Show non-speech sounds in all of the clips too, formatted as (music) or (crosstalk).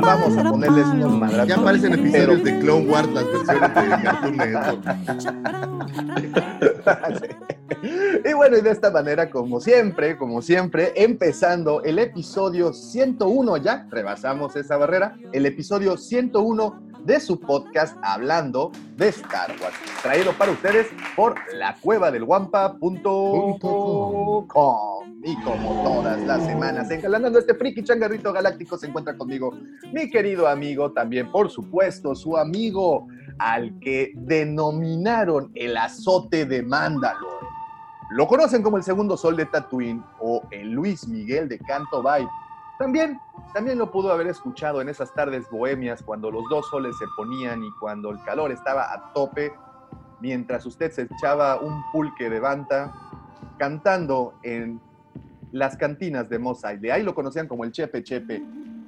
Vamos a ponerles unos madrazos. Ya aparecen episodios de Clone Wars, las versiones de Cartoon Network. (laughs) Y bueno, y de esta manera, como siempre, como siempre, empezando el episodio 101, ya rebasamos esa barrera, el episodio 101 de su podcast Hablando de Star Wars, traído para ustedes por la cueva del Y como todas las semanas, encalanando este friki changarrito galáctico, se encuentra conmigo mi querido amigo, también por supuesto, su amigo al que denominaron el azote de Mandalore. Lo conocen como el segundo sol de Tatooine o el Luis Miguel de Canto Bay. También, también lo pudo haber escuchado en esas tardes bohemias cuando los dos soles se ponían y cuando el calor estaba a tope, mientras usted se echaba un pulque de banta cantando en las cantinas de Mos Eisley. Ahí lo conocían como el Chepe Chepe.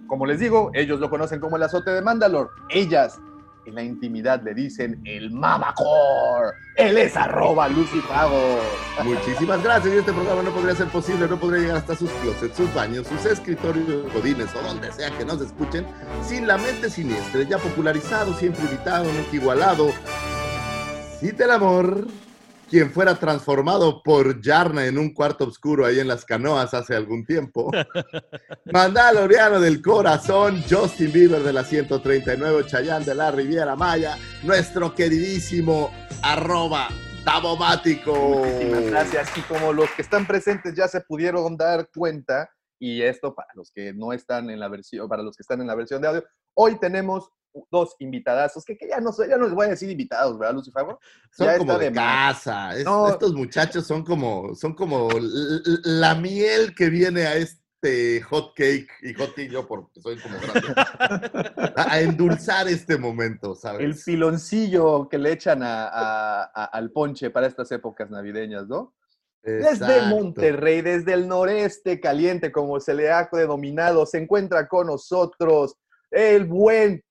Como les digo, ellos lo conocen como el azote de Mandalore. Ellas, en la intimidad, le dicen el Mamacor. Él es arroba Lucifago. Muchísimas gracias. Y este programa no podría ser posible, no podría llegar hasta sus closets, sus baños, sus escritorios, godines o donde sea que nos escuchen, sin la mente siniestra, ya popularizado, siempre invitado, nunca igualado. Cita el amor, quien fuera transformado por Yarna en un cuarto oscuro ahí en las canoas hace algún tiempo. (laughs) Mandaloriano del corazón, Justin Bieber de la 139, Chayán de la Riviera Maya, nuestro queridísimo arroba tabomático. Muchísimas gracias. Y como los que están presentes ya se pudieron dar cuenta, y esto para los que no están en la versión, para los que están en la versión de audio, hoy tenemos dos invitadazos, que, que ya, no, ya no les voy a decir invitados, ¿verdad, Lucifer? Son Ya como de casa. Es- No. Estos muchachos son como, son como la miel que viene a este hot cake, y hot cake yo porque soy como grande, a, endulzar este momento, ¿sabes? El piloncillo que le echan a- a- a- al ponche para estas épocas navideñas, ¿no? Desde. Monterrey, desde el noreste caliente, como se le ha denominado, se encuentra con nosotros el buen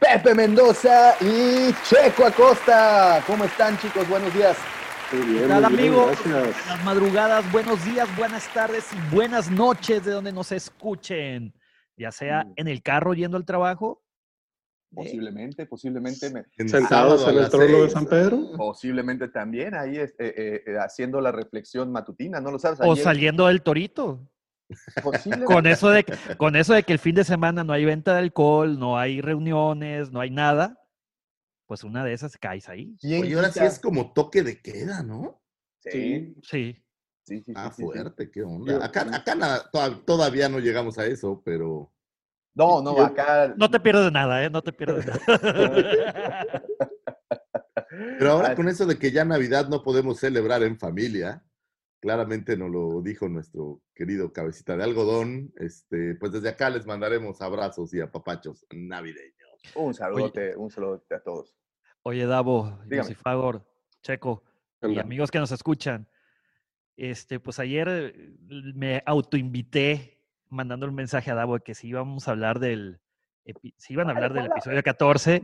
Pepe Mendoza y Checo Acosta. ¿Cómo están, chicos? Buenos días. ¿Qué tal, amigos? Buenas madrugadas, buenos días, buenas tardes y buenas noches de donde nos escuchen. Ya sea Mm. en el carro yendo al trabajo. eh, Posiblemente, posiblemente, me- En Sentados en el las trono de. San Pedro. posiblemente también ahí es- eh, eh, haciendo la reflexión matutina, ¿no lo sabes? o saliendo del torito. Con eso, de, que- con eso de que el fin de semana no hay venta de alcohol, no hay reuniones, no hay nada, pues una de esas caes ahí. ¿Quién Oye, ahora sí es como toque de queda, ¿no? Sí, Sí. sí, sí. Ah, sí, sí, sí. fuerte, qué onda. Acá, acá nada- toda- todavía no llegamos a eso, pero No, no, Yo- acá. No te pierdes de nada, ¿eh? No te pierdes de nada. Pero ahora Ah, con eso de que ya Navidad no podemos celebrar en familia, claramente nos lo dijo nuestro querido cabecita de algodón, este, pues desde acá les mandaremos abrazos y apapachos navideños. Un saludote, un saludote a todos. Oye, Davo, Dígame. Lucifagor, Checo, y amigos que nos escuchan. Este, pues ayer eh, me autoinvité mandando un mensaje a Davo de que si íbamos a hablar del, si iban a hablar del episodio 14,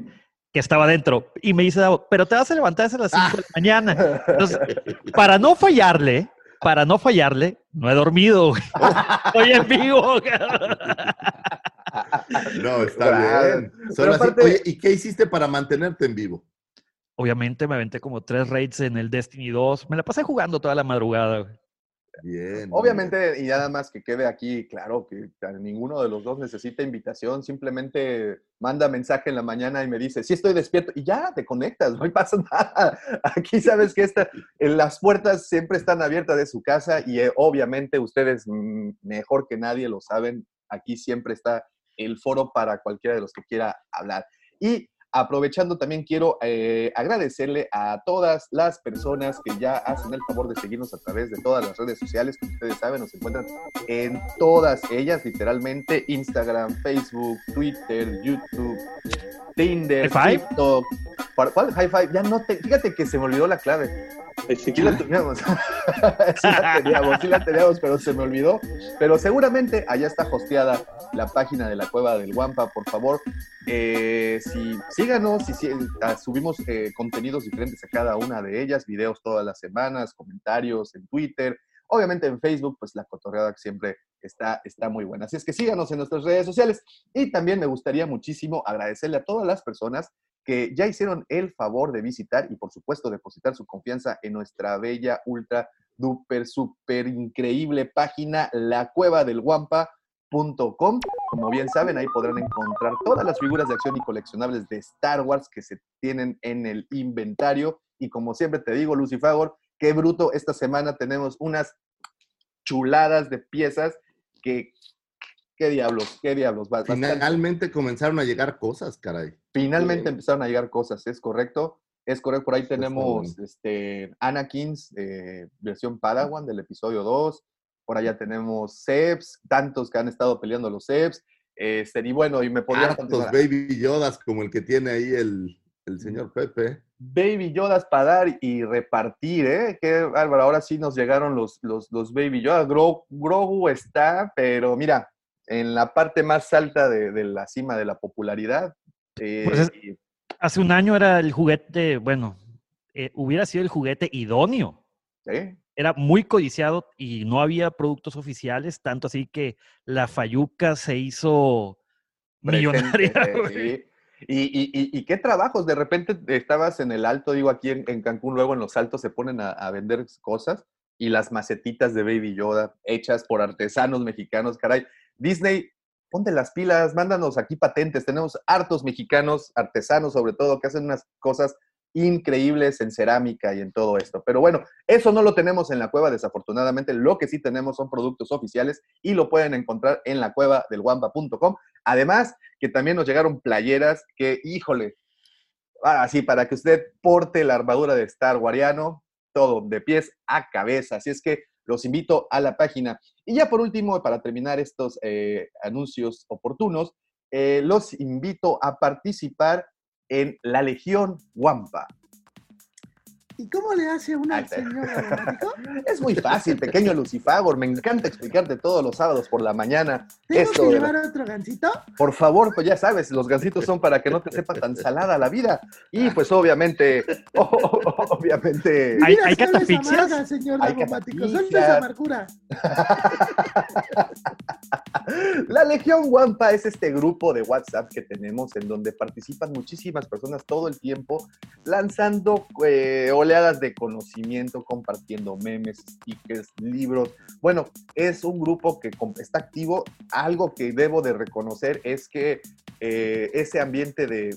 que estaba dentro. Y me dice Davo, pero te vas a levantar a las 5 de la mañana. Entonces, (laughs) para no fallarle, para no fallarle, no he dormido. güey. (laughs) Estoy en vivo. (laughs) No, está Claro. bien. Pero Solo así- aparte- Oye, ¿y qué hiciste para mantenerte en vivo? Obviamente me aventé como tres raids en el Destiny 2. Me la pasé jugando toda la madrugada. Bien. Obviamente, y nada más que quede aquí claro que ninguno de los dos necesita invitación, simplemente manda mensaje en la mañana y me dice, sí estoy despierto, y ya te conectas, no (laughs) pasa nada. Aquí sabes que esta, en las puertas siempre están abiertas de su casa y eh, obviamente ustedes mm, mejor que nadie lo saben, aquí siempre está el foro para cualquiera de los que quiera hablar. Y Aprovechando también quiero eh, agradecerle a todas las personas que ya hacen el favor de seguirnos a través de todas las redes sociales que ustedes saben, nos encuentran en todas ellas, literalmente, Instagram, Facebook, Twitter, YouTube, Tinder, TikTok. ¿Cuál? High Five. Ya no te. Fíjate que se me olvidó la clave. Sí, la (laughs) teníamos. sí la teníamos, sí la teníamos, pero se me olvidó. Pero seguramente allá está hosteada la página de la Cueva del Guampa. Por favor, eh, si, síganos, si, ah, subimos eh, contenidos diferentes a cada una de ellas, videos todas las semanas, comentarios en Twitter, obviamente en Facebook, pues la cotorreada siempre está, está muy buena. Así es que síganos en nuestras redes sociales y también me gustaría muchísimo agradecerle a todas las personas que ya hicieron el favor de visitar y por supuesto depositar su confianza en nuestra bella, ultra, duper, super increíble página, la cueva del Guampa Com. Como bien saben, ahí podrán encontrar todas las figuras de acción y coleccionables de Star Wars que se tienen en el inventario. Y como siempre te digo, Lucifagor, qué bruto, esta semana tenemos unas chuladas de piezas que, qué diablos, qué diablos. Finalmente comenzaron a llegar cosas, caray. Finalmente empezaron a llegar cosas, es correcto. Es correcto, por ahí tenemos este, Anakin's eh, versión Padawan del episodio 2, por allá tenemos Sebs, tantos que han estado peleando los Sebs. Este, y bueno, y me podría Tantos Baby Yodas como el que tiene ahí el, el señor Pepe. Baby Yodas para dar y repartir, ¿eh? Qué bárbaro. Ahora sí nos llegaron los, los, los Baby Yodas. Grogu, está, pero mira, en la parte más alta de, de la cima de la popularidad. Eh, pues hace un año era el juguete, bueno, eh, hubiera sido el juguete idóneo. ¿Sí? era muy codiciado y no había productos oficiales, tanto así que la Fayuca se hizo millonaria. (laughs) Y, qué trabajos, de repente estabas en el alto, digo aquí en, Cancún, luego en los altos se ponen a, vender cosas y las macetitas de Baby Yoda hechas por artesanos mexicanos, caray. Disney, ponte las pilas, mándanos aquí patentes, tenemos hartos mexicanos, artesanos sobre todo, que hacen unas cosas increíbles en cerámica y en todo esto. Pero bueno, eso no lo tenemos en la cueva, desafortunadamente. Lo que sí tenemos son productos oficiales y lo pueden encontrar en la cueva del wamba.com. Además, que también nos llegaron playeras que, híjole, así para que usted porte la armadura de Star Wariano, todo de pies a cabeza. Así es que los invito a la página. Y ya por último, para terminar estos eh, anuncios oportunos, eh, los invito a participar en la Legión Wampa. ¿Y cómo le hace una señora (laughs) Es muy fácil, pequeño Lucifagor. Me encanta explicarte todos los sábados por la mañana. ¿Tengo esto que llevar otro gancito? Por favor, pues ya sabes, los gancitos son para que no te sepa tan salada la vida. Y pues obviamente, (laughs) obviamente... ¿Hay, hay catafixias? señor hay catafixias. amargura. (laughs) La Legión Wampa es este grupo de WhatsApp que tenemos en donde participan muchísimas personas todo el tiempo lanzando eh, de conocimiento, compartiendo memes, stickers, libros. Bueno, es un grupo que está activo. Algo que debo de reconocer es que eh, ese ambiente de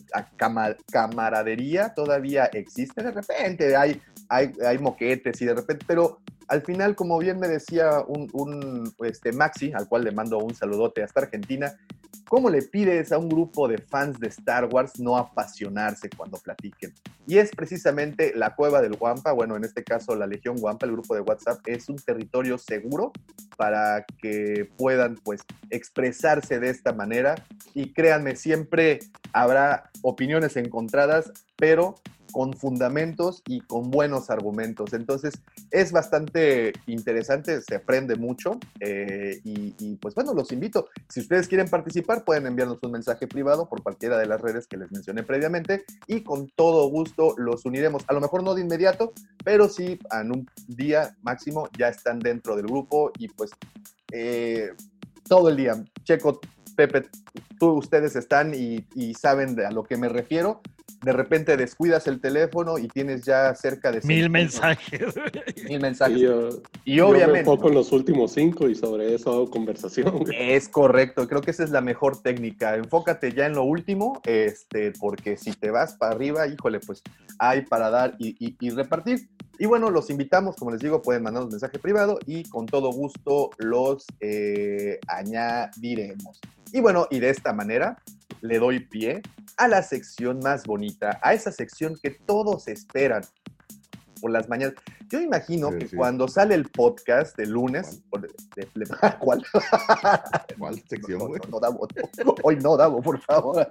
camaradería todavía existe. De repente hay, hay moquetes y de repente, pero al final, como bien me decía un, este, Maxi, al cual le mando un saludote hasta Argentina, ¿cómo le pides a un grupo de fans de Star Wars no apasionarse cuando platiquen? Y es precisamente la cueva del Wampa, bueno, en este caso la Legión Wampa, el grupo de WhatsApp, es un territorio seguro para que puedan pues expresarse de esta manera y créanme, siempre habrá opiniones encontradas, pero con fundamentos y con buenos argumentos. Entonces, es bastante interesante, se aprende mucho eh, y, pues bueno, los invito. Si ustedes quieren participar, pueden enviarnos un mensaje privado por cualquiera de las redes que les mencioné previamente y con todo gusto los uniremos. A lo mejor no de inmediato, pero sí en un día máximo ya están dentro del grupo y pues eh, todo el día. Checo, Pepe, tú, ustedes están y, y saben a lo que me refiero de repente descuidas el teléfono y tienes ya cerca de... Mil mensajes. Mil mensajes. Y, obviamente... Yo me los últimos cinco y sobre eso hago conversación. Es correcto, creo que esa es la mejor técnica. Enfócate ya en lo último, este, porque si te vas para arriba, híjole, pues hay para dar y, repartir. Y bueno, los invitamos, como les digo, pueden mandar un mensaje privado y con todo gusto los eh, añadiremos. Y bueno, y de esta manera le doy pie a la sección más bonita, a esa sección que todos esperan por las mañanas. Yo imagino Sí, que sí. cuando sale el podcast de lunes, por- de- de- (laughs) ¿cuál? ¿Cuál sección, No, no, no, Davo, no. Hoy no, Davo, por favor.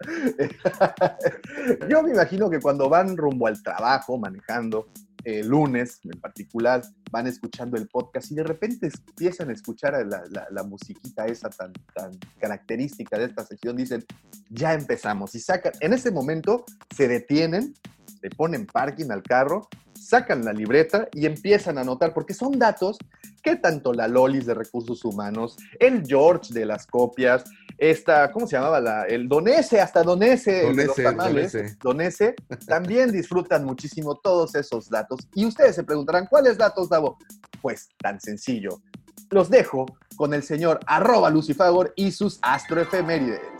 (laughs) Yo me imagino que cuando van rumbo al trabajo, manejando, eh, lunes en particular, van escuchando el podcast y de repente empiezan a escuchar la, la- la musiquita esa tan, tan característica de esta sección, dicen, ya empezamos. Y sacan, en ese momento se detienen, le ponen parking al carro, sacan la libreta y empiezan a anotar, porque son datos que tanto la Lolis de Recursos Humanos, el George de las copias, esta, ¿cómo se llamaba? La, el Donese, hasta Donese, de los Donese, tamales, Donese. Donese, también (laughs) disfrutan muchísimo todos esos datos. Y ustedes se preguntarán, ¿cuáles datos, Davo? Pues tan sencillo. Los dejo con el señor arroba Lucifagor y sus astroefemérides.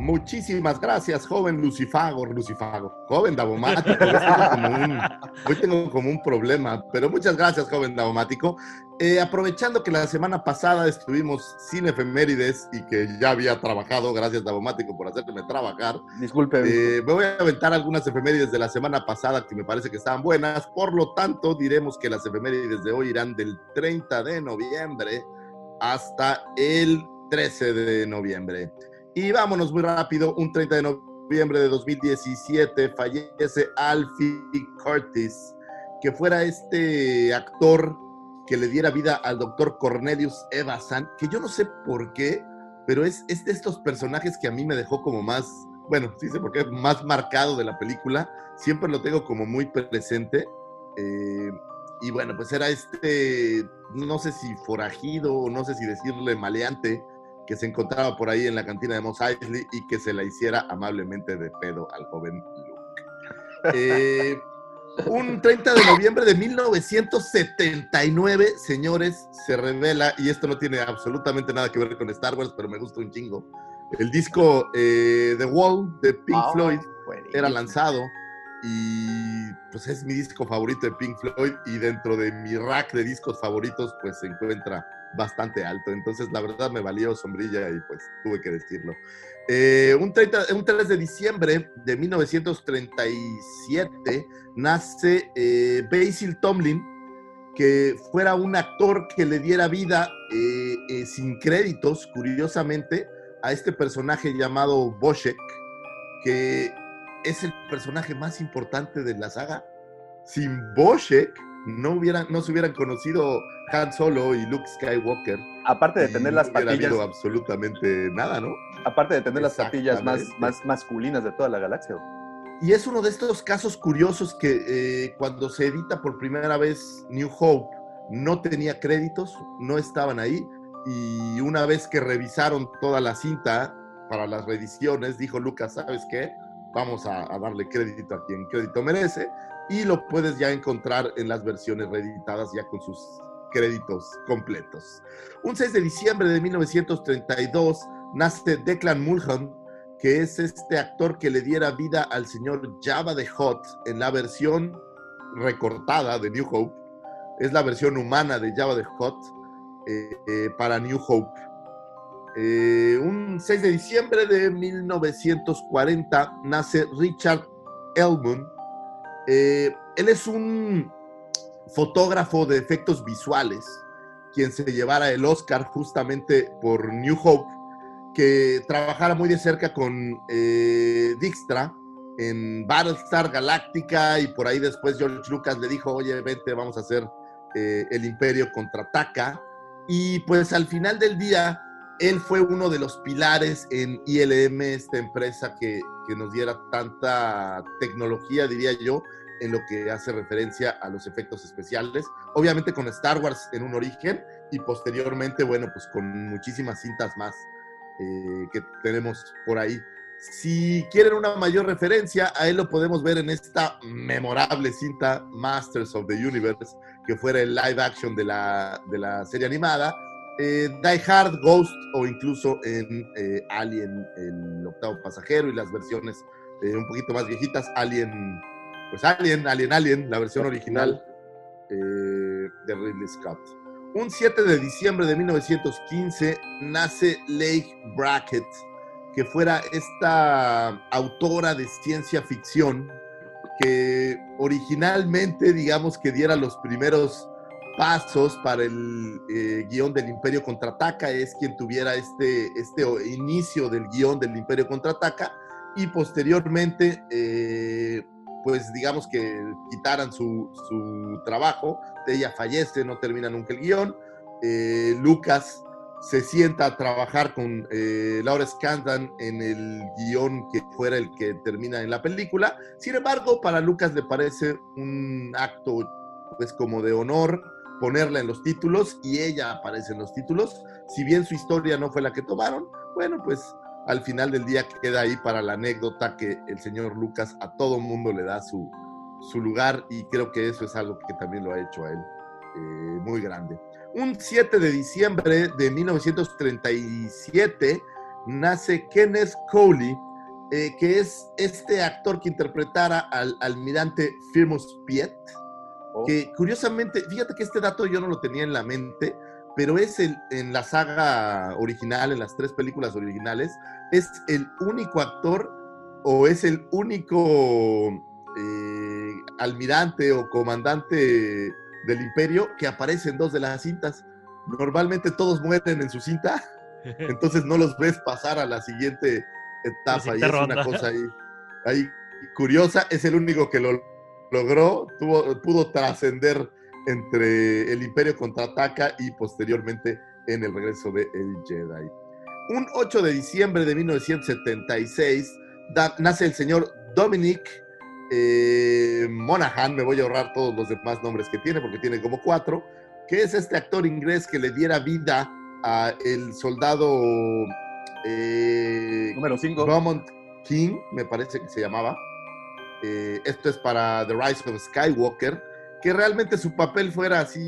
Muchísimas gracias, joven Lucifago, Lucifago. Joven Davomático. (laughs) hoy tengo como un- hoy tengo como un problema, pero muchas gracias, joven Davomático. Eh, aprovechando que la semana pasada estuvimos sin efemérides y que ya había trabajado, gracias Davomático por hacerme trabajar, Disculpe. eh, me voy a aventar algunas efemérides de la semana pasada que me parece que estaban buenas. Por lo tanto, diremos que las efemérides de hoy irán del 30 de noviembre hasta el 13 de noviembre. Y vámonos muy rápido, un 30 de noviembre de 2017 fallece Alfie Curtis, que fuera este actor que le diera vida al doctor Cornelius Evasan, que yo no sé por qué, pero es, es de estos personajes que a mí me dejó como más, bueno, sí sé por qué, más marcado de la película, siempre lo tengo como muy presente. eh, y bueno, pues era este, no sé si forajido, no sé si decirle maleante, que se encontraba por ahí en la cantina de Mos Eisley y que se la hiciera amablemente de pedo al joven Luke. Eh, (laughs) un 30 de noviembre de 1979, señores, se revela, y esto no tiene absolutamente nada que ver con Star Wars, pero me gusta un chingo. El disco eh, The Wall de Pink Ah, Floyd buenísimo. era lanzado y pues es mi disco favorito de Pink Floyd y dentro de mi rack de discos favoritos pues se encuentra bastante alto. Entonces la verdad me valió sombrilla y pues tuve que decirlo. Eh, un, 30 un 3 de diciembre de 1937 nace eh, Basil Tomlin, que fuera un actor que le diera vida eh, eh, sin créditos, curiosamente, a este personaje llamado Boschek, que es el personaje más importante de la saga. Sin Boschek no, hubieran, no se hubieran conocido Han Solo y Luke Skywalker. Aparte de tener no las patillas, habido absolutamente nada, ¿no? aparte de tener las patillas más, más masculinas de toda la galaxia. Y es uno de estos casos curiosos que eh, cuando se edita por primera vez New Hope no tenía créditos, no estaban ahí. Y una vez que revisaron toda la cinta para las reediciones, dijo Lucas, ¿sabes qué? Vamos a, a darle crédito a quien crédito merece. Y lo puedes ya encontrar en las versiones reeditadas ya con sus créditos completos. Un 6 de diciembre de 1932 nace Declan Mulholland, que es este actor que le diera vida al señor Java de Hot en la versión recortada de New Hope. Es la versión humana de Java de Hot para New Hope. Eh, un 6 de diciembre de 1940 nace Richard Elmon. Eh, él es un fotógrafo de efectos visuales, quien se llevara el Oscar justamente por New Hope que trabajara muy de cerca con eh, Dijkstra en Battlestar Galactica y por ahí después George Lucas le dijo, oye, vente, vamos a hacer eh, el Imperio contraataca. Y pues al final del día, él fue uno de los pilares en ILM, esta empresa que, que nos diera tanta tecnología, diría yo, en lo que hace referencia a los efectos especiales. Obviamente con Star Wars en un origen y posteriormente, bueno, pues con muchísimas cintas más eh, que tenemos por ahí. Si quieren una mayor referencia, a él lo podemos ver en esta memorable cinta Masters of the Universe, que fuera el live action de la, de la serie animada, eh, Die Hard, Ghost o incluso en eh, Alien, el octavo pasajero y las versiones un poquito más viejitas, Alien, pues Alien, Alien, Alien, la versión original eh, de Ridley Scott. Un 7 de diciembre de 1915 nace Lake Brackett, que fuera esta autora de ciencia ficción que originalmente, digamos, que diera los primeros pasos para el eh, guion del Imperio Contraataca, es quien tuviera este, este inicio del guion del Imperio Contraataca y posteriormente, eh, pues digamos que quitaran su, su, trabajo, ella fallece, no termina nunca el guion, eh, Lucas se sienta a trabajar con eh, Laura Scandan en el guion que fuera el que termina en la película. Sin embargo, para Lucas le parece un acto, pues como de honor, ponerla en los títulos y ella aparece en los títulos. Si bien su historia no fue la que tomaron, bueno, pues al final del día queda ahí para la anécdota que el señor Lucas a todo mundo le da su, su lugar y creo que eso es algo que también lo ha hecho a él eh, muy grande. Un 7 de diciembre de 1937 nace Kenneth Cowley, eh, que es este actor que interpretara al almirante Firmus Piet, Oh. que curiosamente, fíjate que este dato yo no lo tenía en la mente, pero es el, en la saga original, en las tres películas originales, es el único actor o es el único eh, almirante o comandante del imperio que aparece en dos de las cintas. Normalmente todos mueren en su cinta, (laughs) entonces no los ves pasar a la siguiente etapa y es ronda. una cosa ahí, ahí curiosa. Es el único que lo logró, tuvo, pudo trascender entre el Imperio contraataca y posteriormente en el regreso de El Jedi. Un 8 de diciembre de 1976 da- nace el señor Dominic eh, Monaghan, me voy a ahorrar todos los demás nombres que tiene porque tiene como cuatro, que es este actor inglés que le diera vida a el soldado eh, Número 5. Drummond King, me parece que se llamaba. Eh, esto es para The Rise of Skywalker, que realmente su papel fuera así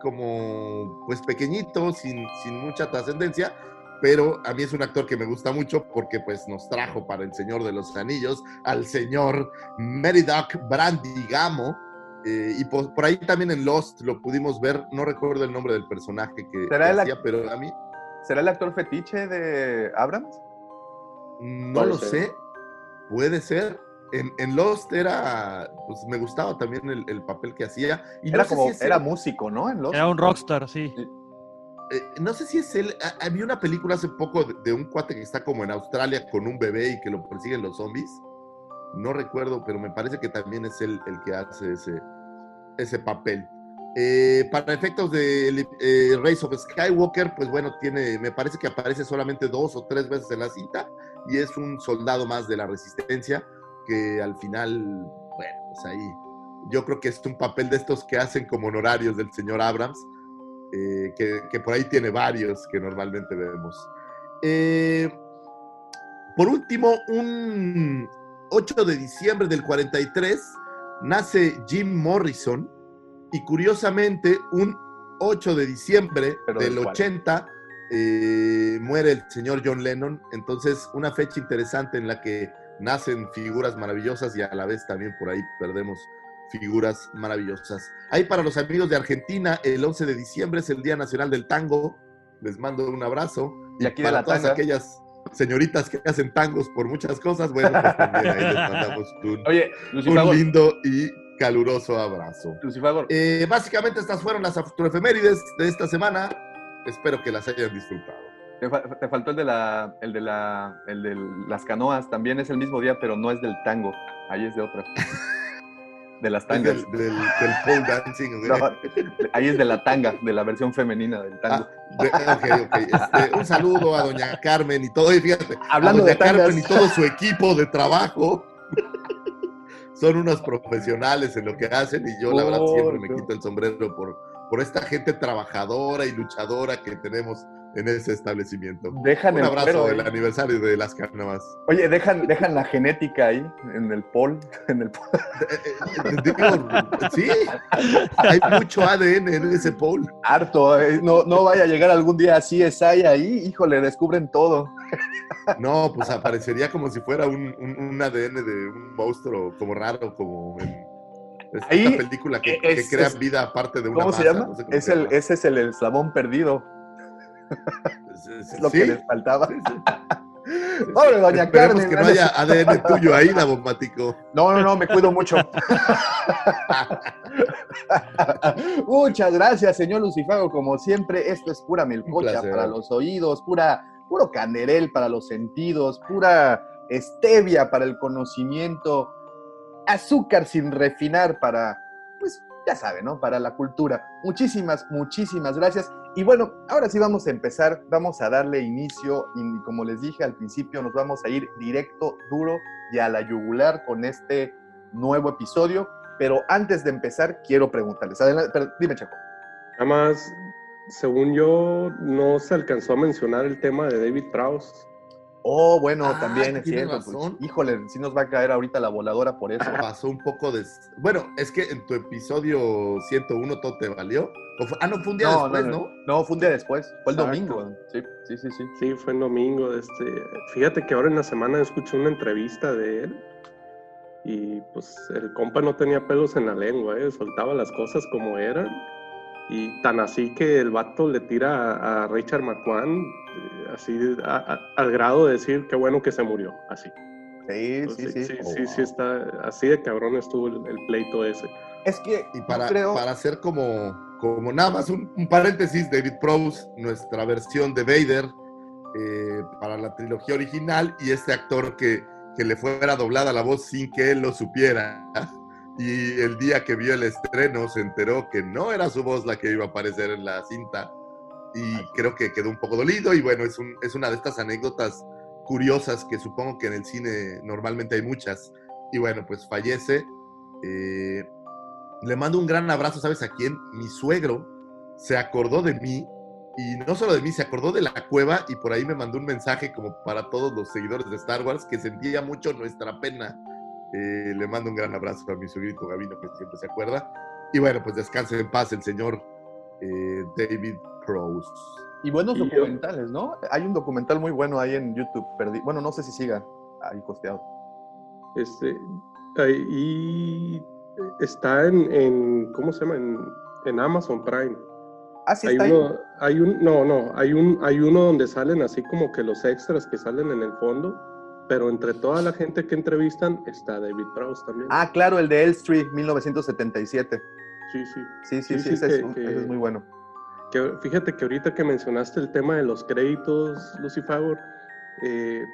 como pues pequeñito, sin, sin mucha trascendencia, pero a mí es un actor que me gusta mucho porque pues nos trajo para El Señor de los Anillos al señor Meridoc Brandigamo, eh, y por, por ahí también en Lost lo pudimos ver, no recuerdo el nombre del personaje que, ¿Será que el ac- hacía, pero a mí ¿Será el actor fetiche de Abrams? no Puede lo ser. sé, puede ser. En, en Lost era, pues me gustaba también el, el papel que hacía. Y Era no sé como, si era músico, ¿no? En los... Era un rockstar, sí. Eh, no sé si es él. ha- Había una película hace poco de, de un cuate que está como en Australia con un bebé y que lo persiguen los zombies. No recuerdo, pero me parece que también es él el que hace ese, ese papel. Eh, para efectos de eh, Race of Skywalker, pues bueno, tiene, me parece que aparece solamente dos o tres veces en la cinta y es un soldado más de la resistencia que al final, bueno, pues ahí yo creo que es un papel de estos que hacen como honorarios del señor Abrams, eh, que, que por ahí tiene varios que normalmente vemos. Eh, por último, un 8 de diciembre del 43 nace Jim Morrison y curiosamente un 8 de diciembre Pero del ¿del cuál? 80 eh, muere el señor John Lennon. Entonces, una fecha interesante en la que nacen figuras maravillosas y a la vez también por ahí perdemos figuras maravillosas. Ahí para los amigos de Argentina, el 11 de diciembre es el Día Nacional del Tango. Les mando un abrazo. Y aquí de para la todas tanga. aquellas señoritas que hacen tangos por muchas cosas, bueno, pues también ahí les mandamos (laughs) un, Oye, un lindo y caluroso abrazo. Eh, básicamente estas fueron las afroefemérides de esta semana. Espero que las hayan disfrutado. te, fa- te faltó el de la, el de la, el de las canoas. También es el mismo día, pero no es del tango. Ahí es de otra. (laughs) De las tangas. Del, del, del pole dancing. (laughs) ahí es de la tanga, de la versión femenina del tango. Ah, de- ok, ok. (laughs) Este, un saludo a doña Carmen y todo. Y fíjate, Hablando a doña de tangas. Carmen y todo su equipo de trabajo. Son unos profesionales en lo que hacen y yo la verdad siempre me quito el sombrero por, por esta gente trabajadora y luchadora que tenemos en ese establecimiento. Dejan Un abrazo del ¿eh? aniversario de las carnavas. Oye, dejan, dejan la genética ahí, en el pol. (laughs) En el pol. Eh, Digo, sí, hay mucho ADN en ese pole. Harto. eh, No, no vaya a llegar algún día así, es ahí, ahí, híjole, descubren todo. No, pues aparecería como si fuera un, un- un ADN de un monstruo como raro, como en, Esta Ahí, película que, eh, que crea es- vida aparte de una ¿Cómo se llama? no sé cómo es se el, ese es el eslabón perdido. Es lo ¿Sí? que les faltaba. Pobre doña Carmen. que no haya ADN tuyo ahí, Davomático. No, no, no, me cuido mucho. Muchas gracias, señor Lucifago. Como siempre, esto es pura melcocha para los oídos, pura, puro canderel para los sentidos, pura stevia para el conocimiento, azúcar sin refinar para, ya sabe, ¿no? Para la cultura. Muchísimas, muchísimas gracias. Y bueno, ahora sí vamos a empezar, vamos a darle inicio y como les dije al principio, nos vamos a ir directo, duro y a la yugular con este nuevo episodio. Pero antes de empezar, quiero preguntarles. Adelante, dime, Chaco. Nada más, según yo, no se alcanzó a mencionar el tema de David Prowse. Oh, bueno, Ah, también es cierto. pues, razón. híjole, sí nos va a caer ahorita la voladora por eso. Pasó un poco de... Bueno, es que en tu episodio 101 todo te valió. ¿O fue- Ah, no, fue un día después, ¿no? No, fue un día después. Fue el Exacto. domingo. Sí, sí, sí. sí. Sí, fue en domingo. Este, fíjate que ahora en la semana escuché una entrevista de él y pues el compa no tenía pelos en la lengua, ¿eh? soltaba las cosas como eran. Y tan así que el vato le tira a, a Richard McQuan, eh, así a- a- al grado de decir que bueno que se murió, así. Sí, Pues sí, sí. sí, Oh, sí, sí wow. está, así de cabrón estuvo el, el pleito ese. Es que Y para, creo. para hacer como, como nada más un, un paréntesis, David Prowse, nuestra versión de Vader eh, para la trilogía original y este actor que, que le fuera doblada la voz sin que él lo supiera. Y el día que vio el estreno se enteró que no era su voz la que iba a aparecer en la cinta y creo que quedó un poco dolido y bueno, es, un, es una de estas anécdotas curiosas que supongo que en el cine normalmente hay muchas. Y bueno, pues fallece. eh, le mando un gran abrazo, ¿sabes a quién? Mi suegro se acordó de mí y no solo de mí, se acordó de la cueva y por ahí me mandó un mensaje como para todos los seguidores de Star Wars que sentía mucho nuestra pena. Eh, le mando un gran abrazo a mi suegrito Gavino que siempre se acuerda. Y bueno, pues descanse en paz el señor eh, David Prowse. Y buenos Y yo- documentales, ¿no? Hay un documental muy bueno ahí en YouTube. perdi- Bueno, no sé si siga ahí costeado. Este, ahí está en, en- ¿cómo se llama? En, en Amazon Prime. Ah, sí, hay está ahí. hay un, no, no, hay un, hay uno donde salen así como que los extras que salen en el fondo, pero entre toda la gente que entrevistan está David Prowse también. Ah, claro, el de Elstree, 1977. sí, sí. Sí, sí, sí, Sí, ese, es, que- un- que- ese es muy bueno. Que, fíjate que ahorita que mencionaste el tema de los créditos, Lucy Favor, eh,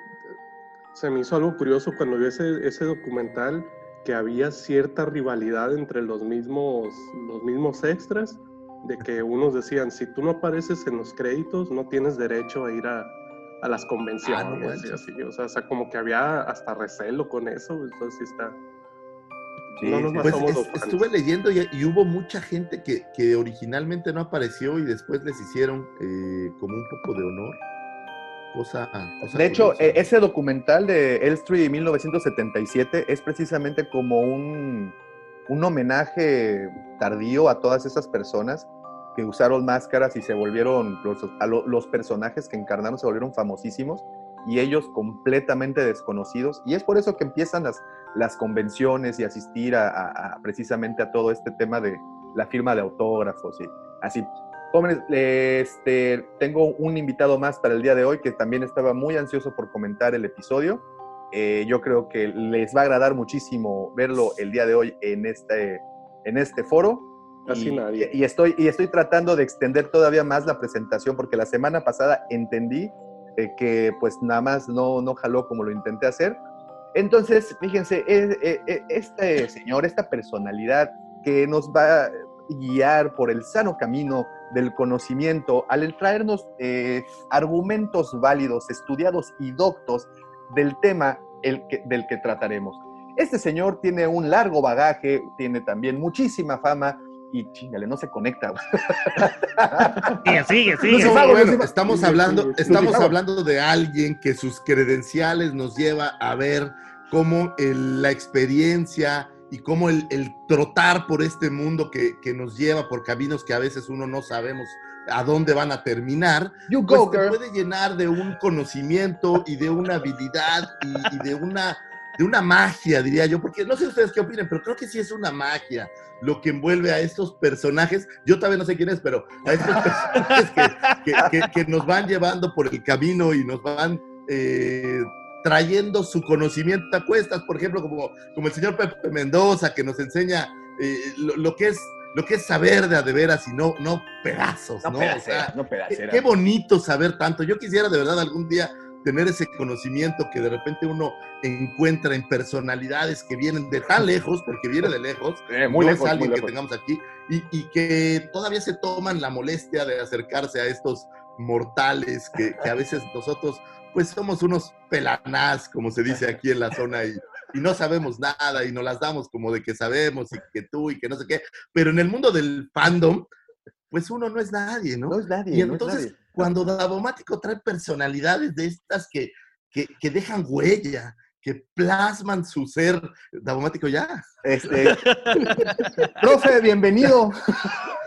se me hizo algo curioso cuando vi ese, ese documental que había cierta rivalidad entre los mismos, los mismos extras, de que unos decían, si tú no apareces en los créditos, no tienes derecho a ir a, a las Ah, no convenciones. y así, o, sea, o sea, como que había hasta recelo con eso, entonces sí está... Sí, no nomás Pues es- estuve leyendo y, y hubo mucha gente que, que originalmente no apareció y después les hicieron eh, como un poco de honor. Cosa, cosa De hecho, curiosa. eh, ese documental de Elstree 1977 es precisamente como un, un homenaje tardío a todas esas personas que usaron máscaras y se volvieron, los, personajes que encarnaron se volvieron famosísimos y ellos completamente desconocidos. Y es por eso que empiezan las, las convenciones y asistir a precisamente a todo este tema de la firma de autógrafos y así. Jóvenes, este, tengo un invitado más para el día de hoy que también estaba muy ansioso por comentar el episodio. Eh, yo creo que les va a agradar muchísimo verlo el día de hoy en este, en este foro. Casi y, nadie. y estoy, y estoy tratando de extender todavía más la presentación porque la semana pasada entendí eh, que pues nada más no, no jaló como lo intenté hacer. Entonces, fíjense, eh, eh, eh, este señor, esta personalidad que nos va a guiar por el sano camino del conocimiento al traernos eh, argumentos válidos, estudiados y doctos del tema el que- del que trataremos. Este señor tiene un largo bagaje, tiene también muchísima fama y chingale, no se conecta. (laughs) Sigue, sigue, sigue. No, bueno, estamos hablando, estamos hablando de alguien que sus credenciales nos lleva a ver cómo el- la experiencia y cómo el, el trotar por este mundo que, que nos lleva por caminos que a veces uno no sabemos a dónde van a terminar, You pues go, te girl. puede llenar de un conocimiento y de una habilidad y, y de una de una magia, diría yo, porque no sé ustedes qué opinen, pero creo que sí es una magia lo que envuelve a estos personajes. Yo todavía no sé quién es, pero a estos personajes que, que- que- que nos van llevando por el camino y nos van eh, trayendo su conocimiento a cuestas, por ejemplo, como, como el señor Pepe Mendoza, que nos enseña eh, lo, lo que es lo que es saber de a de veras y no, no pedazos, ¿no? No O pedacera, sea, no Qué, pedacera. qué bonito saber tanto. Yo quisiera de verdad algún día tener ese conocimiento que de repente uno encuentra en personalidades que vienen de tan lejos, porque viene de lejos, (laughs) Eh, muy no lejos, es alguien muy que lejos. tengamos aquí, y, y que todavía se toman la molestia de acercarse a estos mortales que, que a veces nosotros pues somos unos pelanás, como se dice aquí en la zona, y, y no sabemos nada y nos las damos como de que sabemos y que tú y que no sé qué, pero en el mundo del fandom, pues uno no es nadie, ¿no? No es nadie. Y no es entonces, nadie. cuando Davomático trae personalidades de estas que, que, que dejan huella, que plasman su ser, Davomático ya. Este, (laughs) profe, bienvenido.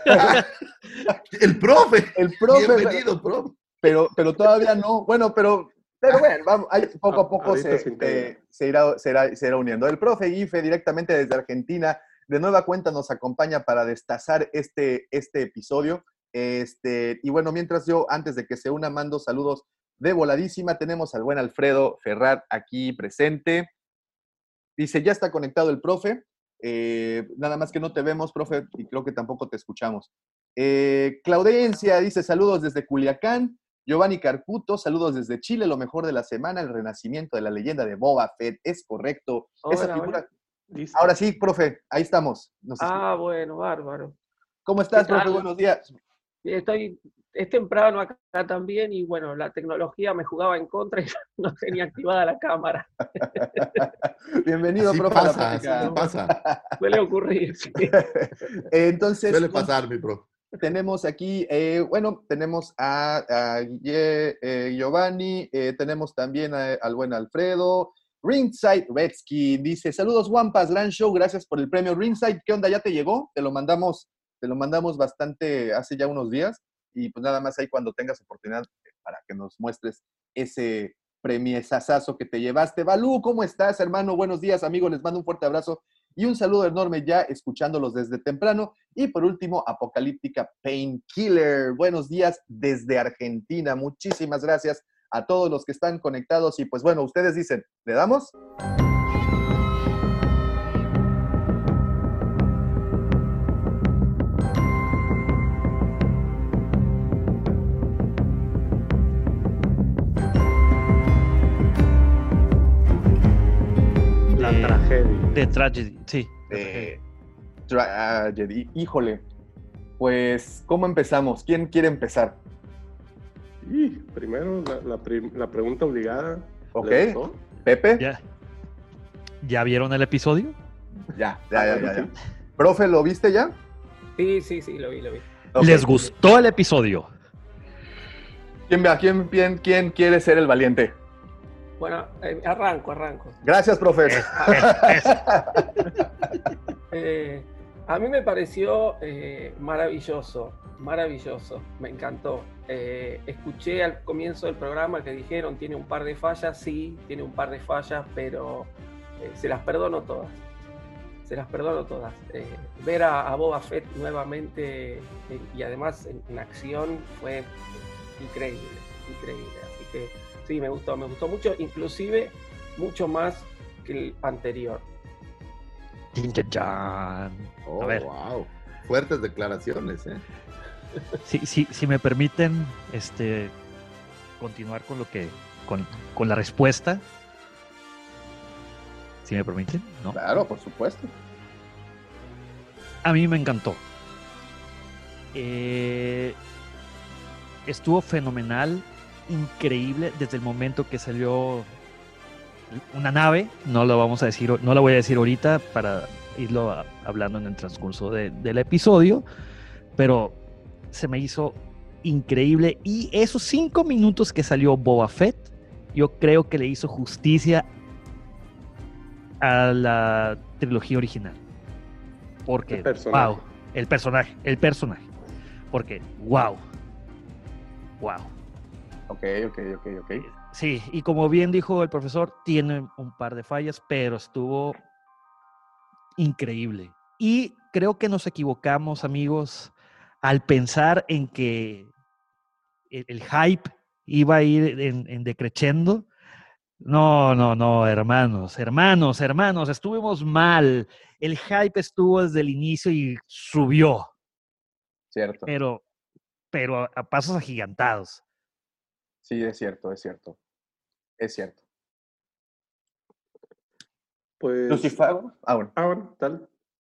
(laughs) El profe. El profe. Bienvenido, profe. Pero, pero todavía no. Bueno, pero, pero bueno, vamos, ahí poco a poco se, eh, se irá, se, irá, se irá uniendo. El profe Ife, directamente desde Argentina, de nueva cuenta nos acompaña para destazar este, este episodio. Este, y bueno, mientras yo, antes de que se una, mando saludos de voladísima, tenemos al buen Alfredo Ferrat aquí presente. Dice, ya está conectado el profe. Eh, nada más que no te vemos, profe, y creo que tampoco te escuchamos. Eh, Claudencia dice, saludos desde Culiacán. Giovanni Carputo, saludos desde Chile, lo mejor de la semana, el renacimiento de la leyenda de Boba Fett. Es correcto. Esa figura. hola. Listo. Ahora sí, profe, ahí estamos. Nos Ah, bueno, bárbaro. ¿Cómo estás, profe? Buenos días. Estoy, es temprano acá también y bueno, la tecnología me jugaba en contra y (laughs) no tenía activada la cámara. (laughs) Bienvenido, Así profe. a la pasa, así pasa. (laughs) Suele ocurrir. sí. Entonces, Suele pasar, mi profe. tenemos aquí, eh, bueno, tenemos a, a Guille- eh, Giovanni, eh, tenemos también a- al buen Alfredo. Ringside Redskin dice, saludos Wampas, gran show, gracias por el premio Ringside. ¿Qué onda? ¿Ya te llegó? Te lo mandamos, te lo mandamos bastante hace ya unos días y pues nada más ahí cuando tengas oportunidad eh, para que nos muestres ese premiesazazo que te llevaste. Balú, ¿cómo estás, hermano? Buenos días, amigo. Les mando un fuerte abrazo y un saludo enorme ya escuchándolos desde temprano. Y por último, Apocalíptica Painkiller. Buenos días desde Argentina. Muchísimas gracias a todos los que están conectados. Y pues bueno, ustedes dicen, ¿le damos? La Eh, tragedia. De tragedy, sí. Eh, tragedy. Híjole. Pues, ¿cómo empezamos? ¿Quién quiere empezar? Y primero, la, la prim- la pregunta obligada. Ok. ¿Pepe? ¿Ya, ¿Ya vieron el episodio? Ya, ya, ya, ya. ya. Profe, ¿lo viste ya? Sí, sí, sí, lo vi, lo vi. ¿Les gustó el episodio? ¿Quién, va- quién, quién, quién quiere ser el valiente? Bueno, eh, arranco, arranco. Gracias, profe. (laughs) Eh, a mí me pareció eh, maravilloso, maravilloso, me encantó. Eh, escuché al comienzo del programa que dijeron tiene un par de fallas, sí, tiene un par de fallas, pero eh, se las perdono todas. Se las perdono todas. Ver a, a Boba Fett nuevamente y además en, en acción fue increíble, increíble. Así que sí, me gustó, me gustó mucho, inclusive mucho más que el anterior. Oh, A ver. wow. Fuertes declaraciones, ¿eh? Si, si, si me permiten este, continuar con lo que con, con la respuesta. Si me permiten, ¿no? Claro, por supuesto. A mí me encantó. Eh, estuvo fenomenal, increíble desde el momento que salió una nave. No lo vamos a decir, no la voy a decir ahorita para irlo a- hablando en el transcurso de- del episodio, pero se me hizo increíble y esos cinco minutos que salió Boba Fett, yo creo que le hizo justicia a la trilogía original. Porque, El personaje. wow, el personaje, el personaje. Porque, wow, wow. Ok, ok, ok, ok. Sí, y como bien dijo el profesor, tiene un par de fallas, pero estuvo increíble. Y creo que nos equivocamos, amigos, al pensar en que el, el hype iba a ir en, en decreciendo. No, no, no, hermanos, hermanos, hermanos, estuvimos mal. El hype estuvo desde el inicio y subió. Cierto. Pero, pero a, a pasos agigantados. Sí, es cierto, es cierto. Es cierto. Pues. Lucifago. Ah, bueno. Ah, bueno, tal.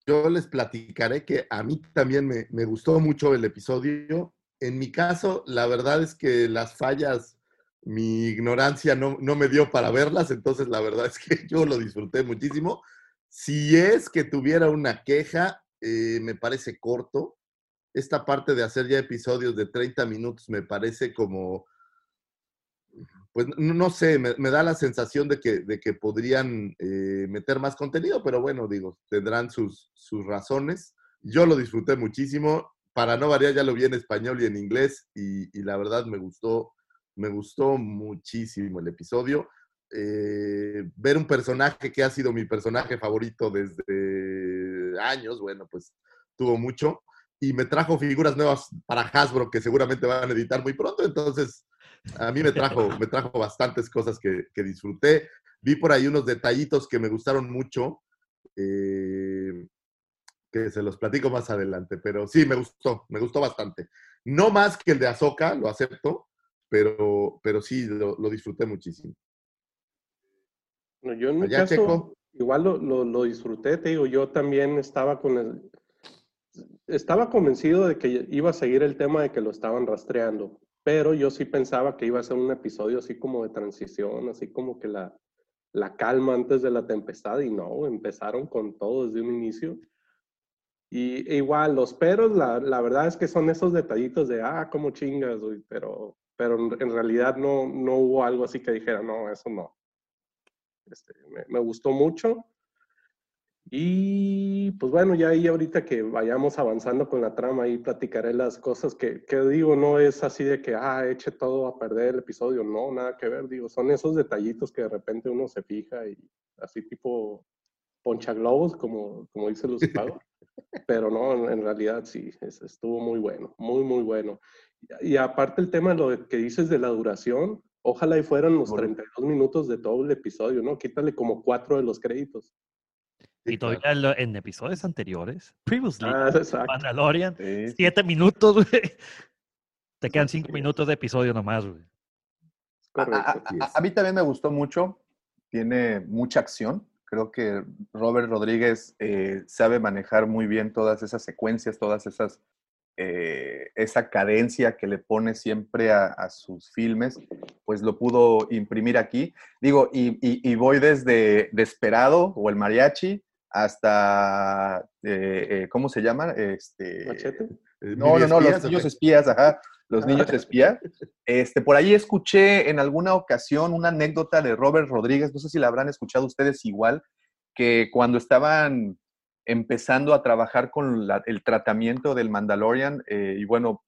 Yo les platicaré que a mí también me, me gustó mucho el episodio. En mi caso, la verdad es que las fallas, mi ignorancia no, no me dio para verlas, entonces la verdad es que (laughs) yo lo disfruté muchísimo. Si es que tuviera una queja, eh, me parece corto. Esta parte de hacer ya episodios de 30 minutos me parece como, pues no, sé, me, da la sensación de que, de que podrían eh, meter más contenido, pero bueno, digo, tendrán sus, sus razones. Yo lo disfruté muchísimo. Para no variar, ya lo vi en español y en inglés y, y la verdad me gustó, me gustó muchísimo el episodio. Eh, ver un personaje que ha sido mi personaje favorito desde años, bueno, pues tuvo mucho. Y me trajo figuras nuevas para Hasbro que seguramente van a editar muy pronto. Entonces, a mí me trajo, (laughs) me trajo bastantes cosas que, que disfruté. Vi por ahí unos detallitos que me gustaron mucho. Eh, que se los platico más adelante, pero sí, me gustó, me gustó bastante. No más que el de Azoka, lo acepto, pero, pero sí, lo, lo disfruté muchísimo. No, yo en mi Allá, caso, Checo. igual lo, lo, lo disfruté, te digo, yo también estaba con el, estaba convencido de que iba a seguir el tema de que lo estaban rastreando, pero yo sí pensaba que iba a ser un episodio así como de transición, así como que la, la calma antes de la tempestad, y no, empezaron con todo desde un inicio. Y e igual, los peros, la, la verdad es que son esos detallitos de, ah, cómo chingas, güey, pero, pero en realidad no, no hubo algo así que dijera, no, eso no. Este, me, me, gustó mucho. Y pues bueno, ya ahí ahorita que vayamos avanzando con la trama, ahí platicaré las cosas que, que, digo, no es así de que, ah, eche todo a perder el episodio, no, nada que ver, digo, son esos detallitos que de repente uno se fija y así tipo ponchaglobos, como, como dice Lucifago. (laughs) Pero no, en, realidad sí, es, estuvo muy bueno, muy, muy bueno. Y, aparte el tema lo que dices de la duración, ojalá y fueran los 32 minutos de todo el episodio, ¿no? Quítale como cuatro de los créditos. Y todavía en episodios anteriores, previously, ah, Mandalorian, sí. siete minutos, güey. Te quedan cinco minutos de episodio nomás, güey. A, a, a, a, mí también me gustó mucho. Tiene mucha acción. Creo que Robert Rodríguez eh, sabe manejar muy bien todas esas secuencias, todas esas. Eh, esa cadencia que le pone siempre a, sus filmes, pues lo pudo imprimir aquí. Digo, y, y, y voy desde Desperado o El Mariachi hasta, eh, eh, ¿cómo se llama? Este, ¿Machete? No, no, no, los niños espías, ajá, los niños espías. Este, por ahí escuché en alguna ocasión una anécdota de Robert Rodríguez, no sé si la habrán escuchado ustedes igual, que cuando estaban empezando a trabajar con la, el tratamiento del Mandalorian, eh, y bueno,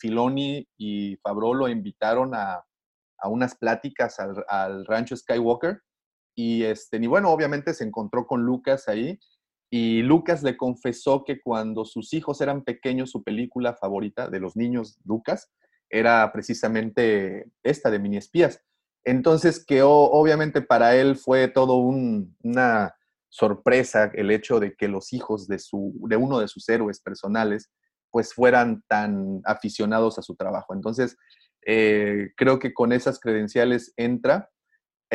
Filoni y Favreau lo invitaron a, a unas pláticas al, al rancho Skywalker, y, este, y bueno, obviamente se encontró con Lucas ahí y Lucas le confesó que cuando sus hijos eran pequeños, su película favorita de los niños Lucas era precisamente esta de Mini Espías. Entonces, que obviamente para él fue todo un, una sorpresa el hecho de que los hijos de, su, de uno de sus héroes personales pues fueran tan aficionados a su trabajo. Entonces, eh, creo que con esas credenciales entra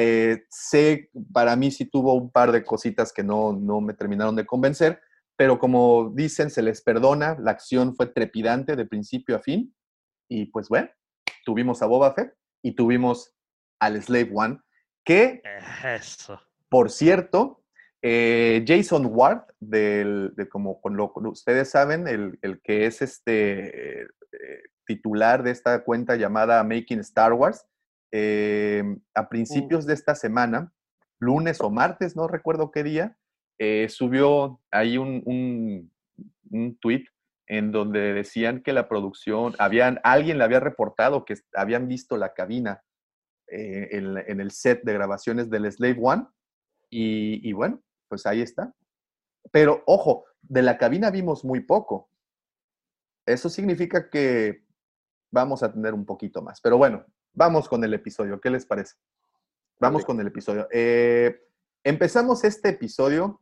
eh, sé, para mí sí tuvo un par de cositas que no, no me terminaron de convencer, pero como dicen, se les perdona, la acción fue trepidante de principio a fin, y pues bueno, tuvimos a Boba Fett y tuvimos al Slave One, que, Eso. por cierto, eh, Jason Ward, del, de como con lo, ustedes saben, el, el que es este eh, titular de esta cuenta llamada Making Star Wars, eh, a principios de esta semana, lunes o martes, no recuerdo qué día, eh, subió ahí un, un, un, tweet en donde decían que la producción, habían, alguien le había reportado que habían visto la cabina eh, en, en el set de grabaciones del Slave One. Y, y bueno, pues ahí está. Pero ojo, de la cabina vimos muy poco. Eso significa que vamos a tener un poquito más. Pero bueno, vamos con el episodio. ¿Qué les parece? Vamos con el episodio. Eh, empezamos este episodio.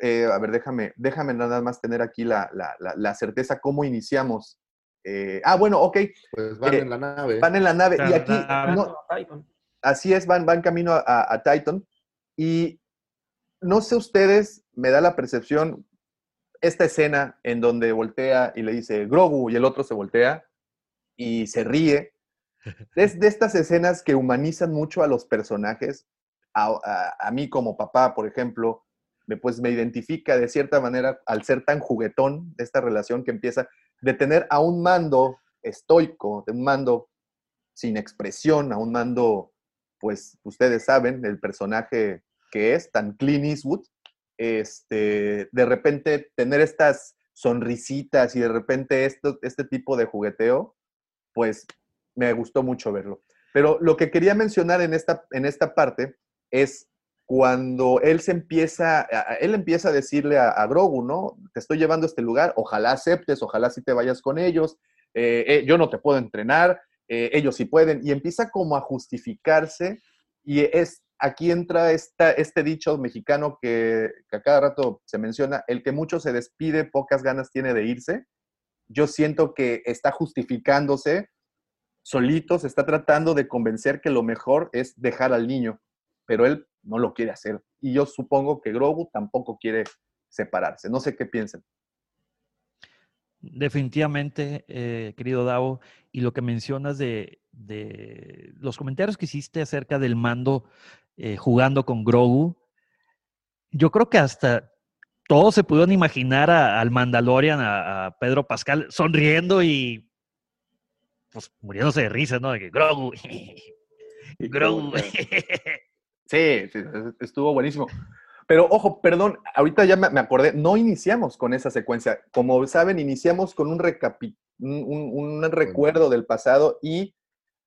Eh, a ver, déjame, déjame nada más tener aquí la, la- la- la certeza cómo iniciamos. Eh, ah, bueno, ok. Pues van Eh, en la nave. Van en la nave. Y aquí, no. Así es, van, van camino a, a- a Titan. Y no sé ustedes, me da la percepción, esta escena en donde voltea y le dice Grogu y el otro se voltea y se ríe. Es de estas escenas que humanizan mucho a los personajes. A, a- mí como papá, por ejemplo, me, pues me identifica de cierta manera al ser tan juguetón de esta relación que empieza de tener a un mando estoico, de un mando sin expresión, a un mando, pues ustedes saben, el personaje que es, tan Clint Eastwood, este, de repente tener estas sonrisitas y de repente esto, este tipo de jugueteo, pues me gustó mucho verlo. Pero lo que quería mencionar en esta, en esta parte es cuando él se empieza, él empieza a decirle a, a Grogu, ¿no? Te estoy llevando a este lugar, ojalá aceptes, ojalá sí te vayas con ellos, eh, eh, yo no te puedo entrenar, eh, ellos sí pueden, y empieza como a justificarse, y es, aquí entra esta, este dicho mexicano que, que a cada rato se menciona, el que mucho se despide, pocas ganas tiene de irse. Yo siento que está justificándose solito, se está tratando de convencer que lo mejor es dejar al niño, pero él no lo quiere hacer. Y yo supongo que Grogu tampoco quiere separarse. No sé qué piensen. Definitivamente, eh, querido Davo, y lo que mencionas de, los comentarios que hiciste acerca del mando eh, jugando con Grogu, yo creo que hasta todos se pudieron imaginar al Mandalorian, a Pedro Pascal, sonriendo y pues muriéndose de risa, ¿no? De que Grogu, (laughs) Grogu. que- (laughs) Sí, sí, estuvo buenísimo. Pero ojo, perdón, ahorita ya me acordé, no iniciamos con esa secuencia. Como saben, iniciamos con un, recapi- un, un- un recuerdo del pasado y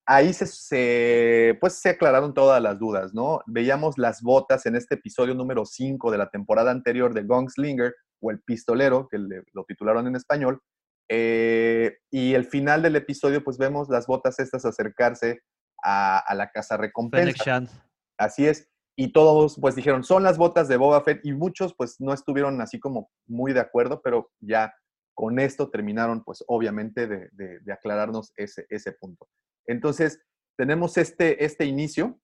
ahí se, se, pues, se aclararon todas las dudas, ¿no? Veíamos las botas en este episodio número 5 de la temporada anterior de Gunslinger o El Pistolero, que le- lo titularon en español. Eh, y el final del episodio, pues vemos las botas estas acercarse a, a la casa recompensa. Así es. Y todos pues dijeron, son las botas de Boba Fett y muchos pues no estuvieron así como muy de acuerdo, pero ya con esto terminaron pues obviamente de, de- de aclararnos ese, ese punto. Entonces tenemos este, este inicio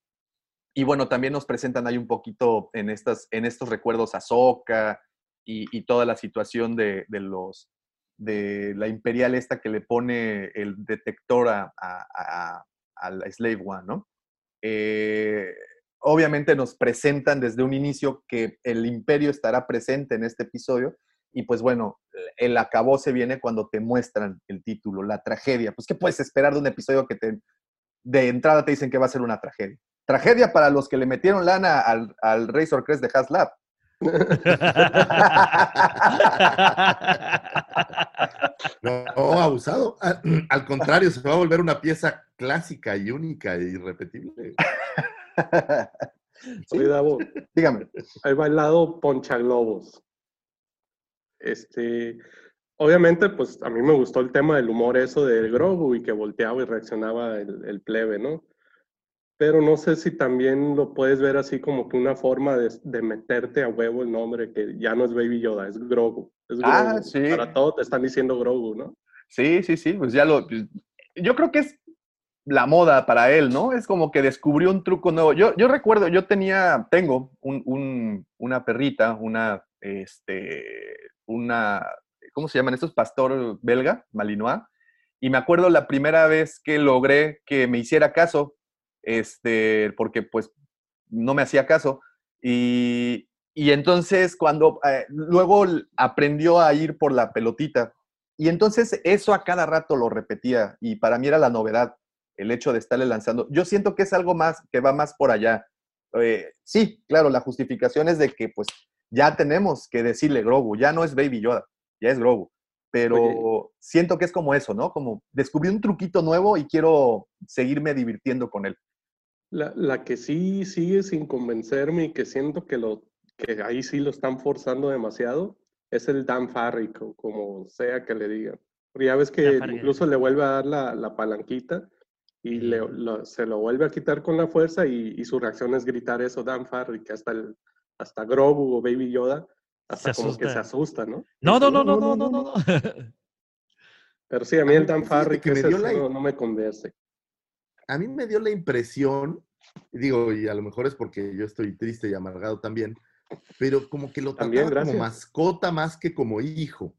y bueno, también nos presentan ahí un poquito en, estas, en estos recuerdos a Ahsoka y, y toda la situación de, de los de la imperial esta que le pone el detector a, a, la Slave One, ¿no? Eh, obviamente nos presentan desde un inicio que el imperio estará presente en este episodio y pues bueno, el acabó se viene cuando te muestran el título, la tragedia. Pues ¿qué puedes esperar de un episodio que de entrada te dicen que va a ser una tragedia? Tragedia para los que le metieron lana al, al Razor Crest de Haslab. No, abusado. Al, contrario, se va a volver una pieza clásica y única e irrepetible. Sí, (laughs) Oye, dígame. hay bailado ponchaglobos. Este, obviamente, pues a mí me gustó el tema del humor eso del Grogu y que volteaba y reaccionaba el plebe, ¿no? Pero no sé si también lo puedes ver así como que una forma de, de meterte a huevo el nombre, que ya no es Baby Yoda, es Grogu. Es Grogu. Ah, sí. Para todo te están diciendo Grogu, ¿no? Sí, sí, sí, pues ya lo... yo creo que es la moda para él, ¿no? Es como que descubrió un truco nuevo. Yo, yo recuerdo, yo tenía, tengo un, un- una perrita, una, este, una, ¿cómo se llaman estos? Pastor belga, malinois. Y me acuerdo la primera vez que logré que me hiciera caso, este, porque pues no me hacía caso. Y, y entonces cuando, eh, luego aprendió a ir por la pelotita. Y entonces eso a cada rato lo repetía y para mí era la novedad, el hecho de estarle lanzando. Yo siento que es algo más, que va más por allá. Eh, sí, claro, la justificación es de que pues ya tenemos que decirle Grogu, ya no es Baby Yoda, ya es Grogu. Pero Oye. siento que es como eso, ¿no? Como descubrí un truquito nuevo y quiero seguirme divirtiendo con él. La, la, que sí sigue sin convencerme y que siento que, lo, que ahí sí lo están forzando demasiado es el Dan Farrick, como sea que le digan. Ya ves que incluso le vuelve a dar la, la palanquita y le, se lo vuelve a quitar con la fuerza y, y, su reacción es gritar eso, Dan Farrick, hasta, el, hasta Grogu o Baby Yoda, hasta como que se asusta, ¿no? No, no, no, no, no, no, no. (laughs) Pero sí, a mí el Dan Farrick no me convence. A mí me dio la impresión, digo, y a lo mejor es porque yo estoy triste y amargado también, pero como que lo trataba como mascota más que como hijo.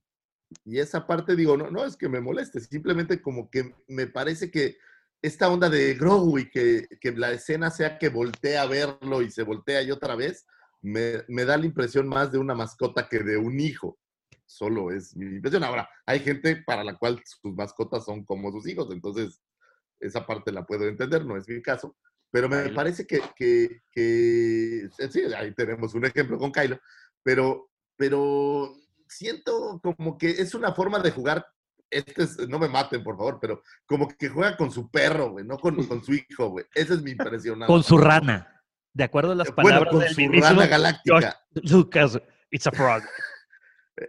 Y esa parte digo, no, no es que me moleste, simplemente como que me parece que esta onda de Grogu y que, que la escena sea que voltea a verlo y se voltea y otra vez, me, me, da la impresión más de una mascota que de un hijo. Solo es mi impresión. Ahora, hay gente para la cual sus mascotas son como sus hijos, entonces esa parte la puedo entender, no es mi caso. Pero me parece que, que, que, sí, ahí tenemos un ejemplo con Kylo, pero, pero siento como que es una forma de jugar. Este es, no me maten, por favor, pero como que juega con su perro, güey, no con, con su hijo, güey. Esa es mi impresión. Con su rana. De acuerdo a las palabras bueno, con su rana galáctica. Lucas, it's a frog. (laughs)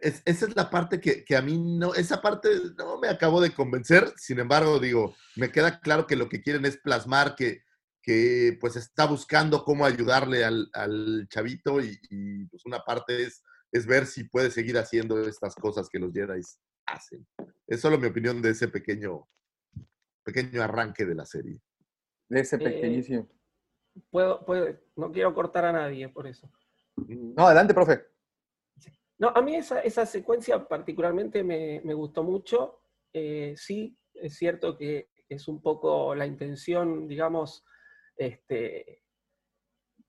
Es, esa es la parte que, que, a mí no, esa parte no me acabó de convencer. Sin embargo, digo, me queda claro que lo que quieren es plasmar que, que pues está buscando cómo ayudarle al, al chavito y, y, pues una parte es es ver si puede seguir haciendo estas cosas que los Jedi hacen. Es solo mi opinión de ese pequeño, pequeño arranque de la serie. De ese eh, pequeñísimo. puedo, puedo, no quiero cortar a nadie por eso. No, adelante, profe. No, a mí esa, esa secuencia particularmente me, me gustó mucho. Eh, sí, es cierto que es un poco la intención, digamos, este,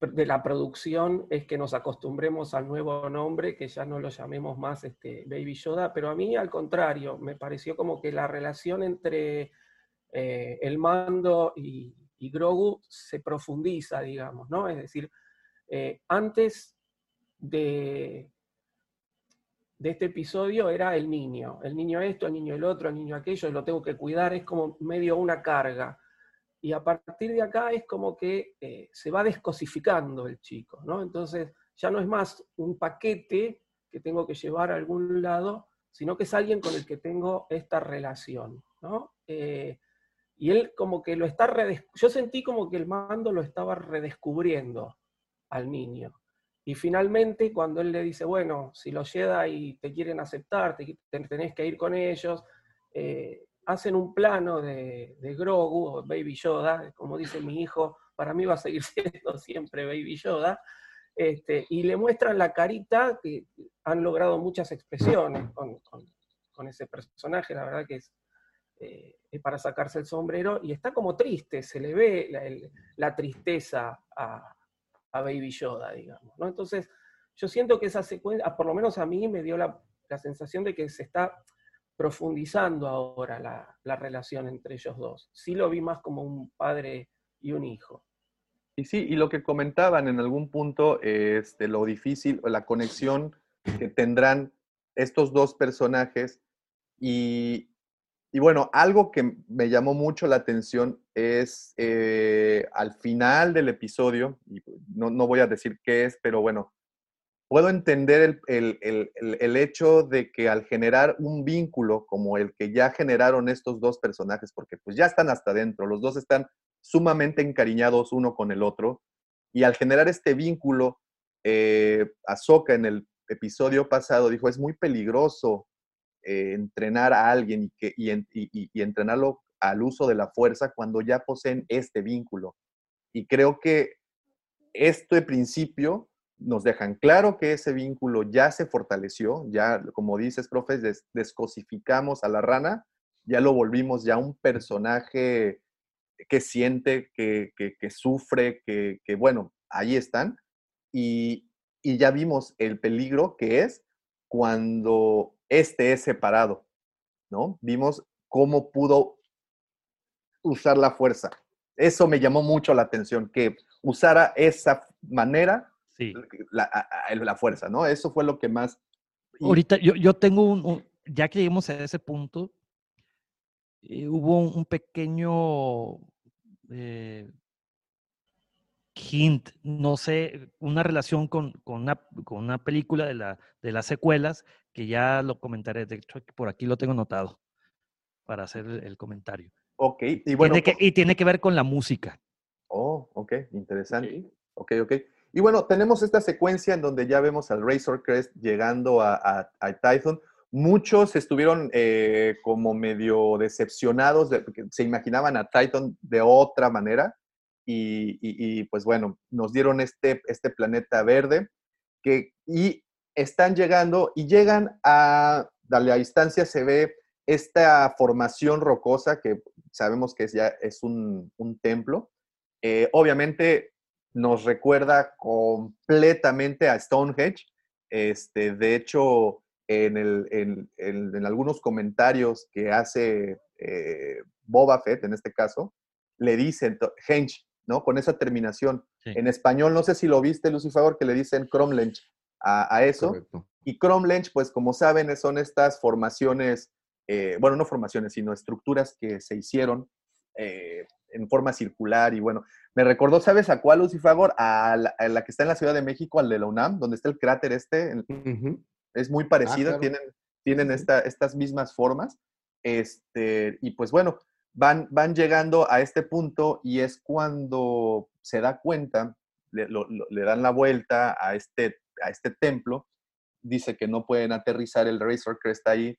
de la producción es que nos acostumbremos al nuevo nombre, que ya no lo llamemos más este, Baby Yoda, pero a mí al contrario, me pareció como que la relación entre eh, el mando y, Grogu se profundiza, digamos, ¿no? Es decir, eh, antes de, de este episodio era el niño, el niño esto, el niño el otro, el niño aquello, lo tengo que cuidar, es como medio una carga y a partir de acá es como que eh, se va descosificando el chico, ¿no? Entonces ya no es más un paquete que tengo que llevar a algún lado, sino que es alguien con el que tengo esta relación, ¿no? Eh, y él como que lo está yo sentí como que el mando lo estaba redescubriendo al niño. Y finalmente cuando él le dice, bueno, si los y te quieren aceptar, te, tenés que ir con ellos, eh, hacen un plano de, Grogu o Baby Yoda, como dice mi hijo, para mí va a seguir (laughs) siendo siempre Baby Yoda, este, y le muestran la carita que han logrado muchas expresiones con, ese personaje, la verdad que es, eh, es, para sacarse el sombrero, y está como triste, se le ve la, tristeza a, Baby Yoda, digamos. ¿no? Entonces, yo siento que esa secuencia, por lo menos a mí me dio la, la sensación de que se está profundizando ahora la, relación entre ellos dos. Sí lo vi más como un padre y un hijo. Y sí, y lo que comentaban en algún punto es de lo difícil, la conexión que tendrán estos dos personajes. Y, bueno, algo que me llamó mucho la atención es eh, al final del episodio, y no, no voy a decir qué es, pero bueno, puedo entender el, hecho de que al generar un vínculo como el que ya generaron estos dos personajes, porque pues ya están hasta adentro, los dos están sumamente encariñados uno con el otro, y al generar este vínculo, eh, en el episodio pasado dijo, es muy peligroso eh, entrenar a alguien y, que, y entrenarlo al uso de la fuerza cuando ya poseen este vínculo. Y creo que este principio nos dejan claro que ese vínculo ya se fortaleció, ya, como dices, profe, descosificamos a la rana, ya lo volvimos ya un personaje que siente, que, sufre, que, bueno, ahí están. Y, ya vimos el peligro que es cuando este es separado, ¿no? Vimos cómo pudo usar la fuerza. Eso me llamó mucho la atención, que usara esa manera la, fuerza, ¿no? Eso fue lo que más... Ahorita yo, yo tengo un, ya que llegamos a ese punto, eh, hubo un, pequeño, eh, hint, no sé, una relación con, con, una, con una película de, la, de las secuelas que ya lo comentaré. De hecho, por aquí lo tengo notado para hacer el, comentario. Ok, y bueno. Tiene que, y tiene que ver con la música. Oh, ok, interesante. Ok, ok. Y bueno, tenemos esta secuencia en donde ya vemos al Razor Crest llegando a, a, a Tython. Muchos estuvieron eh, como medio decepcionados, de, se imaginaban a Titan de otra manera. Y, y, y, pues bueno, nos dieron este, este planeta verde que, y están llegando y llegan a, a la distancia se ve esta formación rocosa que sabemos que es ya es un, un templo. Eh, obviamente nos recuerda completamente a Stonehenge. Este, de hecho, en, el, en, en, en algunos comentarios que hace eh, Boba Fett, en este caso, le dicen Henge, ¿no? Con esa terminación. Sí. En español, no sé si lo viste, Lucifer, que le dicen Cromlech a, a, eso. Correcto. Y Cromlech, pues como saben, son estas formaciones, eh, bueno, no formaciones, sino estructuras que se hicieron eh, en forma circular y bueno, me recordó, ¿sabes a cuál, Lucifagor? A la, a la, que está en la Ciudad de México, al de la UNAM, donde está el cráter este. Uh -huh. Es muy ah, claro. tienen, tienen esta, estas mismas formas. Este, y pues bueno, van, van llegando a este punto y es cuando se da cuenta, le, lo, le dan la vuelta a este, a este templo, dice que no pueden aterrizar el Razor Crest ahí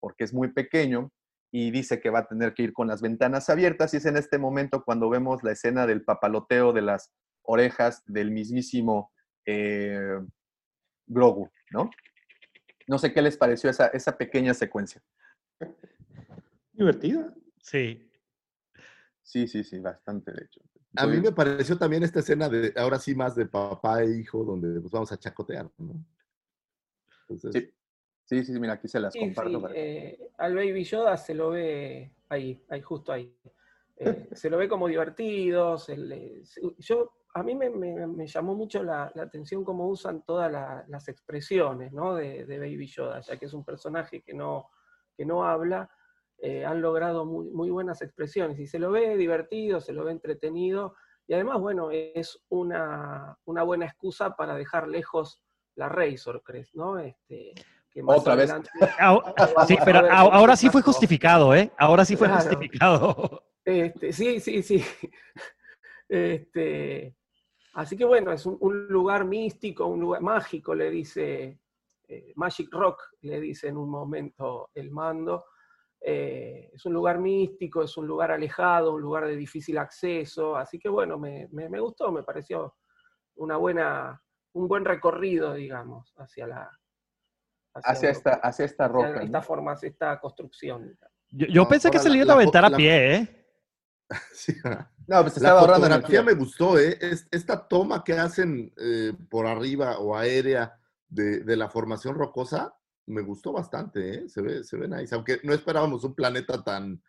porque es muy pequeño y dice que va a tener que ir con las ventanas abiertas y es en este momento cuando vemos la escena del papaloteo de las orejas del mismísimo eh, Grogu, ¿no? No sé qué les pareció esa, esa pequeña secuencia. Divertida. Sí. Sí, sí, sí, bastante, de hecho. A mí me pareció también esta escena de, ahora sí más de papá e hijo, donde pues vamos a chacotear, ¿no? Entonces, sí. Sí, sí, mira, aquí se las sí, comparto. Sí. Para... Eh, al Baby Yoda se lo ve ahí, ahí justo ahí. Eh, (laughs) se lo ve como divertido. Se le, se, yo, a mí me, me, me llamó mucho la, la, atención cómo usan todas la, las expresiones ¿no? de, de, Baby Yoda, ya que es un personaje que no, que no habla. Eh, han logrado muy, muy buenas expresiones y se lo ve divertido, se lo ve entretenido y además, bueno, es una, una buena excusa para dejar lejos la Razor Crest, ¿no? Este, otra vez. (laughs) (laughs) sí, pero ahora sí fue justificado, ¿eh? Ahora sí fue claro. justificado. Este, sí, sí, sí. (laughs) Este, así que bueno, es un, un, lugar místico, un lugar mágico, le dice eh, Magic Rock, le dice en un momento el mando. Eh, es un lugar místico, es un lugar alejado, un lugar de difícil acceso. Así que bueno, me, me, me gustó, me pareció una buena, un buen recorrido, digamos, hacia la, hacia, hacia esta, hacia esta roca. Hacia esta ¿no? forma, hacia esta construcción. Yo, yo no, pensé que se le iba a aventar a pie, ¿eh? (laughs) Sí. No, pues la fotografía me gustó, ¿eh? Esta toma que hacen eh, por arriba o aérea de, de, la formación rocosa me gustó bastante, ¿eh? Se ve, se ve nice. Aunque no esperábamos un planeta tan,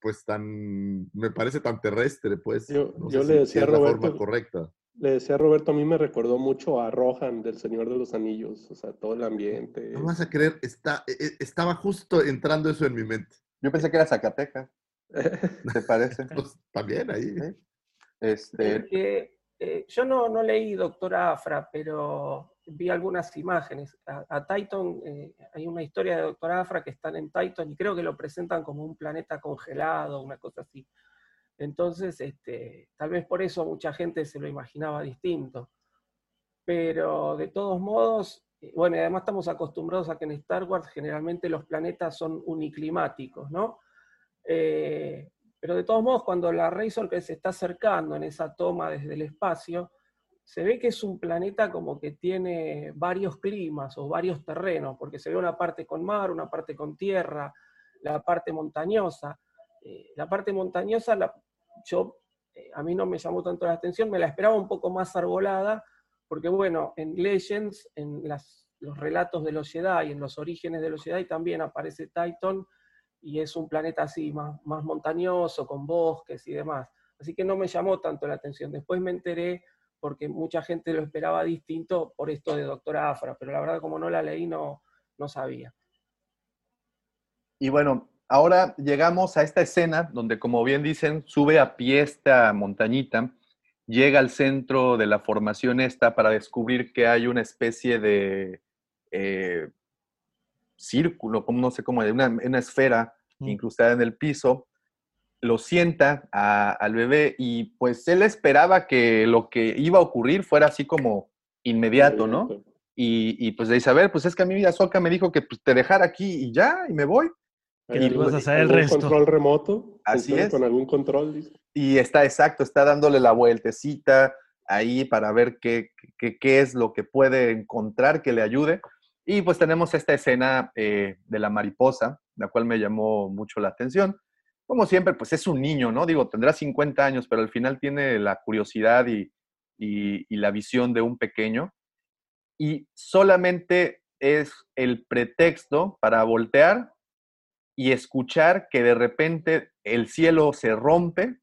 pues tan, me parece tan terrestre, pues. Yo, no yo sé le si, decía si a Roberto, la forma correcta le decía a Roberto, a mí me recordó mucho a Rohan del Señor de los Anillos, o sea, todo el ambiente. No vas a creer, está, e, e, estaba justo entrando eso en mi mente. Yo pensé que era Zacatecas. (laughs) ¿Te parece? Pues, también ahí. Este... Eh, eh, yo no, no leí Doctora Afra, pero vi algunas imágenes. A, a Titan, eh, hay una historia de Doctora Afra que están en Titan y creo que lo presentan como un planeta congelado, una cosa así. Entonces, este, tal vez por eso mucha gente se lo imaginaba distinto. Pero de todos modos, eh, bueno, además estamos acostumbrados a que en Star Wars generalmente los planetas son uniclimáticos, ¿no? Eh, pero de todos modos, cuando la Razor que se está acercando en esa toma desde el espacio, se ve que es un planeta como que tiene varios climas o varios terrenos, porque se ve una parte con mar, una parte con tierra, la parte montañosa. Eh, la parte montañosa la, yo, eh, a mí no me llamó tanto la atención, me la esperaba un poco más arbolada, porque bueno, en Legends, en los relatos de los Jedi, en los orígenes de los Jedi también aparece Titan, y es un planeta así, más, más montañoso, con bosques y demás. Así que no me llamó tanto la atención. Después me enteré, porque mucha gente lo esperaba distinto por esto de Doctora Afra, pero la verdad como no la leí no, no sabía. Y bueno, ahora llegamos a esta escena donde, como bien dicen, sube a pie esta montañita llega al centro de la formación esta para descubrir que hay una especie de eh, círculo, como no sé cómo, una, una esfera Mm. incrustada en el piso, lo sienta a- al bebé y pues él esperaba que lo que iba a ocurrir fuera así como inmediato, ¿no? Y, y pues le dice, a ver, pues es que a mí Azoka me dijo que pues, te dejara aquí y ya, y me voy. Que ¿Hay tú vas a algún- hacer el algún resto. control remoto? Así ¿Funciona es. Con algún control, dice. Y está exacto, está dándole la vueltecita ahí para ver qué, qué, qué es lo que puede encontrar que le ayude. Y pues tenemos esta escena eh, de la mariposa, la cual me llamó mucho la atención. Como siempre, pues es un niño, ¿no? Digo, tendrá 50 años, pero al final tiene la curiosidad y, y- y la visión de un pequeño. Y solamente es el pretexto para voltear y escuchar que de repente el cielo se rompe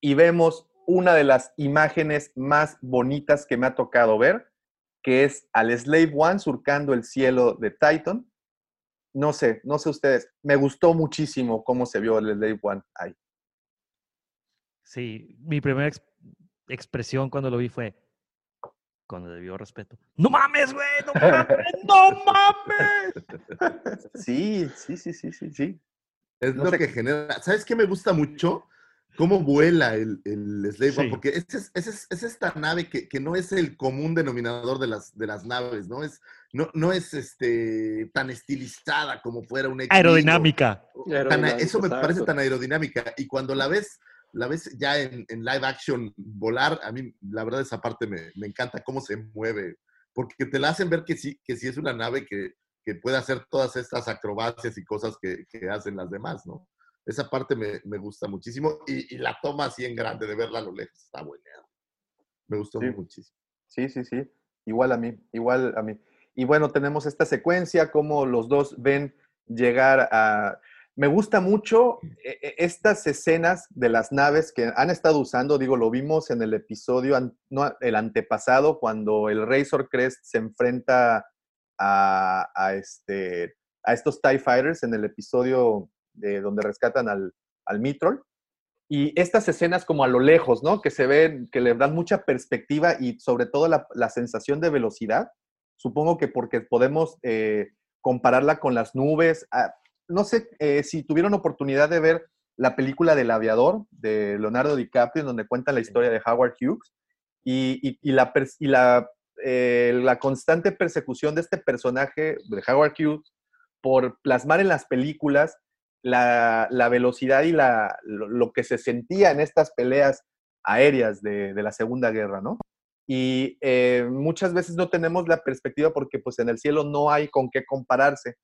y vemos una de las imágenes más bonitas que me ha tocado ver, que es al Slave One surcando el cielo de Titan. No sé, no sé ustedes, me gustó muchísimo cómo se vio el Slave One ahí. Sí, mi primera ex- expresión cuando lo vi fue cuando debió respeto. ¡No mames, güey! ¡No (laughs) mames! ¡No mames! Sí, sí, sí, sí, sí, sí. Es No lo sé- que genera. ¿Sabes qué me gusta mucho? Cómo vuela el, el Slave One, Sí. porque es, es, es- es esta nave que, que no es el común denominador de las, de las naves, ¿no? Es, no, no es este, tan estilizada como fuera un X-Wing o- Aerodinámica. tan Aerodinámica, eso me parece tan aerodinámica. Y cuando la ves, la ves ya en, en live action volar, a mí la verdad esa parte me, me encanta, cómo se mueve, porque te la hacen ver que sí, que sí es una nave que, que puede hacer todas estas acrobacias y cosas que, que hacen las demás, ¿no? Esa parte me, me gusta muchísimo y, y la toma así en grande de verla a lo lejos, está buena. Me gustó Sí. muchísimo. Sí, sí, sí. Igual a mí, igual a mí. Y bueno, tenemos esta secuencia, como los dos ven llegar a... Me gusta mucho eh, eh, estas escenas de las naves que han estado usando, digo, lo vimos en el episodio, no, el antepasado, cuando el Razor Crest se enfrenta este, a estos TIE Fighters en el episodio de donde rescatan al, al Mitrol. Y estas escenas como a lo lejos, ¿no? Que se ven, que le dan mucha perspectiva y sobre todo la, la sensación de velocidad. Supongo que porque podemos eh, compararla con las nubes. Ah, no sé eh, si tuvieron oportunidad de ver la película del aviador de Leonardo DiCaprio, en donde cuenta la historia de Howard Hughes y, y- y la, y la, eh, la constante persecución de este personaje de Howard Hughes por plasmar en las películas la, la velocidad y la, lo, lo que se sentía en estas peleas aéreas de, de la Segunda Guerra, ¿no? Y eh, muchas veces no tenemos la perspectiva porque pues en el cielo no hay con qué compararse.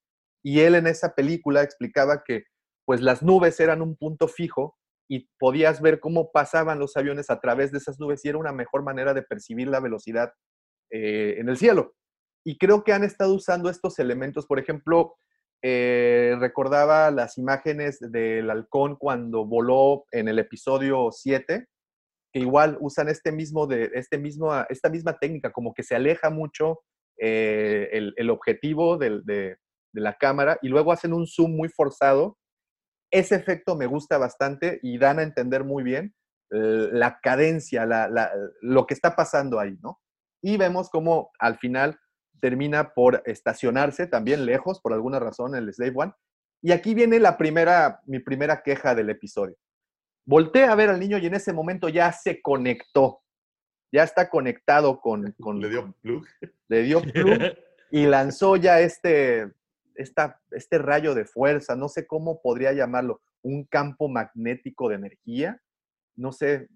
Y él en esa película explicaba que pues las nubes eran un punto fijo y podías ver cómo pasaban los aviones a través de esas nubes y era una mejor manera de percibir la velocidad eh, en el cielo. Y creo que han estado usando estos elementos, por ejemplo, eh, recordaba las imágenes del halcón cuando voló en el episodio 7, que igual usan este mismo de, este mismo, esta misma técnica, como que se aleja mucho eh, el, el, objetivo del, de, de, la cámara y luego hacen un zoom muy forzado. Ese efecto me gusta bastante y dan a entender muy bien eh, la cadencia, la, la, lo que está pasando ahí, ¿no? Y vemos como al final termina por estacionarse también lejos, por alguna razón, el Slave One. Y aquí viene la primera, mi primera queja del episodio. Volté a ver al niño y en ese momento ya se conectó. Ya está conectado con... (laughs) con le dio plug. Le dio plug (laughs) y lanzó ya este, esta, este rayo de fuerza. No sé cómo podría llamarlo. Un campo magnético de energía. No sé,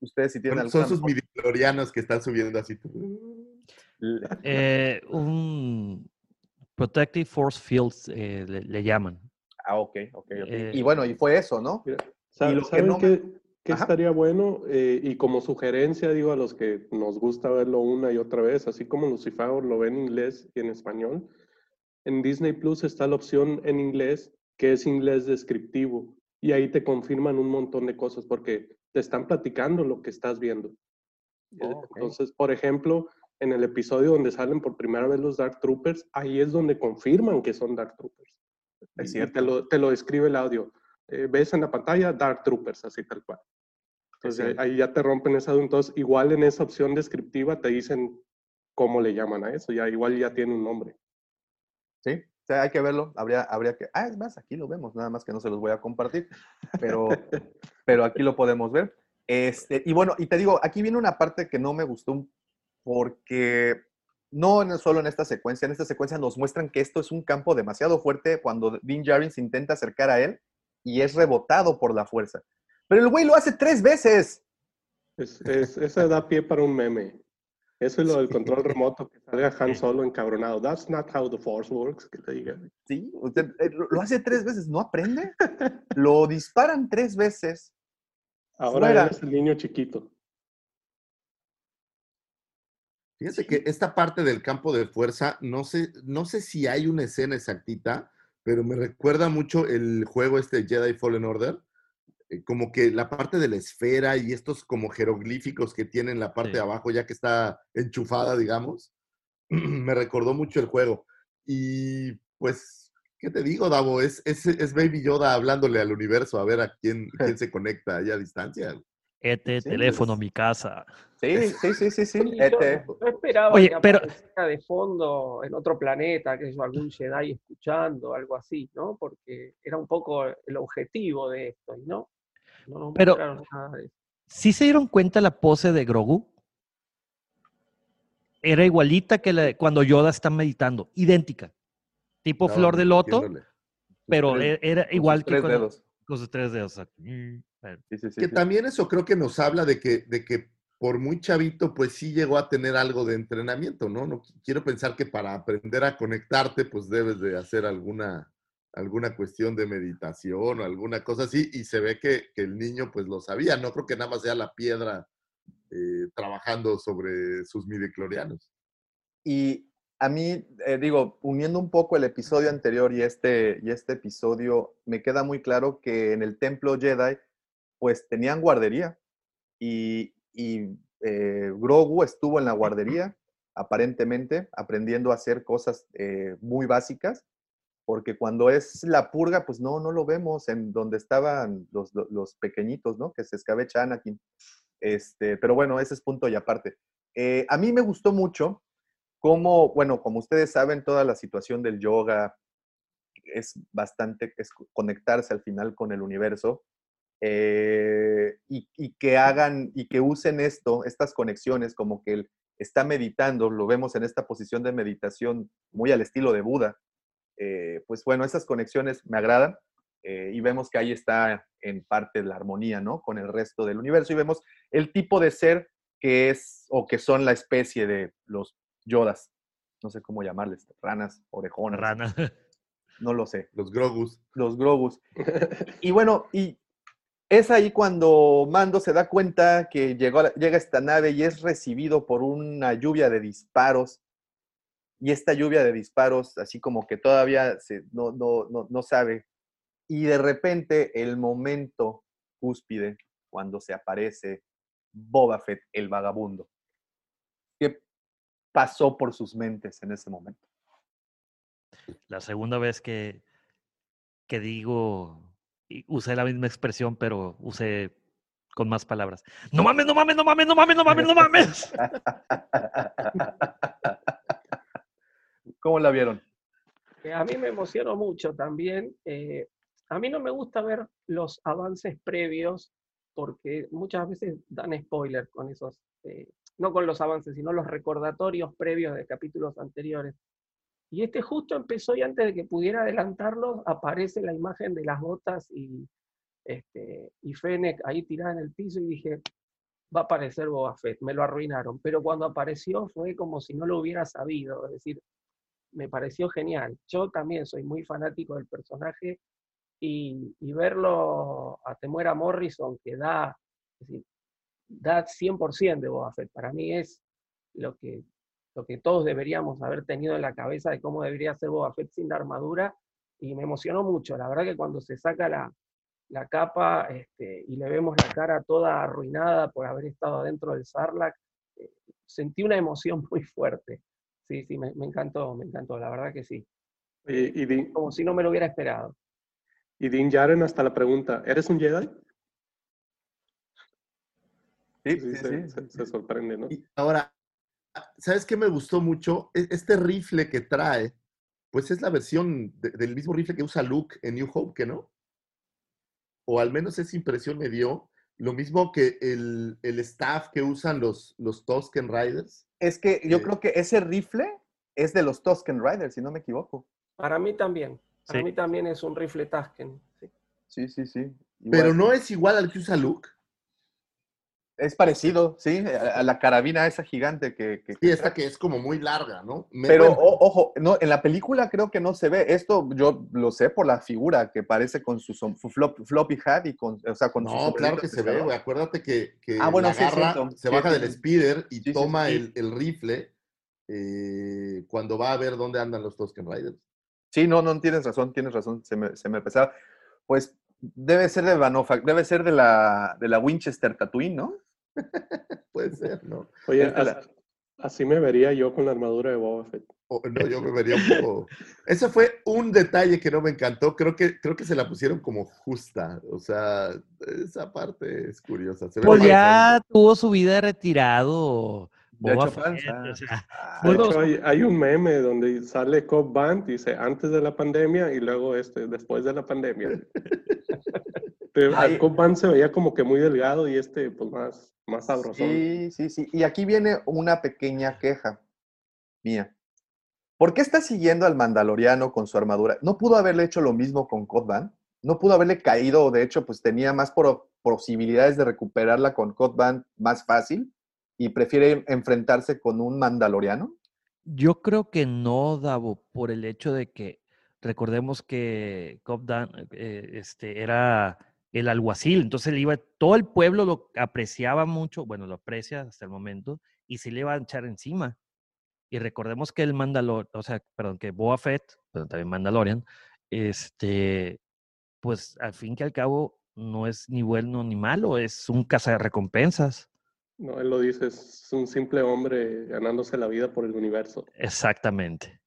ustedes si tienen Son, son sus midichlorianos que están subiendo así. (laughs) Eh, un Protective Force Fields eh, le, le, llaman. Ah, ok, ok. okay. Eh, y bueno, y fue eso, ¿no? Mira, ¿saben, lo que no qué, qué estaría bueno? Eh, y como sugerencia, digo, a los que nos gusta verlo una y otra vez, así como Lucifer lo ve en inglés y en español, en Disney Plus está la opción en inglés que es inglés descriptivo. Y ahí te confirman un montón de cosas porque te están platicando lo que estás viendo. Oh, okay. Entonces, por ejemplo, en el episodio donde salen por primera vez los Dark Troopers, ahí es donde confirman que son Dark Troopers. Es cierto. Te lo, te lo describe el audio. Eh, ves en la pantalla Dark Troopers, así tal cual. Entonces ahí ya te rompen esa. Entonces, igual en esa opción descriptiva te dicen cómo le llaman a eso. Ya igual ya tiene un nombre. Sí, o sea, hay que verlo. Habría, habría que. Ah, es más, aquí lo vemos, nada más que no se los voy a compartir. Pero, (laughs) pero aquí lo podemos ver. Este, y bueno, y te digo, aquí viene una parte que no me gustó porque no en- solo en esta secuencia, en esta secuencia nos muestran que esto es un campo demasiado fuerte cuando Dean Jarin se intenta acercar a él y es rebotado por la fuerza. Pero el güey lo hace tres veces. Es, es, eso da pie para un meme. Eso es lo del control remoto, que salga Han Solo encabronado. That's not how the Force works. Que te diga. Sí, usted eh, lo hace tres veces, ¿no aprende? Lo disparan tres veces. Ahora Fuera. eres el niño chiquito. Fíjate que esta parte del campo de fuerza, no sé, no sé si hay una escena exactita, pero me recuerda mucho el juego este Jedi Fallen Order, como que la parte de la esfera y estos como jeroglíficos que tienen la parte Sí. de abajo, ya que está enchufada, digamos, (clears throat) me recordó mucho el juego. Y pues, ¿qué te digo, Davo? Es, es, es Baby Yoda hablándole al universo a ver a quién, (laughs) quién se conecta allá a distancia. Este Sí, teléfono, es- mi casa. Sí, sí, sí, sí, sí. Yo Este, no esperaba Oye, que pero- apareciera de fondo en otro planeta, que yo algún Jedi escuchando, algo así, ¿no? Porque era un poco el objetivo de esto, y no, no Pero- nada de. ¿Sí se dieron cuenta la pose de Grogu? Era igualita que la de cuando Yoda está meditando, idéntica. Tipo Estaba flor de loto, pero tres- e- era con sus igual que tres con, dedos. con sus tres dedos. Mm, bueno. Sí, sí, sí, que sí. también eso creo que nos habla de que, de que por muy chavito, pues sí llegó a tener algo de entrenamiento, ¿no? no qui- quiero pensar que para aprender a conectarte, pues debes de hacer alguna, alguna cuestión de meditación o alguna cosa así, y se ve que, que el niño pues lo sabía, no creo que nada más sea la piedra eh, trabajando sobre sus midiclorianos. Y a mí, eh, digo, uniendo un poco el episodio anterior y este, y este episodio, me queda muy claro que en el templo Jedi, pues tenían guardería. Y, y, eh, Grogu estuvo en la guardería, aparentemente, aprendiendo a hacer cosas eh, muy básicas, porque cuando es la purga, pues no, no lo vemos en donde estaban los, los- pequeñitos, ¿no? Que se escabecha Anakin. Este, pero bueno, ese es punto y aparte. Eh, a mí me gustó mucho cómo, bueno, como ustedes saben, toda la situación del yoga es bastante, es conectarse al final con el universo eh, y, y que hagan y que usen esto, estas conexiones, como que él está meditando, lo vemos en esta posición de meditación muy al estilo de Buda. Eh, pues bueno, esas conexiones me agradan eh, y vemos que ahí está en parte la armonía, ¿no? Con el resto del universo y vemos el tipo de ser que es o que son la especie de los yodas. No sé cómo llamarles, ranas, orejonas. Rana. No lo sé. Los Grogus. Los Grogus. (laughs) Y bueno, y es ahí cuando Mando se da cuenta que llegó, llega esta nave y es recibido por una lluvia de disparos. Y esta lluvia de disparos, así como que todavía se- no, no, no, no sabe. Y de repente, el momento cúspide, cuando se aparece Boba Fett, el vagabundo. ¿Qué pasó por sus mentes en ese momento? La segunda vez que, que digo, usé la misma expresión, pero usé con más palabras. No mames, no mames, no mames, no mames, no mames, no mames. (laughs) (laughs) ¿Cómo la vieron? Eh, A mí me emocionó mucho también. eh, a mí no me gusta ver los avances previos porque muchas veces dan spoiler con esos, eh, no con los avances, sino los recordatorios previos de capítulos anteriores. Y este justo empezó y antes de que pudiera adelantarlos aparece la imagen de las botas y, este, y Fennec ahí tirada en el piso y dije, va a aparecer Boba Fett, me lo arruinaron. Pero cuando apareció fue como si no lo hubiera sabido, es decir, me pareció genial. Yo también soy muy fanático del personaje y, verlo a Temuera Morrison, que da, es decir, da 100% de Boba Fett, para mí es lo que, lo que todos deberíamos haber tenido en la cabeza de cómo debería ser Boba Fett sin la armadura, y me emocionó mucho. La verdad que cuando se saca la, la capa este, y le vemos la cara toda arruinada por haber estado adentro del Sarlacc, eh, sentí una emoción (laughs) muy fuerte. Sí, sí, me, me encantó, me encantó, la verdad que sí. Y, y, Din, Como si no me lo hubiera esperado. y Din Djarin hasta la pregunta, ¿eres un Jedi? Sí, Sí, sí, se, sí. se- se sorprende, ¿no? Y ahora, ¿sabes qué me gustó mucho? E- Este rifle que trae, pues es la versión de- del mismo rifle que usa Luke en New Hope, ¿que no? O al menos esa impresión me dio. Lo mismo que el, el staff que usan los, los Tusken Riders. Es que yo Eh, creo que ese rifle es de los Tusken Riders, si no me equivoco. Para mí también. Para Sí. mí también es un rifle Tasken. sí. Sí, sí, sí. Pero no es igual al que usa Luke. Es parecido, sí, a, a la carabina esa gigante que... que- Sí, esta que es como muy larga, ¿no? Me- Pero o- ojo, no, en la película creo que no se ve. Esto yo lo sé por la figura que parece con su, flop- floppy hat y con, o sea, con su No, claro que se ve, güey. Acuérdate que, que Ah, bueno, la sí, se baja sí, del speeder y toma el rifle eh, cuando va a ver dónde andan los Tusken Riders. Sí, no, no, tienes razón, tienes razón, se me, se me pesaba. Pues debe ser de Vanofa, debe ser de la, de la Winchester Tatooine, ¿no? (laughs) Puede ser, ¿no? Oye, la- así me vería yo con la armadura de Boba Fett. O- no, yo me vería un poco. Ese fue un detalle que no me encantó. Creo que, creo que se la pusieron como justa. O sea, esa parte es curiosa. Se Pues ya tuvo su vida retirado. De Boba hecho, Fett, o sea, Ah, De Bueno, hecho, hay, hay un meme donde sale Cobb Band y dice antes de la pandemia y luego este después de la pandemia. (laughs) Cobb Band se veía como que muy delgado y este pues más, más sabroso. Sí, sí, sí. Y aquí viene una pequeña queja mía. ¿Por qué está siguiendo al Mandaloriano con su armadura? ¿No pudo haberle hecho lo mismo con Cod Band? ¿No pudo haberle caído? De hecho, pues tenía más pro- posibilidades de recuperarla con Cod Band más fácil y prefiere enfrentarse con un Mandaloriano. Yo creo que no, Davo, por el hecho de que recordemos que Cobb Dan eh, este, era el alguacil, entonces todo el pueblo lo apreciaba mucho, bueno, lo aprecia hasta el momento, y se le iba a echar encima. Y recordemos que el Mandalor, o sea, perdón, que Fett, pero también Mandalorian, este, pues al fin que al cabo no es ni bueno ni malo, es un recompensas. No, él lo dice, es un simple hombre ganándose la vida por el universo. Exactamente.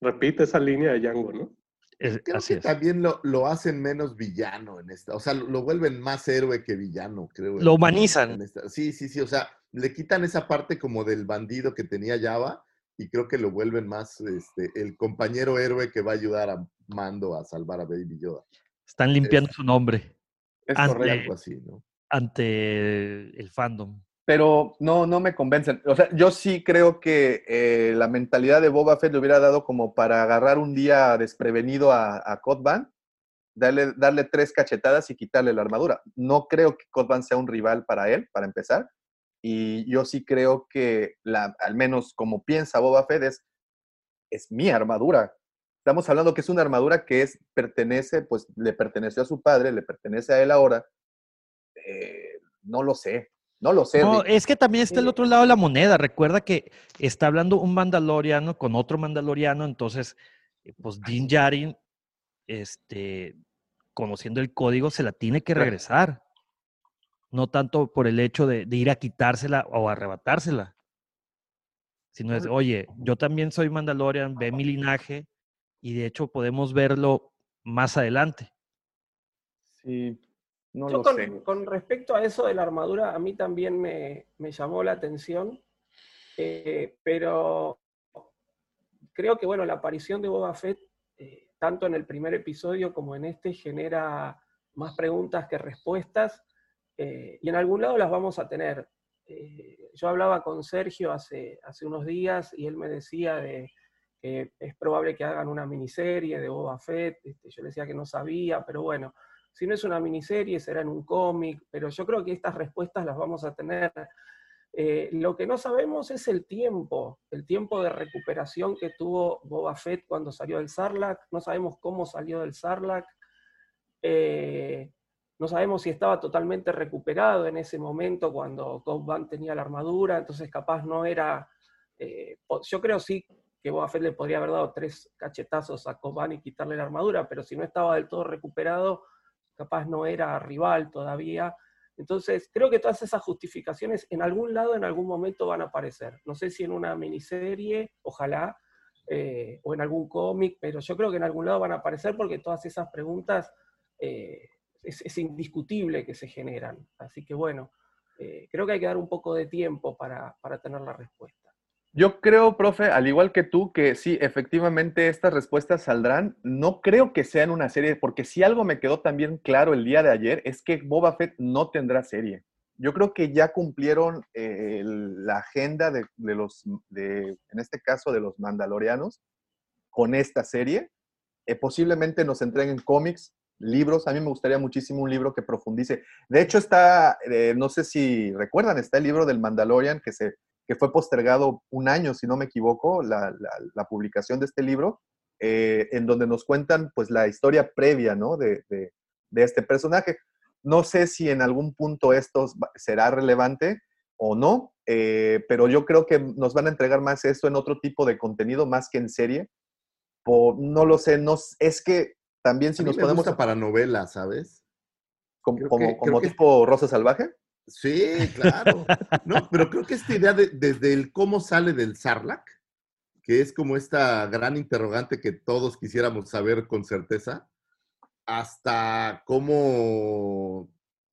Repite esa línea de Django, ¿no? Es- Creo así que es. también lo, lo hacen menos villano en esta. O sea, lo, lo vuelven más héroe que villano, creo. en- Lo humanizan. en esta. Sí, sí, sí. O sea, le quitan esa parte como del bandido que tenía Java y creo que lo vuelven más este, el compañero héroe que va a ayudar a Mando a salvar a Baby Yoda. Están limpiando Es- su nombre Es Ante- correcto. Algo así, ¿no? ante el fandom. Pero no, no me convencen. O sea, yo sí creo que eh, la mentalidad de Boba Fett le hubiera dado como para agarrar un día desprevenido a, a Cod Band, darle, darle tres cachetadas y quitarle la armadura. No creo que Cod Band sea un rival para él, para empezar. Y yo sí creo que, la, al menos como piensa Boba Fett, es, es mi armadura. Estamos hablando que es una armadura que es, pertenece, pues le perteneció a su padre, le pertenece a él ahora. Eh, no lo sé, no lo sé. No, es que también está el otro lado de la moneda. Recuerda que está hablando un mandaloriano con otro mandaloriano, entonces, eh, pues Din Djarin, este, conociendo el código, se la tiene que regresar. No tanto por el hecho de, de ir a quitársela o arrebatársela, sino es, oye, yo también soy mandalorian, ve mi linaje y de hecho podemos verlo más adelante. Sí, no Yo lo con, sé. con respecto a eso de la armadura, a mí también me, me llamó la atención, eh, pero creo que bueno, la aparición de Boba Fett, eh, tanto en el primer episodio como en este, genera más preguntas que respuestas, eh, y en algún lado las vamos a tener. Yo hablaba con Sergio hace, hace unos días y él me decía de que es probable que hagan una miniserie de Boba Fett, este, yo le decía que no sabía, pero bueno, si no es una miniserie, será en un cómic, pero yo creo que estas respuestas las vamos a tener. Eh, lo que no sabemos es el tiempo, el tiempo de recuperación que tuvo Boba Fett cuando salió del Sarlacc. No sabemos cómo salió del Sarlacc. Eh, no sabemos si estaba totalmente recuperado en ese momento cuando Cobb tenía la armadura, entonces capaz no era... eh, yo creo sí que Boba Fett le podría haber dado tres cachetazos a Cobb y quitarle la armadura, pero si no estaba del todo recuperado, capaz no era rival todavía. Entonces, creo que todas esas justificaciones en algún lado, en algún momento van a aparecer. No sé si en una miniserie, ojalá, eh, o en algún cómic, pero yo creo que en algún lado van a aparecer porque todas esas preguntas eh, es, indiscutible que se generan. Así que bueno, eh, creo que hay que dar un poco de tiempo para, para tener la respuesta. Yo creo, profe, al igual que tú, que sí, efectivamente estas respuestas saldrán. No creo que sean una serie, porque si algo me quedó también claro el día de ayer es que Boba Fett no tendrá serie. Yo creo que ya cumplieron eh, la agenda de, de los, de, en este caso, de los mandalorianos con esta serie. Eh, posiblemente nos entreguen cómics, libros. A mí me gustaría muchísimo un libro que profundice. De hecho, está, eh, no sé si recuerdan, está el libro del Mandalorian que, se, que fue postergado un año, si no me equivoco, la, la- la publicación de este libro, eh, en donde nos cuentan pues la historia previa, ¿no? De, de- de este personaje. No sé si en algún punto esto será relevante o no, eh, pero yo creo que nos van a entregar más esto en otro tipo de contenido, más que en serie. Por, no lo sé, no, es que también si A mí nos me podemos... gusta para novelas, ¿sabes? como que- tipo Rosa Salvaje. Sí, claro. No, pero creo que esta idea de, desde el cómo sale del Sarlacc, que es como esta gran interrogante que todos quisiéramos saber con certeza, hasta cómo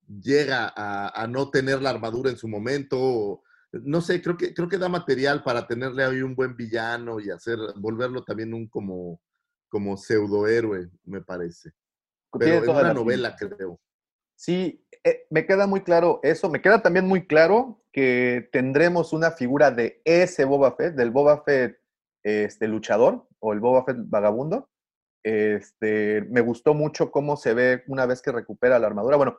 llega a, a no tener la armadura en su momento. no sé, creo que, creo que da material para tenerle ahí un buen villano y hacer, volverlo también un como, como pseudohéroe, me parece. Pero toda una la novela, creo. Sí, eh, me queda muy claro eso. Me queda también muy claro que tendremos una figura de ese Boba Fett, del Boba Fett este, luchador o el Boba Fett vagabundo. Este, me gustó mucho cómo se ve una vez que recupera la armadura. Bueno,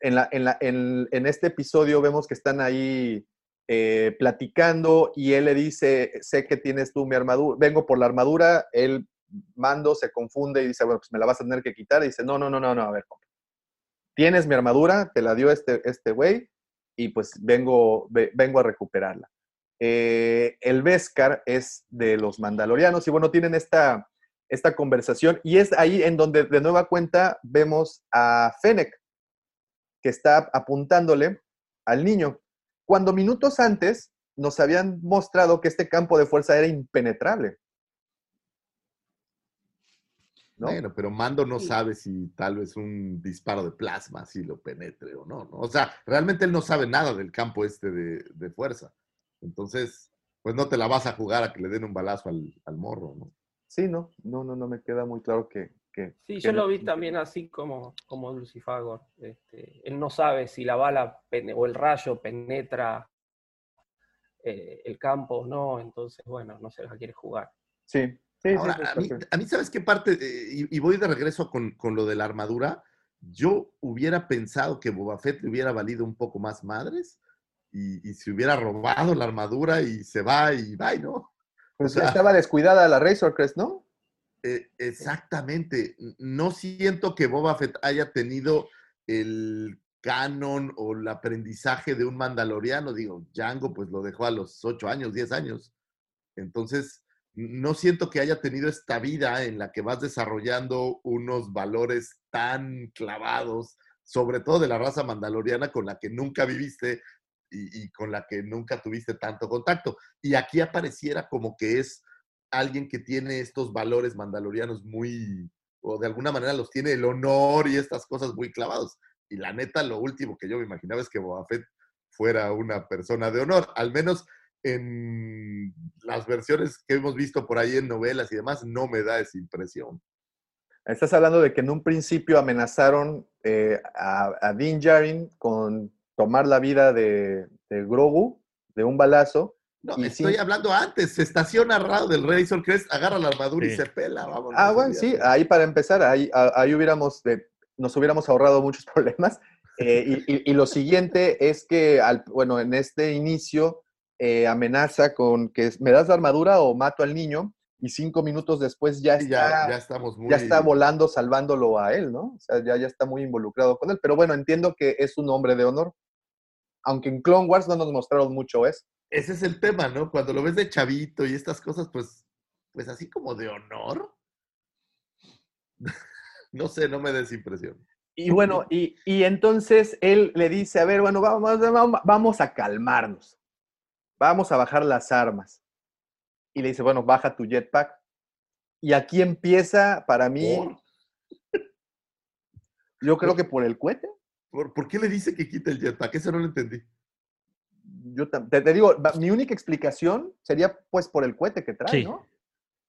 en, este episodio vemos que están ahí eh, platicando y él le dice, sé que tienes tú mi armadura, vengo por la armadura, él mando, se confunde y dice, bueno, pues me la vas a tener que quitar. Y dice, no, no, no, no, no, a ver. Tienes mi armadura, te la dio este este güey y pues vengo, ve- vengo a recuperarla. Eh, el Beskar es de los mandalorianos y bueno, tienen esta, esta conversación y es ahí en donde de nueva cuenta vemos a Fennec que está apuntándole al niño. Cuando minutos antes nos habían mostrado que este campo de fuerza era impenetrable. ¿No? Bueno, pero Mando no Sí. sabe si tal vez un disparo de plasma si lo penetre o no, ¿no? O sea, realmente él no sabe nada del campo este de, de fuerza. Entonces, pues no te la vas a jugar a que le den un balazo al, al morro, ¿no? Sí, no, no, no, no me queda muy claro que... que Sí, que yo no- lo vi también así como, como Lucifagor. Este, él no sabe si la bala o el rayo penetra eh, el campo o no, entonces, bueno, no se la quiere jugar. Sí, sí, Ahora, sí, a mí, a mí, ¿sabes qué parte? Eh, y, y voy de regreso con, con lo de la armadura. Yo hubiera pensado que Boba Fett le hubiera valido un poco más madres y, y se hubiera robado la armadura y se va y va, ¿no? Pues o sea- estaba descuidada la Razor Crest, ¿no? Eh, exactamente. No siento que Boba Fett haya tenido el canon o el aprendizaje de un mandaloriano. Digo, Django pues lo dejó a los 8 años, 10 años. Entonces, no siento que haya tenido esta vida en la que vas desarrollando unos valores tan clavados, sobre todo de la raza mandaloriana con la que nunca viviste y, con la que nunca tuviste tanto contacto. Y aquí apareciera como que es alguien que tiene estos valores mandalorianos muy, o de alguna manera los tiene el honor y estas cosas muy clavados. Y la neta, lo último que yo me imaginaba es que Boba Fett fuera una persona de honor, al menos en las versiones que hemos visto por ahí en novelas y demás, no me da esa impresión. Estás hablando de que en un principio amenazaron eh, a, a Din Djarin con tomar la vida de, de Grogu de un balazo. No, Y estoy sí. hablando antes, se estaciona al lado del Razor Crest, agarra la armadura y se pela. Ah, bueno, sí, ahí para empezar, ahí, a- ahí hubiéramos, de- nos hubiéramos ahorrado muchos (laughs) problemas. Eh, y, y- y lo siguiente es que, al, bueno, en este inicio eh, amenaza con que me das la armadura o mato al niño y cinco minutos después ya está, ya, ya ya, estamos muy... está volando salvándolo a él, ¿no? O sea, ya, ya está muy involucrado con él. Pero bueno, entiendo que es un hombre de honor. Aunque en Clone Wars no nos mostraron mucho eso. Ese es el tema, ¿no? Cuando lo ves de chavito y estas cosas, pues, pues así como de honor. (laughs) no sé, no me des impresión. Y bueno, y, y entonces él le dice, a ver, bueno, vamos, vamos, vamos a calmarnos. Vamos a bajar las armas. Y le dice, bueno, baja tu jetpack. Y aquí empieza, para mí, ¿Por? yo creo que por el cohete. ¿Por, por qué le dice que quita el jetpack? Eso no lo entendí. yo te, te digo, mi única explicación sería pues por el cohete que trae, Sí. ¿no?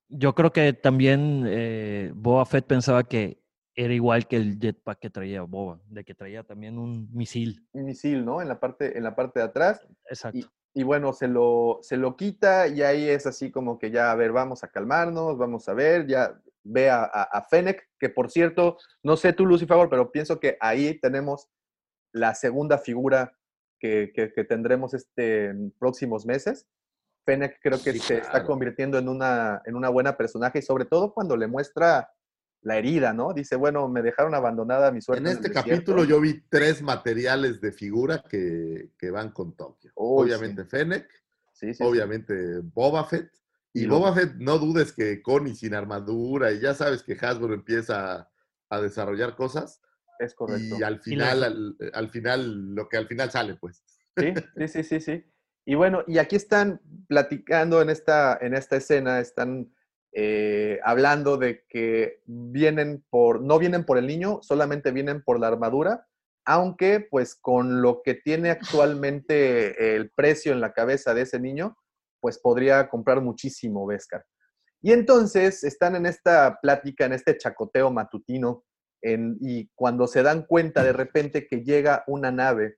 Yo creo que también eh, Boba Fett pensaba que era igual que el jetpack que traía Boba, de que traía también un misil. Un misil, ¿no? En la parte, en la parte de atrás. Exacto. Y, bueno, se lo, se lo quita y ahí es así como que ya, a ver, vamos a calmarnos, vamos a ver, ya ve a, a, a Fennec, que por cierto, no sé tú, Lucy Favor, pero pienso que ahí tenemos la segunda figura que, que- que tendremos este, en próximos meses. Fennec creo que Sí, se está convirtiendo en una, en una buena personaje y sobre todo cuando le muestra la herida, ¿no? Dice, bueno, me dejaron abandonada mi suerte. En el este desierto". capítulo yo vi tres materiales de figura que, que van con Tokio. Obviamente Fennec, Sí, sí, sí. obviamente Boba Fett. Y Y lo- Boba Fett, no dudes que Connie sin armadura, y ya sabes que Hasbro empieza a, a desarrollar cosas. Es correcto. Y al final, al, al final, lo que al final sale, pues. Sí, sí, sí, sí, sí. Y bueno, y aquí están platicando en esta, en esta escena, están eh, hablando de que vienen por, no vienen por el niño, solamente vienen por la armadura, aunque pues con lo que tiene actualmente el precio en la cabeza de ese niño, pues podría comprar muchísimo Vescar. Y entonces están en esta plática, en este chacoteo matutino, y cuando se dan cuenta de repente que llega una nave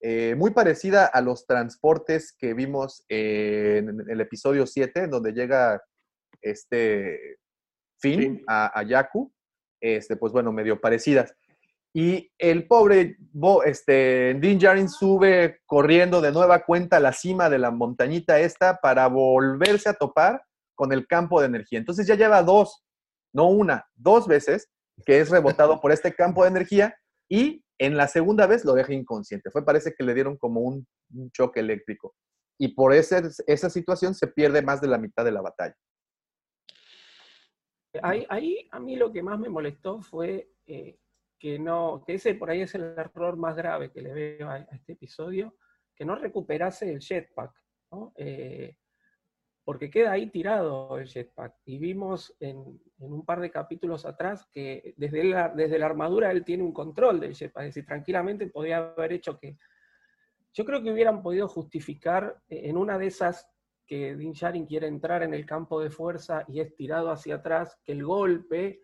eh, muy parecida a los transportes que vimos en el episodio 7, en donde llega este Finn Finn. a, a Yaku, este, pues bueno, medio parecidas. Y el pobre Bo- este, Din Djarin sube corriendo de nueva cuenta a la cima de la montañita esta para volverse a topar con el campo de energía. Entonces ya lleva dos, no una, dos veces que es rebotado por este campo de energía y en la segunda vez lo deja inconsciente. Fue, parece que le dieron como un, un choque eléctrico. Y por ese- esa situación se pierde más de la mitad de la batalla. Ahí, a mí lo que más me molestó fue eh, que no, que ese por ahí es el error más grave que le veo a, este episodio, que no recuperase el jetpack. Eh, porque queda ahí tirado el jetpack. Y vimos en, un par de capítulos atrás que desde la, desde la armadura él tiene un control del jetpack, es decir, tranquilamente podía haber hecho que... Yo creo que hubieran podido justificar eh, en una de esas que Din Djarin quiere entrar en el campo de fuerza y es tirado hacia atrás, que el golpe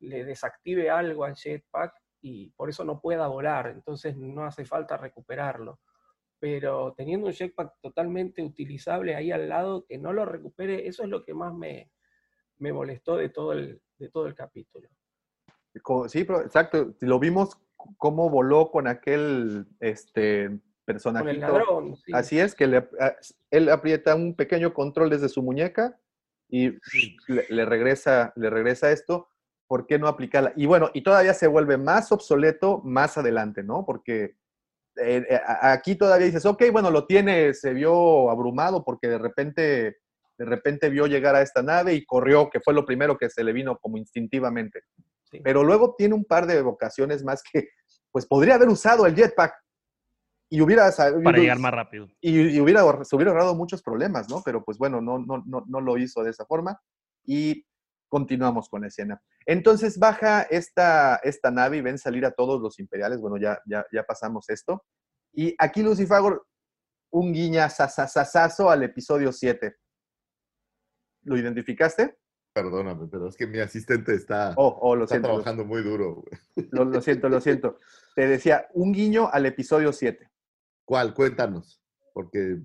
le desactive algo al jetpack y por eso no pueda volar, entonces no hace falta recuperarlo. Pero teniendo un jetpack totalmente utilizable ahí al lado, que no lo recupere, eso es lo que más me, me molestó de todo el, de todo el capítulo. Sí, exacto. Lo vimos cómo voló con aquel este, personaje. Con el ladrón, sí. Así es, que le, a- él aprieta un pequeño control desde su muñeca y le, le regresa, le regresa esto. ¿Por qué no aplicarla? Y bueno, y todavía se vuelve más obsoleto más adelante, ¿no? Porque eh, eh, aquí todavía dices, ok, bueno, lo tiene, se vio abrumado porque de repente, de repente vio llegar a esta nave y corrió, que fue lo primero que se le vino como instintivamente. Sí. Pero luego tiene un par de ocasiones más que, pues podría haber usado el jetpack y hubiera sabido- Para llegar más rápido. y, y hubiera, se hubiera ahorrado muchos problemas, ¿no? Pero pues bueno, no, no, no, no lo hizo de esa forma y continuamos con la escena. Entonces baja esta, esta nave y ven salir a todos los imperiales. Bueno, ya, ya, ya pasamos esto. Y aquí Lucifagor, un guiñazazazazo al episodio 7. ¿Lo identificaste? Perdóname, pero es que mi asistente está, Oh, oh, lo está siento. Lo, trabajando muy duro. lo- lo siento, lo siento. (laughs) Te decía, un guiño al episodio 7. ¿Cuál? Cuéntanos, porque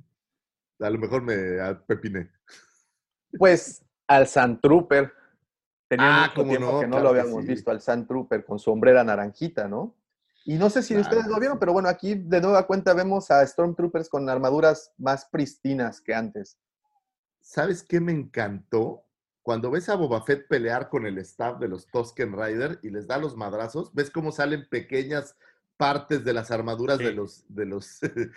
a lo mejor me pepiné. Pues al Sand Trooper. Tenía Ah, mucho tiempo no, que no claro lo habíamos sí. visto al Sand Trooper con sombrera naranjita, ¿no? Y no sé si Claro ustedes lo vieron, pero bueno, aquí de nueva cuenta vemos a Stormtroopers con armaduras más pristinas que antes. ¿Sabes qué me encantó? Cuando ves a Boba Fett pelear con el staff de los Tusken Rider y les da los madrazos, ves cómo salen pequeñas partes de las armaduras de Sí. los, de los (laughs) De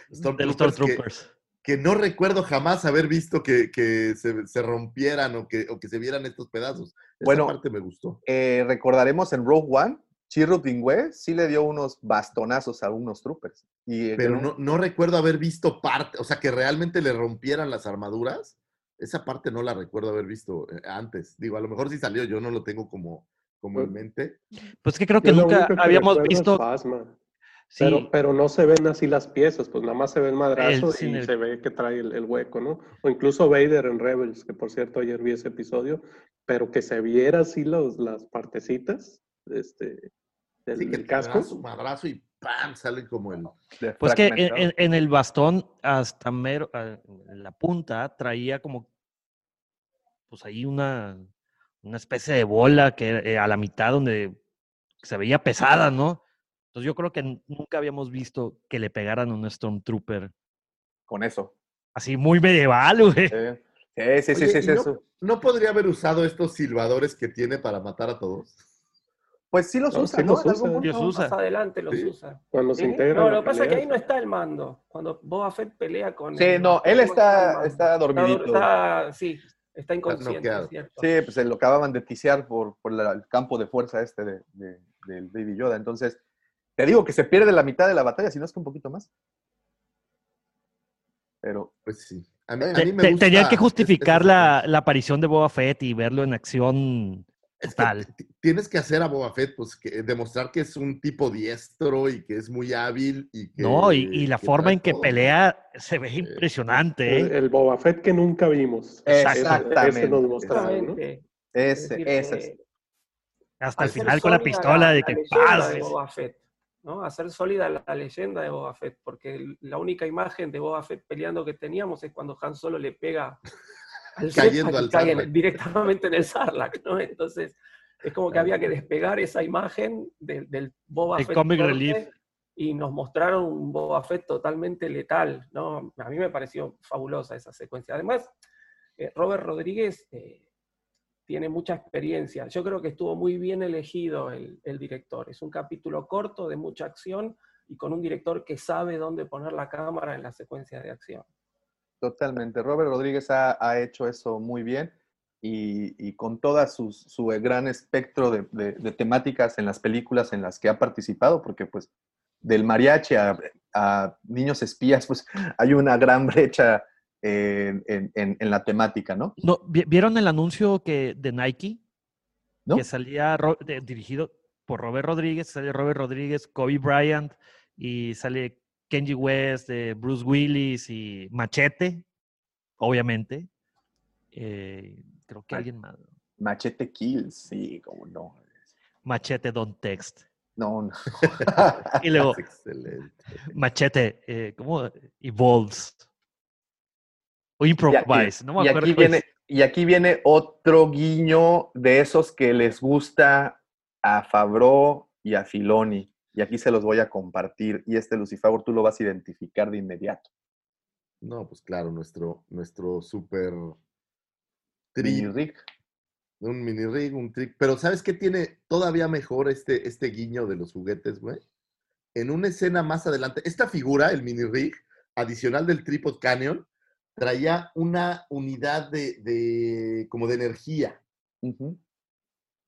los Stormtroopers que- no recuerdo jamás haber visto que, que se, se rompieran o que, o que se vieran estos pedazos. Esa Bueno, parte me gustó. Eh, recordaremos en Rogue One, Chirrut sí le dio unos bastonazos a unos troopers. Y, Pero no, no recuerdo haber visto parte, o sea, que realmente le rompieran las armaduras. Esa parte no la recuerdo haber visto eh, antes. Digo, a lo mejor sí salió, yo no lo tengo como, como en mente. Pues que creo que Yo nunca que habíamos visto. Sí, Pero, pero no se ven así las piezas, pues nada más se ve el madrazo El- y el- se ve que trae el, el hueco, ¿no? O incluso Vader en Rebels, que por cierto ayer vi ese episodio, pero que se viera así los, las partecitas este, del, Sí, que del casco. su madrazo y ¡pam! sale como el. pues que en, fragmentado. en- en el bastón, hasta mero, ah, en la punta, traía como, pues ahí una, una especie de bola que eh, a la mitad donde se veía pesada, ¿no? Entonces yo creo que nunca habíamos visto que le pegaran a un Stormtrooper Con eso. así muy medieval, (laughs) güey. Sí, sí, sí, Oye, sí, ¿y sí, no, eso. no podría haber usado estos silbadores que tiene para matar a todos? Pues sí los No, usa, sí ¿no? los En algún punto. Usa. Más adelante los Sí. usa. Cuando se integra. No, lo que pasa es que ahí no está el mando. Cuando Boba Fett pelea con. Sí, el- no, él está, está dormidito. Está, sí, está inconsciente, noqueado. es cierto. Sí, pues se lo acababan de tisear por, por la- el campo de fuerza este de, de- del Baby Yoda. Entonces, te digo que se pierde la mitad de la batalla, si no es que un poquito más. Pero, Pues sí. A mí, a Te- mí me te- gusta Tenían que es- justificar la, aparición de Boba Fett y verlo en acción Es que total. tienes que hacer a Boba Fett, pues, que, demostrar que es un tipo diestro y que es muy hábil y que. No, y, y la que forma en que pelea se ve impresionante, El, ¿eh? el Boba Fett que nunca vimos. Exactamente. Ese, ese nos mostraron, ¿no? Exactamente. Es ese, es. Hasta el final con la pistola de que Boba Fett, ¿no? Hacer sólida la, la leyenda de Boba Fett, porque la única imagen de Boba Fett peleando que teníamos es cuando Han Solo le pega al (laughs) Cayendo al directamente en el Sarlacc, ¿no? Entonces, es como que había que despegar esa imagen del, del Boba El Fett comic relief. y nos mostraron un Boba Fett totalmente letal, ¿no? A mí me pareció fabulosa esa secuencia. Además, eh, Robert Rodríguez eh, tiene mucha experiencia. Yo creo que estuvo muy bien elegido el, director. Es un capítulo corto de mucha acción y con un director que sabe dónde poner la cámara en la secuencia de acción. Totalmente. Robert Rodríguez ha, hecho eso muy bien y, con toda su, gran espectro de temáticas en las películas en las que ha participado, porque pues del mariachi a, a niños espías, pues hay una gran brecha en, en- en- en la temática, ¿no? No, ¿vi- ¿Vieron el anuncio que, de Nike? ¿No? Que salía dirigido por Robert Rodríguez, sale Robert Rodríguez, Kobe Bryant y sale Kenji West, eh, Bruce Willis y Machete, obviamente. Eh, creo que Ma- alguien más. Machete Kills, sí, como no. Machete Don't Text. No, no. (laughs) Y luego (laughs) excelente. Machete, eh, ¿cómo? Evolves. O Improvise, no me y aquí viene, es. y aquí viene otro guiño de esos que les gusta a Fabro y a Filoni. Y aquí se los voy a compartir. Y este Lucifer, tú lo vas a identificar de inmediato. No, pues claro, nuestro, nuestro super Mini rig. un mini rig, un trick. Pero ¿sabes qué tiene todavía mejor este, este guiño de los juguetes, güey? En una escena más adelante, esta figura, el mini rig, adicional del Tripod Canyon, traía una unidad de, de como de energía.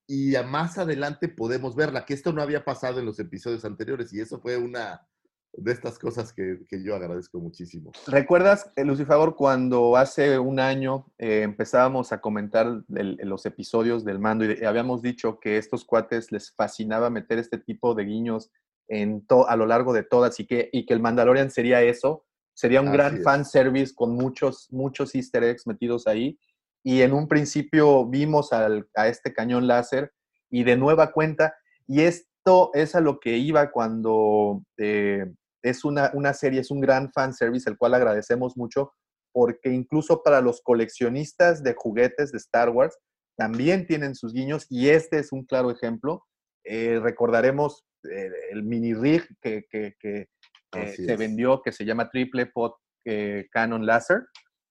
Y a más adelante podemos verla, que esto no había pasado en los episodios anteriores, y eso fue una de estas cosas que, que yo agradezco muchísimo. ¿Recuerdas, eh, Lucifer, cuando hace un año eh, empezábamos a comentar el- los episodios del mando y, de- y habíamos dicho que estos cuates les fascinaba meter este tipo de guiños en to- a lo largo de todas y que, y que el Mandalorian sería eso? Sería un Así gran fan service con muchos, muchos easter eggs metidos ahí. Y en un principio vimos al- a este cañón láser y de nueva cuenta, y esto es a lo que iba cuando eh, es una, una serie, es un gran fan service, el cual agradecemos mucho, porque incluso para los coleccionistas de juguetes de Star Wars también tienen sus guiños, y este es un claro ejemplo. Eh, recordaremos eh, el mini rig que, que- que, eh, se es. vendió, que se llama Triple Pot eh, Canon Laser,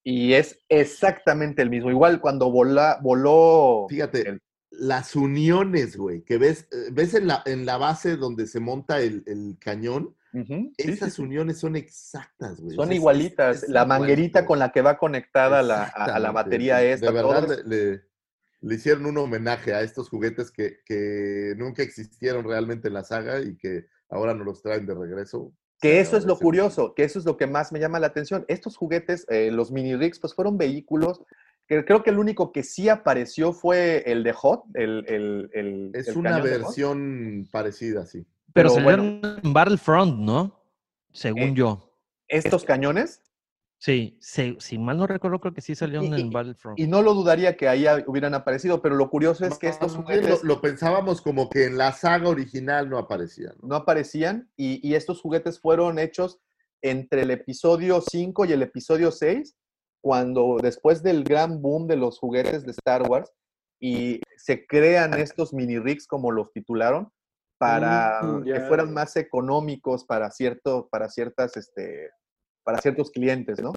y es exactamente el mismo. Igual cuando vola- voló Fíjate, el- las uniones, güey, que ves, eh, ves en la, en la base donde se monta el, el cañón, sí, esas sí. uniones son exactas, güey. Son es- igualitas. es la manguerita con la que va conectada a la, a- la batería esta. De verdad le- le hicieron un homenaje a estos juguetes que, que nunca existieron realmente en la saga y que ahora nos los traen de regreso. Que eso es lo agradece curioso, que eso es lo que más me llama la atención. Estos juguetes, eh, los mini rigs, pues fueron vehículos que creo que el único que sí apareció fue el de Hot, el, el, el- Es el una versión parecida, sí. Pero, Pero salieron en Battlefront, ¿no? Según Eh, yo. Estos cañones, Sí, si mal no recuerdo, creo que sí salieron Y- en Battlefront. y no lo dudaría que ahí hubieran aparecido, pero lo curioso es que estos juguetes lo, lo pensábamos como que en la saga original no aparecían. ¿no? no aparecían y, y estos juguetes fueron hechos entre el episodio 5 y el episodio 6, cuando después del gran boom de los juguetes de Star Wars y se crean estos mini rigs como los titularon para Mm, que ya. fueran más económicos para cierto para ciertas este para ciertos clientes, ¿no?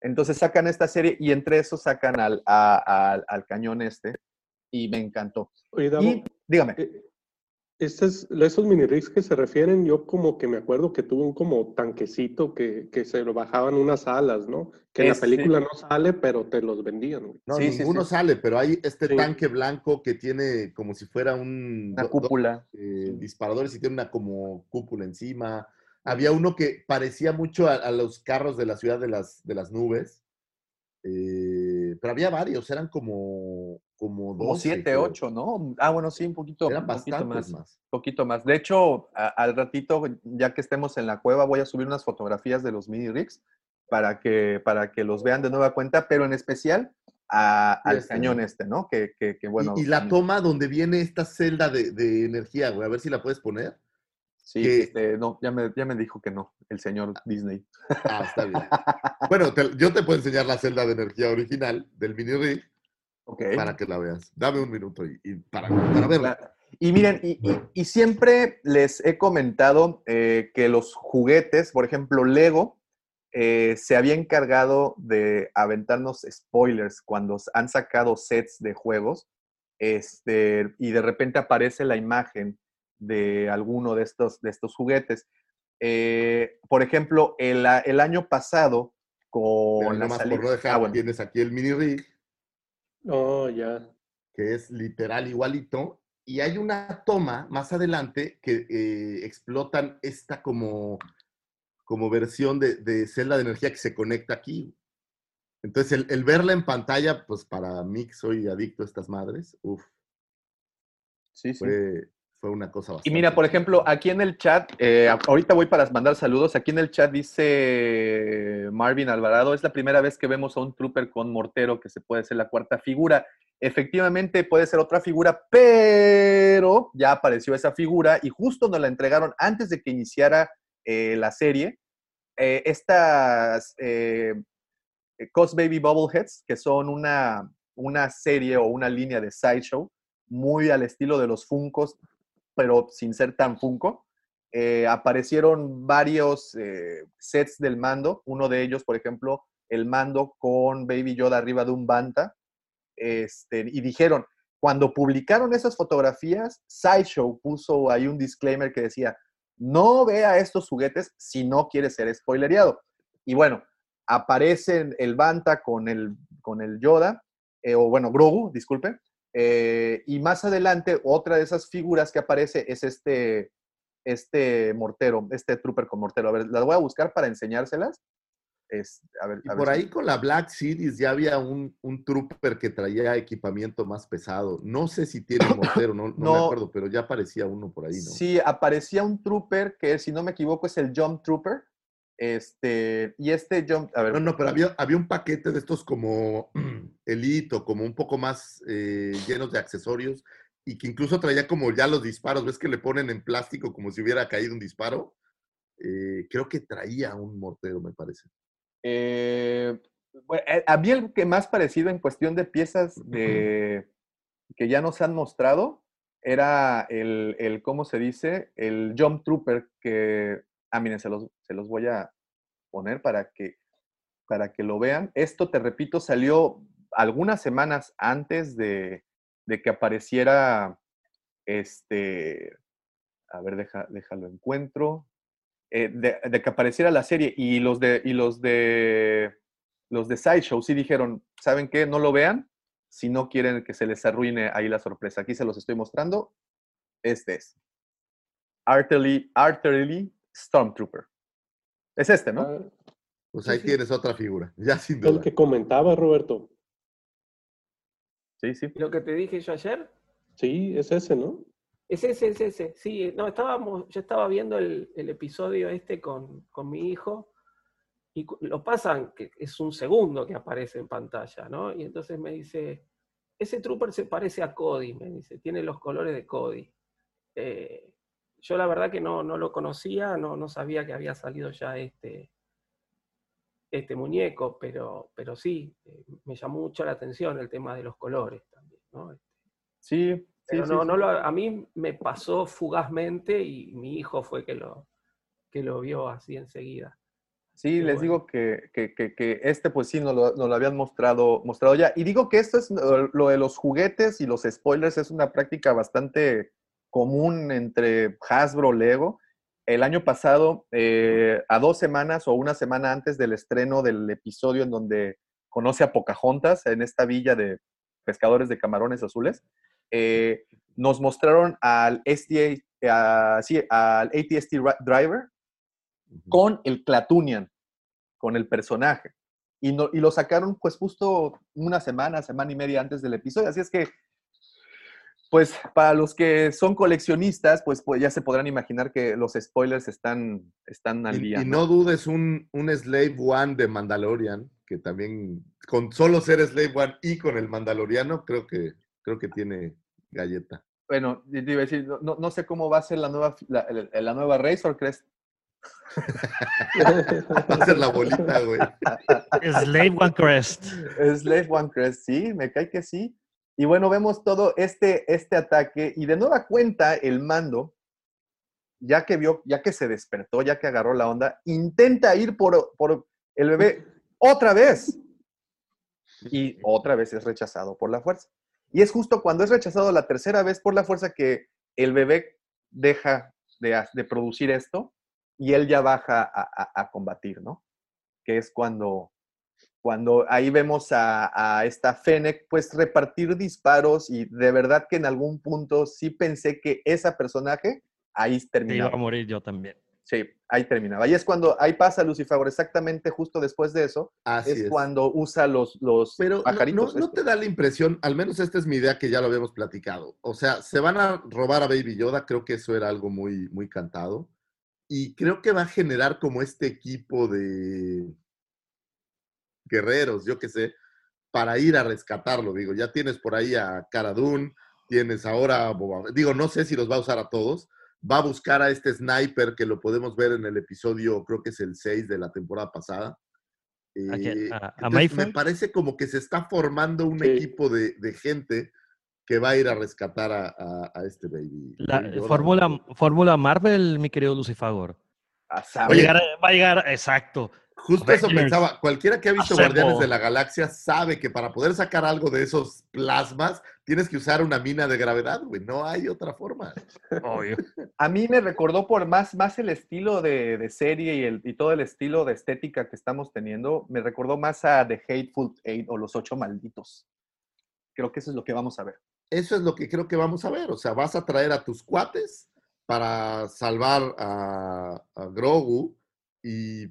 Entonces sacan esta serie y entre esos sacan al, a- al- al cañón este y me encantó. Oye, Davo, Y dígame, eh, estos, esos mini rigs que se refieren, yo como que me acuerdo que tuvo un como tanquecito que, que se lo bajaban unas alas, ¿no? Que en Ese- la película no sale, pero te los vendían. No, Sí, sí, ninguno sí. sale, pero hay este Sí. tanque blanco que tiene como si fuera un una do- do- cúpula. eh, disparadores y tiene una como cúpula encima. Había uno que parecía mucho a, a los carros de la ciudad de las, de las nubes. eh, pero había varios, eran como, como, Como 12, 7, creo. 8, ¿no? Ah, bueno, sí, un poquito, Eran un poquito más, más. poquito más. De hecho, a- al ratito, ya que estemos en la cueva, voy a subir unas fotografías de los mini rigs para que, para que los vean de nueva cuenta, pero en especial a- Sí, al este, cañón este, ¿no? Que, que, que, bueno. y, y la mm, toma donde viene esta celda de, de energía, güey, a ver si la puedes poner. Sí, que- este, no, ya me, ya me dijo que no, el señor Disney. Ah, está bien. (laughs) bueno, te- yo te puedo enseñar la celda de energía original del mini rig Ok. para que la veas. Dame un minuto y, y para, para verla. Y miren, y, y- y siempre les he comentado eh, que los juguetes, por ejemplo, Lego, eh, se había encargado de aventarnos spoilers cuando han sacado sets de juegos este, y de repente aparece la imagen de alguno de estos, de estos juguetes. Eh, por ejemplo, el, el año pasado, con Mira, la salida- por no dejar, Ah, bueno. tienes aquí el mini rig, Oh, ya. que es literal igualito, y hay una toma más adelante que eh, explotan esta como, como versión de, de celda de energía que se conecta aquí. Entonces, el, el verla en pantalla, pues para mí que soy adicto a estas madres, uf, Sí, sí. fue, fue una cosa bastante. Y mira, por ejemplo, aquí en el chat, eh, ahorita voy para mandar saludos. Aquí en el chat dice Marvin Alvarado: es la primera vez que vemos a un trooper con mortero que se puede ser la cuarta figura. Efectivamente, puede ser otra figura, pero ya apareció esa figura y justo nos la entregaron antes de que iniciara eh, la serie. Eh, estas eh, Cos Baby Bubbleheads, que son una, una serie o una línea de sideshow muy al estilo de los Funcos, pero sin ser tan Funko. Eh, aparecieron varios eh, sets del mando. Uno de ellos, por ejemplo, el mando con Baby Yoda arriba de un Banta. Este, y dijeron, cuando publicaron esas fotografías, Sideshow puso ahí un disclaimer que decía, no vea estos juguetes si no quiere ser spoilereado. Y bueno, aparecen el Banta con el, con el Yoda, eh, o bueno, Grogu, disculpe, eh, y más adelante, otra de esas figuras que aparece es este, este mortero, este trooper con mortero. A ver, las voy a buscar para enseñárselas. Es, a ver, Y a por ahí con la Black Series ya había un, un trooper que traía equipamiento más pesado. No sé si tiene mortero, no, no me acuerdo, pero ya aparecía uno por ahí, ¿no? Sí, aparecía un trooper que, si no me equivoco, es el Jump Trooper. Este, y este Jump, a ver, No, no, pero había, había un paquete de estos como (clears throat) Elite o como un poco más eh, llenos de accesorios y que incluso traía como ya los disparos. ¿Ves que le ponen en plástico como si hubiera caído un disparo? Eh, creo que traía un mortero, me parece. Eh, bueno, eh, mí el que más parecido en cuestión de piezas de, que ya nos han mostrado era el, el, ¿cómo se dice? El Jump Trooper que, ah, miren, se los, se los voy a poner para que, para que lo vean. Esto, te repito, salió algunas semanas antes de, de que apareciera este, a ver, deja, déjalo encuentro eh, de, que apareciera la serie y los de y los de los de Sideshow sí dijeron, ¿saben qué? No lo vean si no quieren que se les arruine ahí la sorpresa. Aquí se los estoy mostrando. Este es Artillery, Artillery Stormtrooper. Es este, ¿no? Ah, Pues ahí sí. tienes otra figura, ya sin el duda. que comentaba, Roberto. Sí, sí. Lo que te dije yo ayer, Sí, es ese, ¿no? Es ese, es ese. Sí, no, estábamos, yo estaba viendo el, el episodio este con, con, mi hijo y lo pasan, que es un segundo que aparece en pantalla, ¿no? Y entonces me dice, ese trooper se parece a Cody, me dice, tiene los colores de Cody. Eh, yo la verdad que no, no lo conocía, no, no, sabía que había salido ya este, este muñeco, pero, pero sí, eh, me llamó mucho la atención el tema de los colores también, ¿no? Sí, pero no, no lo, a mí me pasó fugazmente y mi hijo fue que lo, que lo vio así enseguida. Sí, les digo que, que, que, este pues sí nos lo, lo, habían mostrado, mostrado ya. Y digo que esto es lo de los juguetes y los spoilers es una práctica bastante común entre Hasbro, Lego. El año pasado, eh, a dos semanas o una semana antes del estreno del episodio en donde conoce a Pocahontas en esta villa de pescadores de camarones azules, eh, nos mostraron al, SDA, sí, al ATST Driver, con el Clatunian, con el personaje. Y, no, y lo sacaron pues justo una semana, semana y media antes del episodio. Así es que, pues para los que son coleccionistas, pues, pues ya se podrán imaginar que los spoilers están, están al día. Y, no dudes un, un Slave One de Mandalorian, que también, con solo ser Slave One y con el Mandaloriano, creo que, creo que tiene galleta. Bueno, te iba a decir, no, no, sé cómo va a ser la nueva, la, la, la nueva Razor Crest, Va a ser la bolita, güey. Slave One Crest. Slave One Crest, sí, me cae que sí. Y bueno, vemos todo este, este ataque y de nueva cuenta el mando, ya que vio, ya que se despertó, ya que agarró la onda, intenta ir por, por el bebé otra vez. Y otra vez es rechazado por la fuerza. Y es justo cuando es rechazado la tercera vez por la fuerza que el bebé deja de, de producir esto y él ya baja a, a, a, combatir, ¿no? Que es cuando, cuando ahí vemos a, a, esta Fennec pues repartir disparos y de verdad que en algún punto sí pensé que esa personaje ahí terminaba. iba a morir yo también. Sí, ahí terminaba. Y es cuando, ahí pasa Lucifer, exactamente justo después de eso, Así es, es, cuando usa los, los Pero pajaritos. no, no, no, te da la impresión, al menos esta es mi idea que ya lo habíamos platicado. O sea, se van a robar a Baby Yoda, creo que eso era algo muy, muy cantado y creo que va a generar como este equipo de guerreros, yo qué sé, para ir a rescatarlo. Digo, ya tienes por ahí a Cara Dune, tienes ahora, digo, no sé si los va a usar a todos. Va a buscar a este sniper que lo podemos ver en el episodio, creo que es el 6 de la temporada pasada. Eh, ¿A, a me parece como que se está formando un sí. equipo de, de gente que va a ir a rescatar a, a, a este baby. La fórmula, fórmula Marvel, mi querido Lucifagor. Va a, llegar, va a llegar, exacto. Justo eso pensaba, cualquiera que ha visto. Guardianes de la Galaxia sabe que para poder sacar algo de esos plasmas tienes que usar una mina de gravedad, güey, no hay otra forma. Obvio. A mí me recordó por más, más el estilo de, de serie y, el, y, todo el estilo de estética que estamos teniendo, me recordó más a The Hateful Eight o Los Ocho Malditos. Creo que eso es lo que vamos a ver eso es lo que creo que vamos a ver. O sea, vas a traer a tus cuates para salvar a, a Grogu y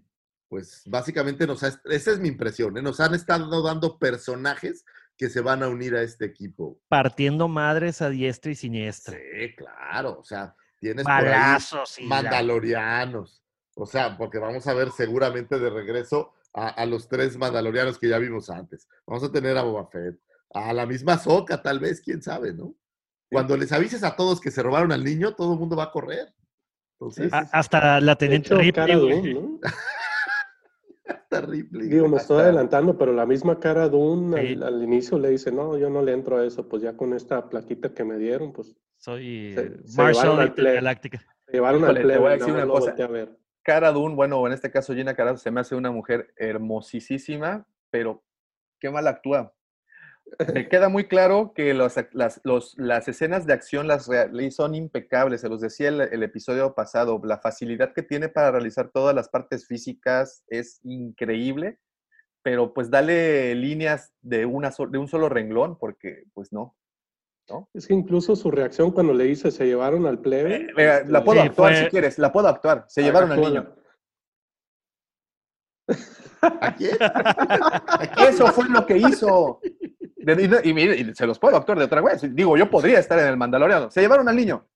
pues básicamente nos ha, esa es mi impresión, ¿eh? nos han estado dando personajes que se van a unir a este equipo. Partiendo madres a diestra y siniestra. Sí, claro, o sea, tienes Balazos por ahí mandalorianos. O sea, porque vamos a ver seguramente de regreso a, a, los tres mandalorianos que ya vimos antes. Vamos a tener a Boba Fett, a la misma Soca, tal vez, quién sabe, ¿no? Cuando les avises a todos que se robaron al niño, todo el mundo va a correr. Entonces, a, hasta la teniente Ripley. ¿no? (laughs) Ripley. Digo, me estoy adelantando, pero la misma cara Dune sí. al, al, inicio le dice, no, yo no le entro a eso, pues ya con esta plaquita que me dieron, pues... Soy se, Marshall Galáctica. Llevaron al plebe, te voy a decir una cosa. A ver. Cara Dune, bueno, en este caso Gina Carano se me hace una mujer hermosísima, pero qué mal actúa queda muy claro que los, las, los, las, escenas de acción las son impecables, se los decía el, el, episodio pasado, la facilidad que tiene para realizar todas las partes físicas es increíble, pero pues dale líneas de, una, de un solo renglón, porque pues no. ¿no? Es que incluso su reacción cuando le dice se llevaron al plebe. Eh, la puedo sí, actuar fue... si quieres, la puedo actuar. Se llevaron al niño. (laughs) ¿A quién? Eso fue lo que hizo. Y, y, y, se los puedo actuar de otra vez. Digo, yo podría estar en el Mandaloriano. Se llevaron al niño.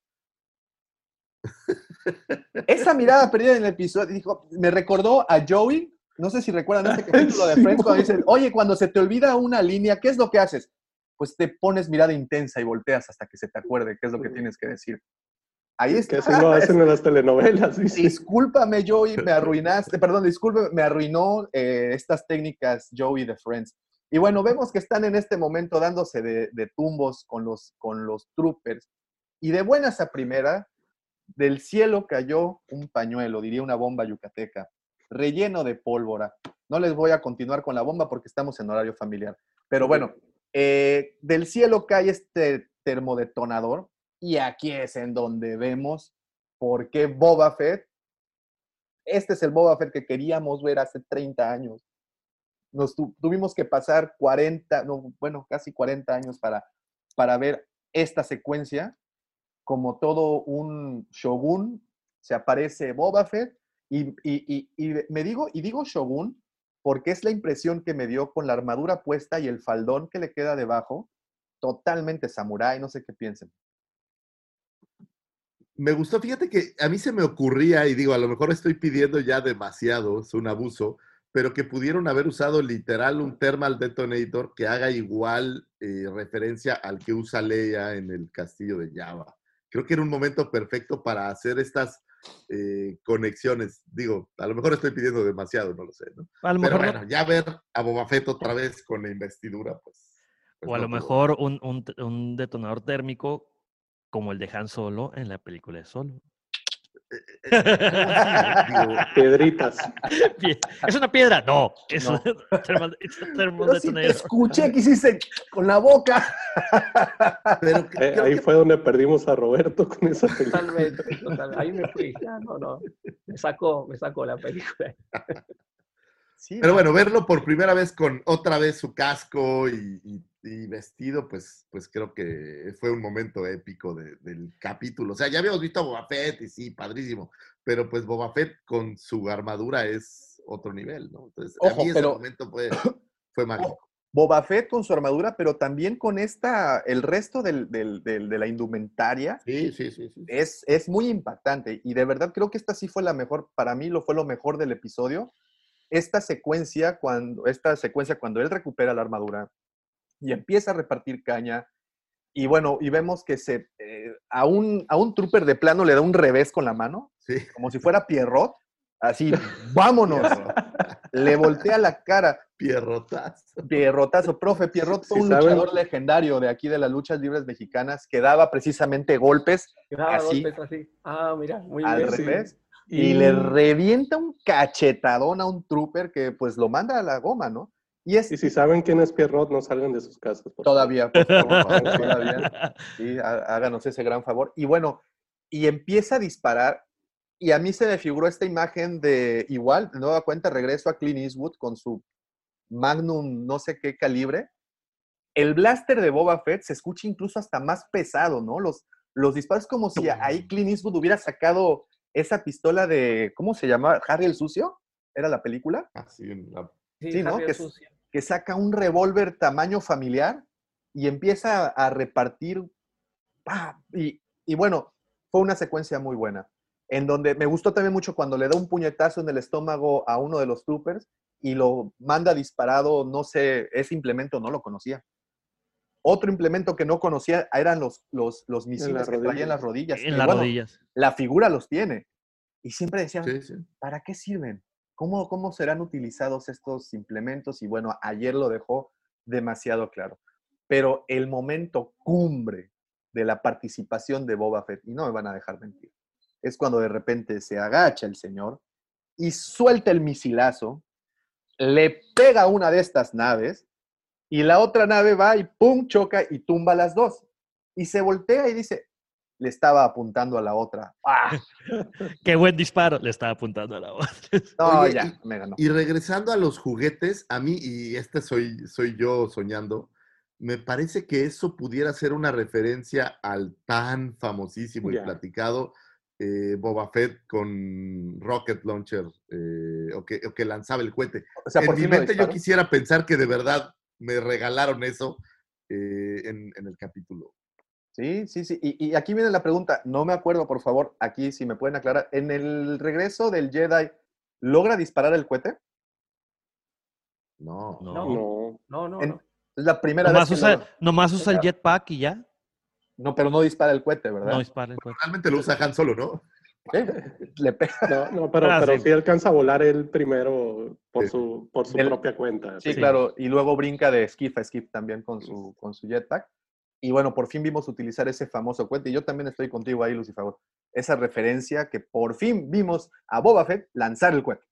(laughs) Esa mirada perdida en el episodio, dijo, me recordó a Joey, no sé si recuerdan este (laughs) capítulo de Friends, cuando dicen, oye, cuando se te olvida una línea, ¿qué es lo que haces? Pues te pones mirada intensa y volteas hasta que se te acuerde qué es lo que tienes que decir. Ahí está. Que así lo hacen en las telenovelas. dice. Discúlpame, Joey, me (laughs) arruinaste, perdón, discúlpame, me arruinó eh, estas técnicas Joey de Friends. Y bueno, vemos que están en este momento dándose de, de tumbos con los, con los troopers. Y de buenas a primera, del cielo cayó un pañuelo, diría una bomba yucateca, relleno de pólvora. No les voy a continuar con la bomba porque estamos en horario familiar. Pero bueno, eh, del cielo cae este termodetonador y aquí es en donde vemos por qué Boba Fett, este es el Boba Fett que queríamos ver hace 30 años. Nos tu- tuvimos que pasar 40, no, bueno, casi 40 años para, para ver esta secuencia. Como todo un shogun, se aparece Boba Fett y, y- y- y me digo, y digo shogun porque es la impresión que me dio con la armadura puesta y el faldón que le queda debajo, totalmente samurái, no sé qué piensen. Me gustó, fíjate que a mí se me ocurría, y digo, a lo mejor estoy pidiendo ya demasiado, es un abuso, pero que pudieron haber usado literal un thermal detonator que haga igual eh, referencia al que usa Leia en el castillo de Java. Creo que era un momento perfecto para hacer estas eh, conexiones. Digo, a lo mejor estoy pidiendo demasiado, no lo sé, ¿no? A lo Pero mejor no- bueno, ya ver a Boba Fett otra vez con la investidura, pues. pues O a no lo mejor un, un detonador térmico como el de Han Solo en la película de Solo. Digo, Piedritas. Pie- ¿Es una piedra? No, es No. un te detonator. escuché que hiciste con la boca. pero Eh, ahí que fue donde perdimos a Roberto con esa película. Totalmente, total. Ahí me fui. Ya, no, no. Me sacó, me sacó la película. Sí, Pero bueno, verlo por primera vez con otra vez su casco y, y- y vestido, pues, pues creo que fue un momento épico de- del capítulo. O sea, ya habíamos visto a Boba Fett y sí, padrísimo, pero pues Boba Fett con su armadura es otro nivel, ¿no? Entonces, Ojo, a mí ese pero- momento fue, (clears throat) fue mágico. Boba Fett con su armadura, pero también con esta, el resto del- del- del- de la indumentaria. Sí, sí, sí. sí. Es, es muy impactante y de verdad creo que esta sí fue la mejor, para mí lo fue lo mejor del episodio. Esta secuencia cuando, esta secuencia cuando él recupera la armadura y empieza a repartir caña y bueno, y vemos que se, eh, a, un, a un trooper de plano le da un revés con la mano, Sí. como si fuera Pierrot, así, (laughs) vámonos, le voltea la cara. Pierrotazo. Pierrotazo, profe, Pierrot fue Sí, un ¿saben? luchador legendario de aquí de las luchas libres mexicanas que daba precisamente golpes Daba Así. golpes así. Ah, mira, muy al bien. sí. revés y le revienta un cachetadón a un trooper que pues lo manda a la goma, ¿no? Y es Y si saben quién es Pierrot, no salgan de sus casas. por todavía, por favor, (laughs) todavía, sí, há- háganos ese gran favor. Y bueno, y empieza a disparar y a mí se me figuró esta imagen de igual, de nueva cuenta, regreso a Clint Eastwood con su Magnum no sé qué calibre. El blaster de Boba Fett se escucha incluso hasta más pesado, ¿no? Los, los disparos como si ahí Clint Eastwood hubiera sacado esa pistola de, ¿cómo se llama? Harry el Sucio, ¿era la película? Así en la- Sí, Sí, ¿no? Que- que saca un revólver tamaño familiar y empieza a repartir. ¡pa! Y, y bueno, fue una secuencia muy buena. En donde me gustó también mucho cuando le da un puñetazo en el estómago a uno de los troopers y lo manda disparado, no sé, ese implemento no lo conocía. Otro implemento que no conocía eran los, los, los misiles que traía en las rodillas. En las bueno, rodillas. La figura los tiene. Y siempre decían, Sí, sí. ¿para qué sirven? ¿Cómo, ¿Cómo serán utilizados estos implementos? Y bueno, ayer lo dejó demasiado claro. Pero el momento cumbre de la participación de Boba Fett, y no me van a dejar mentir, es cuando de repente se agacha el señor y suelta el misilazo, le pega a una de estas naves y la otra nave va y pum, choca y tumba las dos. Y se voltea y dice, le estaba apuntando a la otra. ¡Ah! (laughs) Qué buen disparo. Le estaba apuntando a la voz. (laughs) No, Oye, ya, me ganó. Y regresando a los juguetes, a mí, y este soy, soy yo soñando, me parece que eso pudiera ser una referencia al tan famosísimo y platicado eh, Boba Fett con Rocket Launcher, eh, o, que, o que lanzaba el cohete. O sea, en por mi mente yo quisiera pensar que de verdad me regalaron eso eh, en, en el capítulo. Sí, sí, sí. Y, y aquí viene la pregunta, no me acuerdo, por favor, aquí si me pueden aclarar. En el regreso del Jedi, ¿logra disparar el cohete? No. No. No, no, no. En- no. Es la primera Nomás vez que usa, lo- nomás usa el jetpack y ya. No, pero no dispara el cohete, ¿verdad? No dispara el cohete. Realmente lo usa Han Solo, ¿no? ¿Eh? Le pega. (laughs) No, no, pero, Ah, pero sí. sí alcanza a volar él primero por Sí. su, por su Del- propia cuenta. Sí, Sí. claro. Y luego brinca de skiff a skiff también con su, con su jetpack. Y bueno, por fin vimos utilizar ese famoso cohete. Y yo también estoy contigo ahí, Lucifer. Esa referencia que por fin vimos a Boba Fett lanzar el cohete.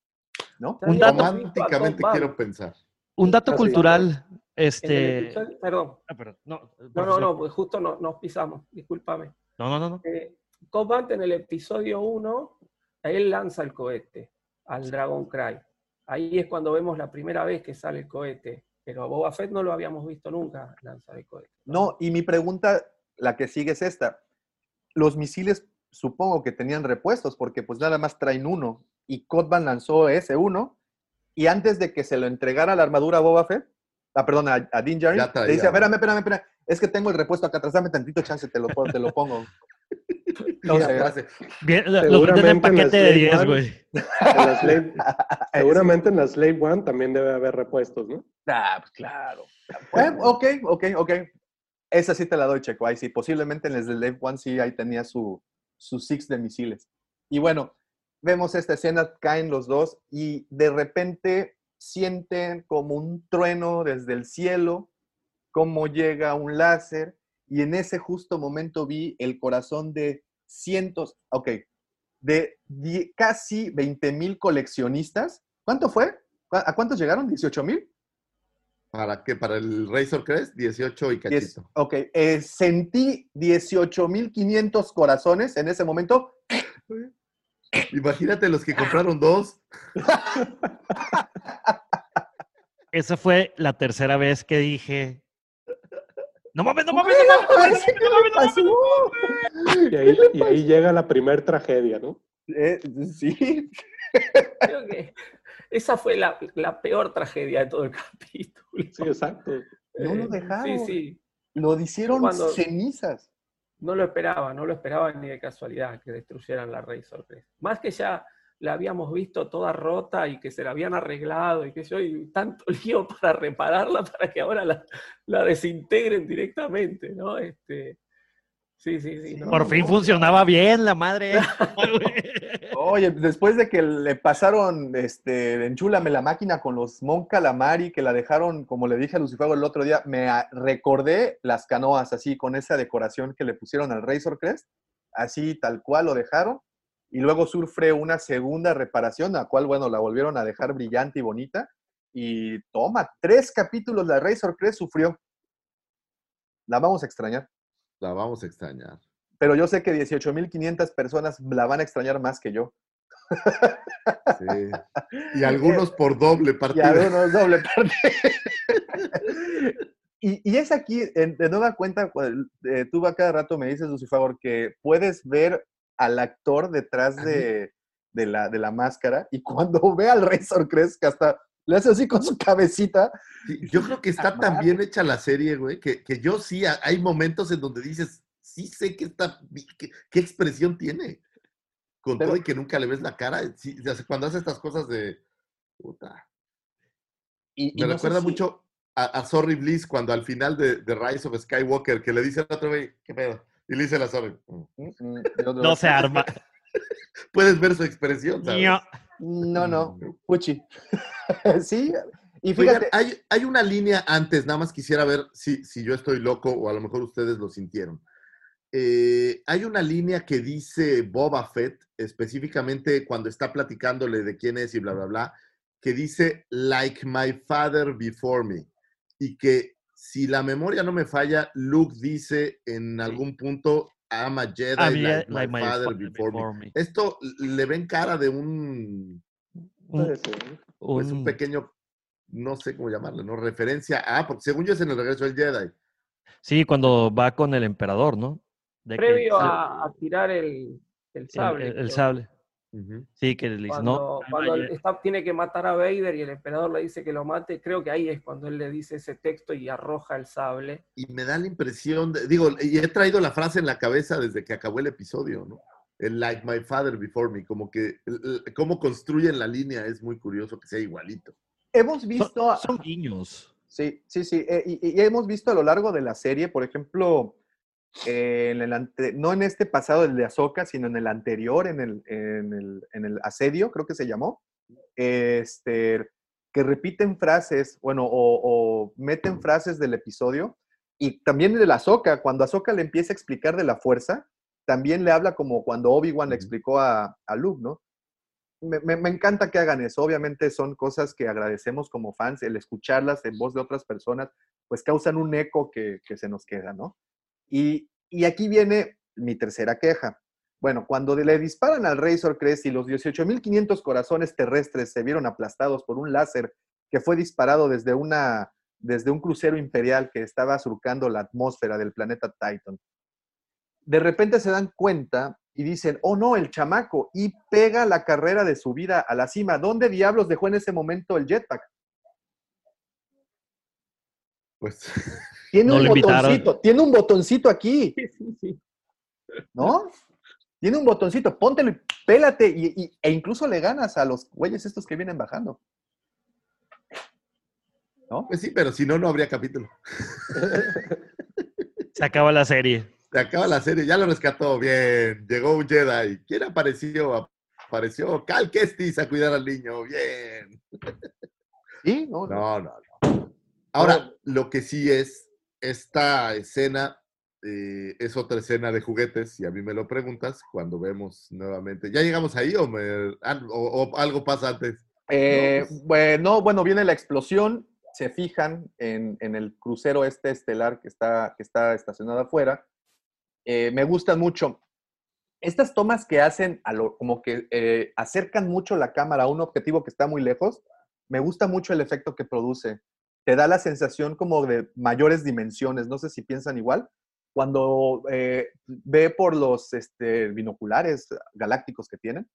¿No? Un dato- Románticamente quiero pensar. Un dato cultural. Este. episodio- Perdón. Ah, perdón. No, No, no, pues justo no- nos pisamos. Discúlpame. No, no, no, no. Eh, Cobb en el episodio 1, él lanza el cohete al Dragon Cry. Ahí es cuando vemos la primera vez que sale el cohete. Pero a Boba Fett no lo habíamos visto nunca lanzar el cohete. No, y mi pregunta, la que sigue es esta. Los misiles supongo que tenían repuestos porque pues nada más traen uno. Y Codban lanzó ese uno. Y antes de que se lo entregara la armadura a Boba Fett, ah, perdón, a, a Din Djarin, le dice, espérame, espérame, espérame, es que tengo el repuesto acá atrás, dame tantito chance, te lo, te lo pongo. La sé, frase, Bien, lo- en la paquete de Slave 10, One- güey. La Slave- (laughs) seguramente en la Slave One también debe haber repuestos, ¿no? Ah, pues claro. Bueno, ok, ok, ok. Esa sí te la doy, Checo. Ahí sí, posiblemente en el Slave One sí ahí tenía su, su six de misiles. Y bueno, vemos esta escena, caen los dos y de repente sienten como un trueno desde el cielo, cómo llega un láser y en ese justo momento vi el corazón de cientos, ok, de die- casi 20 mil coleccionistas. ¿Cuánto fue? ¿Cu- ¿A cuántos llegaron? ¿18 mil? ¿Para qué? ¿Para el Razor Crest? 18 y cachito. ok, eh, sentí 18.500 corazones en ese momento. Imagínate los que compraron dos. Esa fue la tercera vez que dije. No mames, no mames, no mames, no mames, no mames, no mames". Y ahí, y ahí llega la primer tragedia, ¿no? Eh, sí, (laughs) Creo que esa fue la, la peor tragedia de todo el capítulo. Sí, exacto. No lo Eh, dejaron. Sí, sí. lo hicieron Cuando- cenizas. No lo esperaba, no lo esperaba ni de casualidad que destruyeran la Razor Crest. Más que ya la habíamos visto toda rota y que se la habían arreglado y que yo, y tanto (laughs) lío para repararla para que ahora la, la desintegren directamente, ¿no? Este, sí, sí, sí. no, Por fin no. funcionaba bien la madre. (laughs) Oye, después de que le pasaron, este, enchúlame la máquina con los Mon Calamari, que la dejaron, como le dije a Lucifago el otro día, me a- recordé las canoas así, con esa decoración que le pusieron al Razor Crest, así tal cual lo dejaron, y luego sufre una segunda reparación, la cual, bueno, la volvieron a dejar brillante y bonita, y toma, tres capítulos la Razor Crest sufrió. La vamos a extrañar, La vamos a extrañar. pero yo sé que 18.500 personas la van a extrañar más que yo. Sí. Y (laughs) algunos por doble Y partida. algunos doble (laughs) parte. y, y es aquí, en- de nueva cuenta, cu- eh, tú a cada rato me dices, Lucifer, que puedes ver al actor detrás de, de la, de la máscara y cuando (laughs) ve al Razor Crest, que hasta le hace así con su cabecita. Sí, Yo creo que (laughs) está tan bien hecha la serie, güey, que, que yo sí, ha- hay momentos en donde dices, sí sé que está, qué, qué expresión tiene. Con Pero- todo y que nunca le ves la cara. sí, cuando hace estas cosas de... Puta. Y, y Me no recuerda si- mucho a, a Sorry Bliss cuando al final de, de Rise of Skywalker, que le dice al otro güey, ¿qué pedo? Y la Sorry, "Mm". Mm, mm, de otro- No se arma. (laughs) puedes ver su expresión, ¿sabes? No, no, Puchi. (laughs) sí, y Oigan, fíjate, hay, hay una línea antes, nada más quisiera ver si, si yo estoy loco o a lo mejor ustedes lo sintieron. Eh, hay una línea que dice Boba Fett, específicamente cuando está platicándole de quién es y bla, bla, bla, que dice, like my father before me. Y que si la memoria no me falla, Luke dice en algún punto, I'm a Jedi A mí, like, like my my father father before, before me. me. Esto le ven cara de un, Puede Un, ser. pues, un un- pequeño, no sé cómo llamarlo, ¿no? Referencia a, porque según yo es en el regreso del Jedi. Sí, cuando va con el emperador, ¿no? De que- Previo el- a, a tirar el, sable. el- el sable. Sí, que le dice, Cuando, no, cuando vaya". está- tiene que matar a Vader y el emperador le dice que lo mate, creo que ahí es cuando él le dice ese texto y arroja el sable. Y me da la impresión, de- digo, y he traído la frase en la cabeza desde que acabó el episodio, ¿no? El like my father before me, como que el- el- cómo construyen la línea es muy curioso que sea igualito. Hemos Son, visto... a- son guiños. Sí, sí, sí. eh, y, y hemos visto a lo largo de la serie, por ejemplo, en el ante- no en este pasado, el de Ahsoka, sino en el anterior, en el, en el, en el asedio, creo que se llamó, este, que repiten frases, bueno, o, o meten frases del episodio, y también de la cuando Ahsoka le empieza a explicar de la fuerza, también le habla como cuando Obi-Wan le explicó a, a Luke, ¿no? me, me- me encanta que hagan eso. Obviamente son cosas que agradecemos como fans, el escucharlas en voz de otras personas, pues causan un eco que, que se nos queda, ¿no? Y, aquí viene mi tercera queja. Bueno, cuando le disparan al Razor Crest y los 18.500 corazones terrestres se vieron aplastados por un láser que fue disparado desde, una, desde un crucero imperial que estaba surcando la atmósfera del planeta Titan, de repente se dan cuenta y dicen, oh no, el chamaco, y pega la carrera de su vida a la cima. ¿Dónde diablos dejó en ese momento el jetpack? Pues (laughs) Tiene No un invitaron. botoncito, tiene un botoncito aquí, (laughs) Sí, sí, sí. ¿no? Tiene un botoncito, póntelo y pélate, y, y- e incluso le ganas a los güeyes estos que vienen bajando. ¿No? Pues sí, pero si no, no habría capítulo. (laughs) Se acaba la serie. Se acaba la serie, ya lo rescató bien. Llegó un Jedi. ¿Quién apareció? Apareció Cal Kestis a cuidar al niño. Bien. Sí, no, no. No, no, no. Ahora, lo que sí es, esta escena eh, es otra escena de juguetes, y a mí me lo preguntas cuando vemos nuevamente. ¿Ya llegamos ahí o, me- o- o algo pasa antes? Eh, No, pues- bueno, bueno, viene la explosión, se fijan en, en el crucero este estelar que está, que está estacionado afuera. Eh, me gustan mucho. Estas tomas que hacen, a lo, como que eh, acercan mucho la cámara a un objetivo que está muy lejos, me gusta mucho el efecto que produce. Te da la sensación como de mayores dimensiones, no sé si piensan igual. Cuando eh, ve por los este, binoculares galácticos que tienen,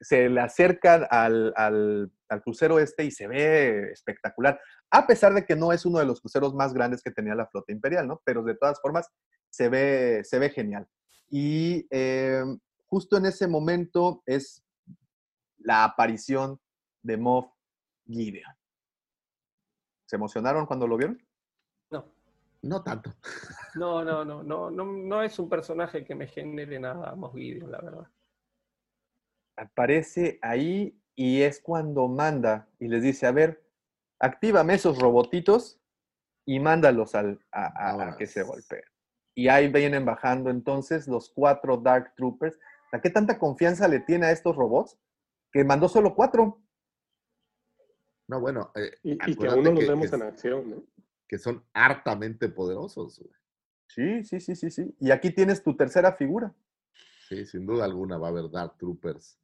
se le acercan al, al- crucero este y se ve espectacular, a pesar de que no es uno de los cruceros más grandes que tenía la flota imperial, ¿no? Pero de todas formas se ve, se ve genial. Y eh, justo en ese momento es la aparición de Moff Gideon. ¿Se emocionaron cuando lo vieron? No, No tanto. no, no, no, no, no, no es un personaje que me genere nada más Gideon, la verdad. Aparece ahí y es cuando manda y les dice, a ver, actívame esos robotitos y mándalos al, a, a- a que se golpeen. Y ahí vienen bajando entonces los cuatro Dark Troopers. ¿A qué tanta confianza le tiene a estos robots? Que mandó solo cuatro. No, bueno, eh, Y, y que aún no los que- vemos que- en acción, ¿no? que son hartamente poderosos. güey. Sí, sí, sí, sí, sí. Y aquí tienes tu tercera figura. Sí, sin duda alguna va a haber Dark Troopers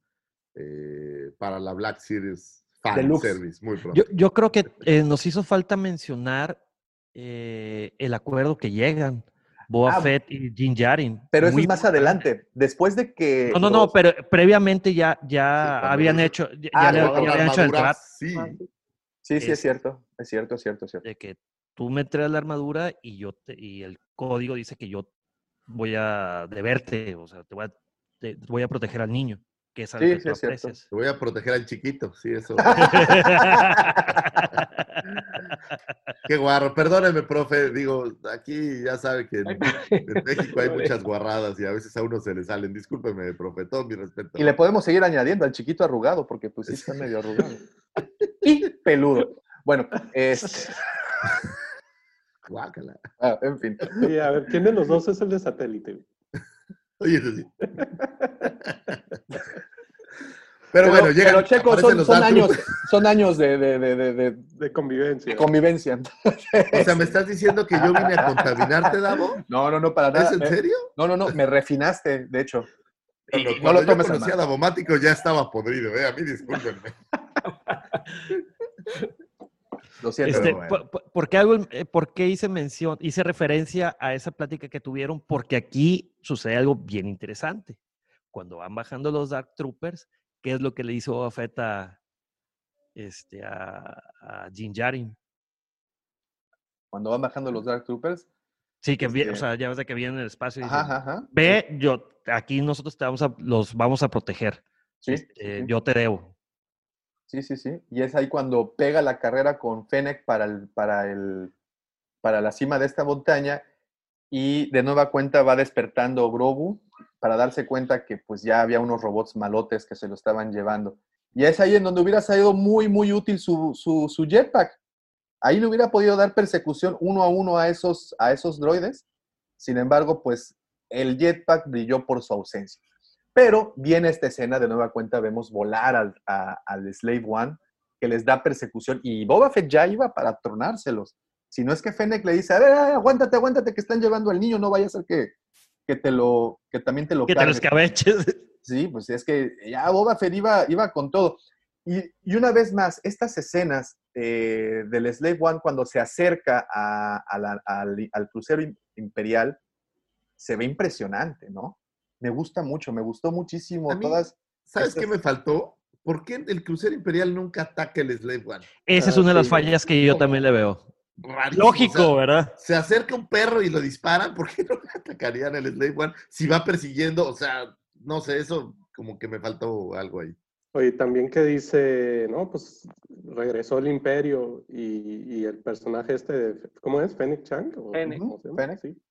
eh, para la Black Series Fan Deluxe. Service muy pronto. Yo, yo creo que eh, nos hizo falta mencionar eh, el acuerdo que llegan Boa Ah, Fett y Jin Jarin. Pero eso es más importante. adelante. Después de que. No, no, no, pero previamente ya, ya habían hecho, ya, Ah, ya le- no, ya no, habían hecho el trato Sí, Sí, sí, es es- cierto. Es cierto, es cierto, es cierto. de que tú me traes la armadura y yo te- y el código dice que yo voy a deberte, o sea, te voy a, te voy a proteger al niño, que es algo Sí, que sí, tú es cierto. aprecias. te voy a proteger al chiquito, sí, eso. (laughs) Qué guarro. Perdóneme, profe. Digo, aquí ya sabe que en, en (laughs) México hay muchas guarradas y a veces a uno se le salen. Discúlpeme, profe. Todo mi respeto. Y le podemos seguir añadiendo al chiquito arrugado, porque pues sí está medio arrugado. (laughs) Y peludo. Bueno, este, Guácala. ah, en fin. Oye, a ver, ¿quién de los dos es el de satélite? Oye, eso sí. (laughs) Pero, bueno, llegan. pero, Checo, son, los son Dark años, son años de, de- de- de- de- De convivencia. de convivencia. O sea, ¿me estás diciendo que yo vine a contaminarte, Davo? No, no, no, para nada. ¿Es en Me- serio? No, no, no, me refinaste, de hecho. No, Y lo tomes yo conocí a. Davomático ya estaba podrido, ¿eh? A mí discúlpenme. (laughs) Lo siento. Este, bueno. por, por- ¿por qué hago el- eh, por qué hice mención, hice referencia a esa plática que tuvieron? Porque aquí sucede algo bien interesante. cuando van bajando los Dark Troopers, ¿qué es lo que le hizo Boba Fett a, este, a, a Din Djarin? Cuando van bajando los Dark Troopers. Sí, que viene, o Este- sea, ya ves de que viene en el espacio y dicen, ajá, ajá. ve, yo, aquí nosotros te vamos a, los vamos a proteger. Sí, Este, sí. Yo te debo. Sí, sí, sí. Y es ahí cuando pega la carrera con Fennec para, el, para, el, para la cima de esta montaña y de nueva cuenta va despertando Grogu para darse cuenta que pues ya había unos robots malotes que se lo estaban llevando. Y es ahí en donde hubiera sido muy, muy útil su, su, su jetpack. Ahí le hubiera podido dar persecución uno a uno a esos, a esos droides. Sin embargo, pues el jetpack brilló por su ausencia. Pero viene esta escena, de nueva cuenta vemos volar al, a- al Slave One, que les da persecución, y Boba Fett ya iba para tronárselos. Si no es que Fennec le dice, a ver, aguántate, aguántate, que están llevando al niño, no vaya a ser que, que te lo, que también te lo Que te lo cargues". escabeches. Sí, pues es que ya Boba Fett iba, iba con todo. Y, y una vez más, estas escenas eh, del Slave One cuando se acerca a- a la- al, al crucero im- imperial, se ve impresionante, ¿no? Me gusta mucho, me gustó muchísimo A mí, todas. ¿Sabes estas- qué me faltó? ¿Por qué el crucero imperial nunca ataca el Slave One? Esa es Ah, una de las fallas que yo también le veo. Rarísimo, Lógico, o sea, ¿verdad? se acerca un perro y lo disparan, ¿por qué (laughs) no atacarían el Slave One si va persiguiendo? O sea, no sé, eso como que me faltó algo ahí. Oye, también que dice, no, pues regresó el imperio y, y el personaje este, de, ¿cómo es? ¿Fennec Chang? ¿O Fennec. cómo se llama? Fennec. Sí.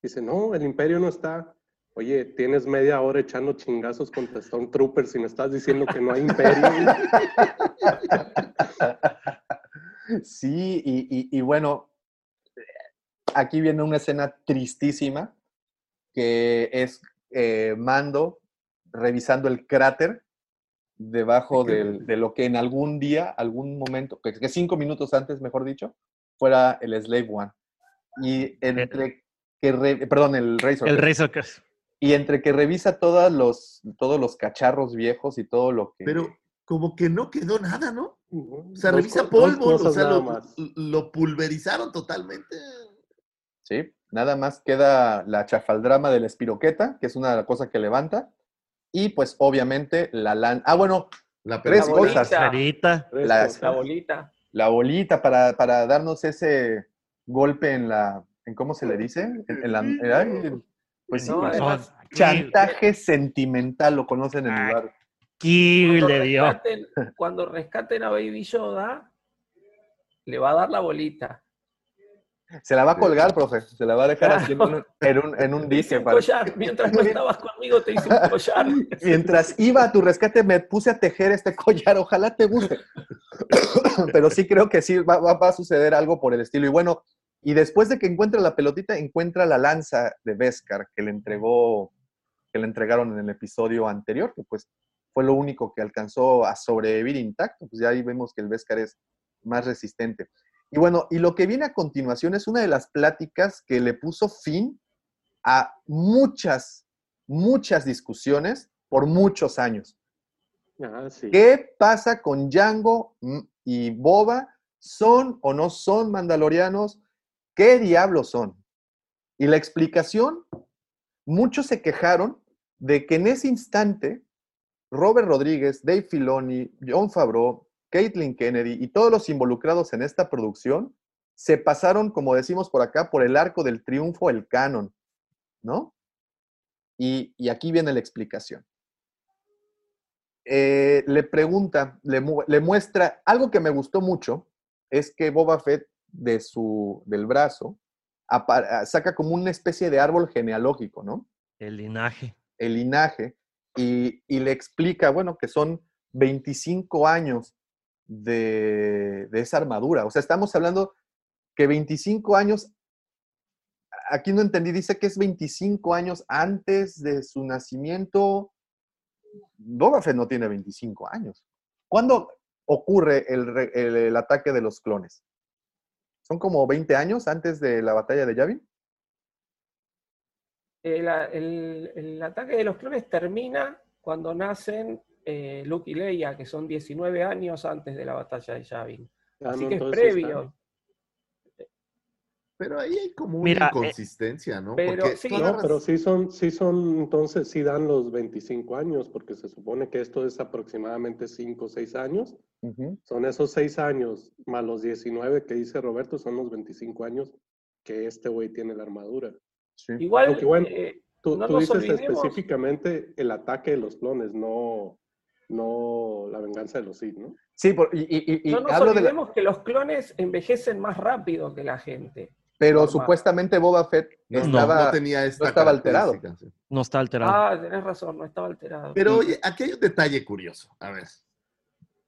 Dice, no, el imperio no está. Oye, tienes media hora echando chingazos contra Stormtroopers y me estás diciendo que no hay imperio. (laughs) Sí, y, y- y bueno, aquí viene una escena tristísima, que es eh, Mando revisando el cráter debajo del- de lo que en algún día, algún momento, que, cinco minutos antes, mejor dicho, fuera el Slave One. Y entre que, re- perdón, el Razor. El. Razor. Y entre que revisa todos los, todos los cacharros viejos y todo lo que... Pero como que no quedó nada, ¿no? O sea, Dos revisa polvo, o cosas sea, lo, pulverizaron totalmente. Sí, nada más queda la chafaldrama de la espiroqueta, que es una cosa que levanta, y pues obviamente la lan... Ah, bueno, La tres La cosas. Tres La- cosas. La bolita. La bolita para, para darnos ese golpe en la... ¿En cómo se le dice? En, en la, en- pues sí, No, además, Aquí- chantaje sentimental, lo conocen en el Ah, lugar. aquí cuando le dio. rescaten, cuando rescaten a Baby Yoda, le va a dar la bolita. Se la va a colgar, profe, se la va a dejar así en un, en un, en un para- collar. Mientras no estabas conmigo, te hice un (laughs) collar. Mientras iba a tu rescate me puse a tejer este collar, ojalá te guste. (coughs) Pero sí creo que sí va, va- va a suceder algo por el estilo. Y bueno, y después de que encuentra la pelotita, encuentra la lanza de Beskar que le entregó, que le entregaron en el episodio anterior, que pues fue lo único que alcanzó a sobrevivir intacto. Pues ya ahí vemos que el Beskar es más resistente. Y bueno, y lo que viene a continuación es una de las pláticas que le puso fin a muchas, muchas discusiones por muchos años. Ah, sí. ¿Qué pasa con Django mm, y Boba? ¿Son o no son mandalorianos? ¿Qué diablos son? Y la explicación, muchos se quejaron de que en ese instante Robert Rodríguez, Dave Filoni, John Favreau, Caitlin Kennedy y todos los involucrados en esta producción se pasaron, como decimos por acá, por el arco del triunfo, el canon, ¿no? Y, aquí viene la explicación. Eh, le pregunta, le, le muestra, algo que me gustó mucho, es que Boba Fett de su, del brazo apa- saca como una especie de árbol genealógico, ¿no? El linaje. el linaje y, y le explica, bueno, que son 25 años de, de esa armadura. O sea, estamos hablando que 25 años, aquí no entendí, dice que es 25 años antes de su nacimiento. Boba Fett no tiene 25 años. ¿Cuándo ocurre el, re- el- el ataque de los clones? ¿Son como 20 años antes de la batalla de Yavin? El, el- el ataque de los clones termina cuando nacen eh, Luke y Leia, que son 19 años antes de la batalla de Yavin. Ah, Así no, que es previo. Pero ahí hay como una Mira, eh, inconsistencia, ¿no? pero Porque sí, No, pero sí son, sí son, entonces sí dan los 25 años, porque se supone que esto es aproximadamente 5 o 6 años. Ujú. Son esos 6 años más los 19 que dice Roberto, son los 25 años que este güey tiene la armadura. Sí. Igual, Aunque bueno, eh, Tú, No tú dices olvidemos- específicamente el ataque de los clones, no, no la venganza de los Sith, ¿no? Sí, por- y, y- y- no nos hablo de la- olvidemos que los clones envejecen más rápido que la gente. Pero normal. supuestamente Boba Fett no, estaba, no tenía esta no estaba alterado. sí. No está alterado. Ah, tenés razón, no estaba alterado. Pero oye, aquí hay un detalle curioso. A ver.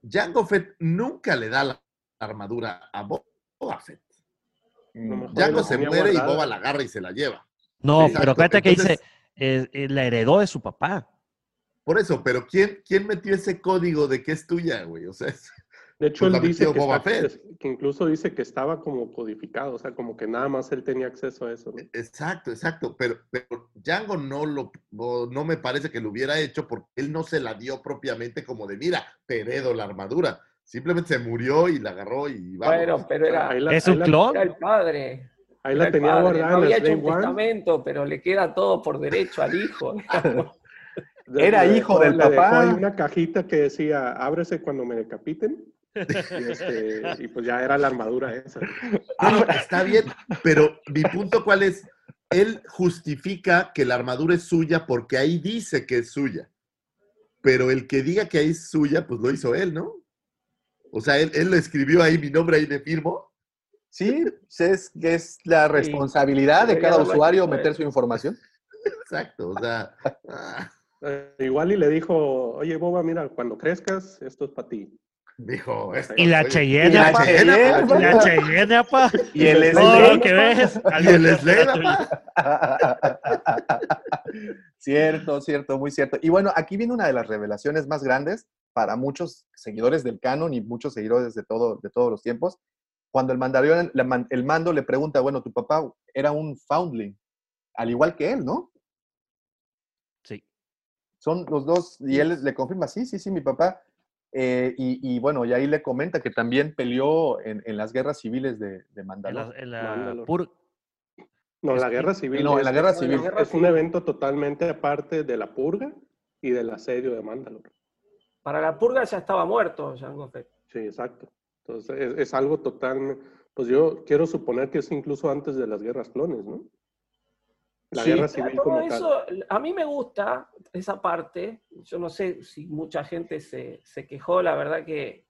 Jango Fett nunca le da la armadura a Boba Fett. Jango se muere y. Boba la agarra y se la lleva. no, exacto, pero acuérdate que dice, eh, eh, la heredó de su papá. Por eso, pero ¿quién, quién metió ese código de que es tuya, güey? O sea, es- De hecho, Pues él dice que, Boba está- Fett. es- que incluso dice que estaba como codificado, o sea, como que nada más él tenía acceso a eso, ¿no? exacto, exacto. Pero, pero Django no lo, no, no me parece que lo hubiera hecho porque él no se la dio propiamente como de, mira, te heredo la armadura. Simplemente se murió y la agarró y vamos. bueno, pero era, Ahí la, ¿Es ahí un la- clon? era el padre. ahí la tenía padre, guardada No había hecho un testamento, pero le queda todo por derecho al hijo. (laughs) (laughs) Era le hijo dejó- del le dejó papá. ahí una cajita que decía, ábrese cuando me decapiten. (laughs) Y, este, y pues ya era la armadura esa. No, está bien, pero mi punto cuál es, él justifica que la armadura es suya porque ahí dice que es suya. Pero el que diga que ahí es suya, pues lo hizo él, ¿no? O sea, él, él lo escribió ahí, mi nombre ahí le firmo. Sí, es, es la responsabilidad de cada usuario meter su información. Exacto, o sea, ah, Eh, igual y le dijo, oye Boba, mira, cuando crezcas, esto es para ti. Dijo esto. Y la Cheyenne, Y la. Cheyenne, Y la Cheyenne, apa. Y el Slade. que ves. (laughs) Y el Slade, (laughs) cierto, cierto, muy cierto. Y bueno, aquí viene una de las revelaciones más grandes para muchos seguidores del canon y muchos seguidores de, todo, de todos los tiempos. Cuando el, Mandalorian- la man- el mando le pregunta, bueno, tu papá era un foundling, al igual que él, ¿no? Sí. Son los dos, y él le confirma, sí, sí, sí, mi papá. Eh, y, y bueno, y ahí le comenta que también peleó en, en las guerras civiles de, de En Mandalor. la, en la Mándalo. pur- No, la guerra civil. no, en es- la guerra civil. La Es un evento totalmente aparte de la purga y del asedio de Mandalore. Para la purga ya estaba muerto Jango Fett. Sí, exacto. Entonces es, es algo totalmente, pues yo quiero suponer que es incluso antes de las guerras clones, ¿no? La Sí. guerra Claro, civil todo como tal. eso, a mí me gusta esa parte. Yo no sé si mucha gente se, se quejó, la verdad que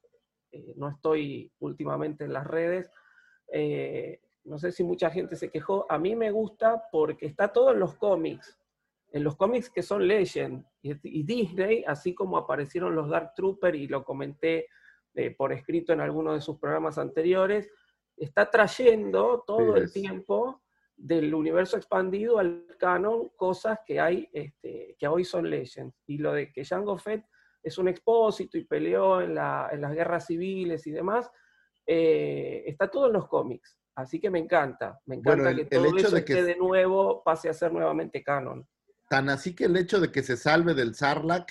eh, no estoy últimamente en las redes. eh, no sé si mucha gente se quejó. A mí me gusta porque está todo en los cómics. En los cómics que son Legend y, y Disney, así como aparecieron los Dark Troopers y lo comenté eh, por escrito en alguno de sus programas anteriores, está trayendo todo Sí, el es. tiempo del universo expandido al canon cosas que hay, este, que hoy son legends. Y lo de que Jango Fett es un expósito y peleó en, la- en las guerras civiles y demás, eh, está todo en los cómics. Así que me encanta, me encanta Bueno, el- que el todo hecho eso de que- de nuevo, pase a ser nuevamente canon. Tan así que el hecho de que se salve del Sarlacc,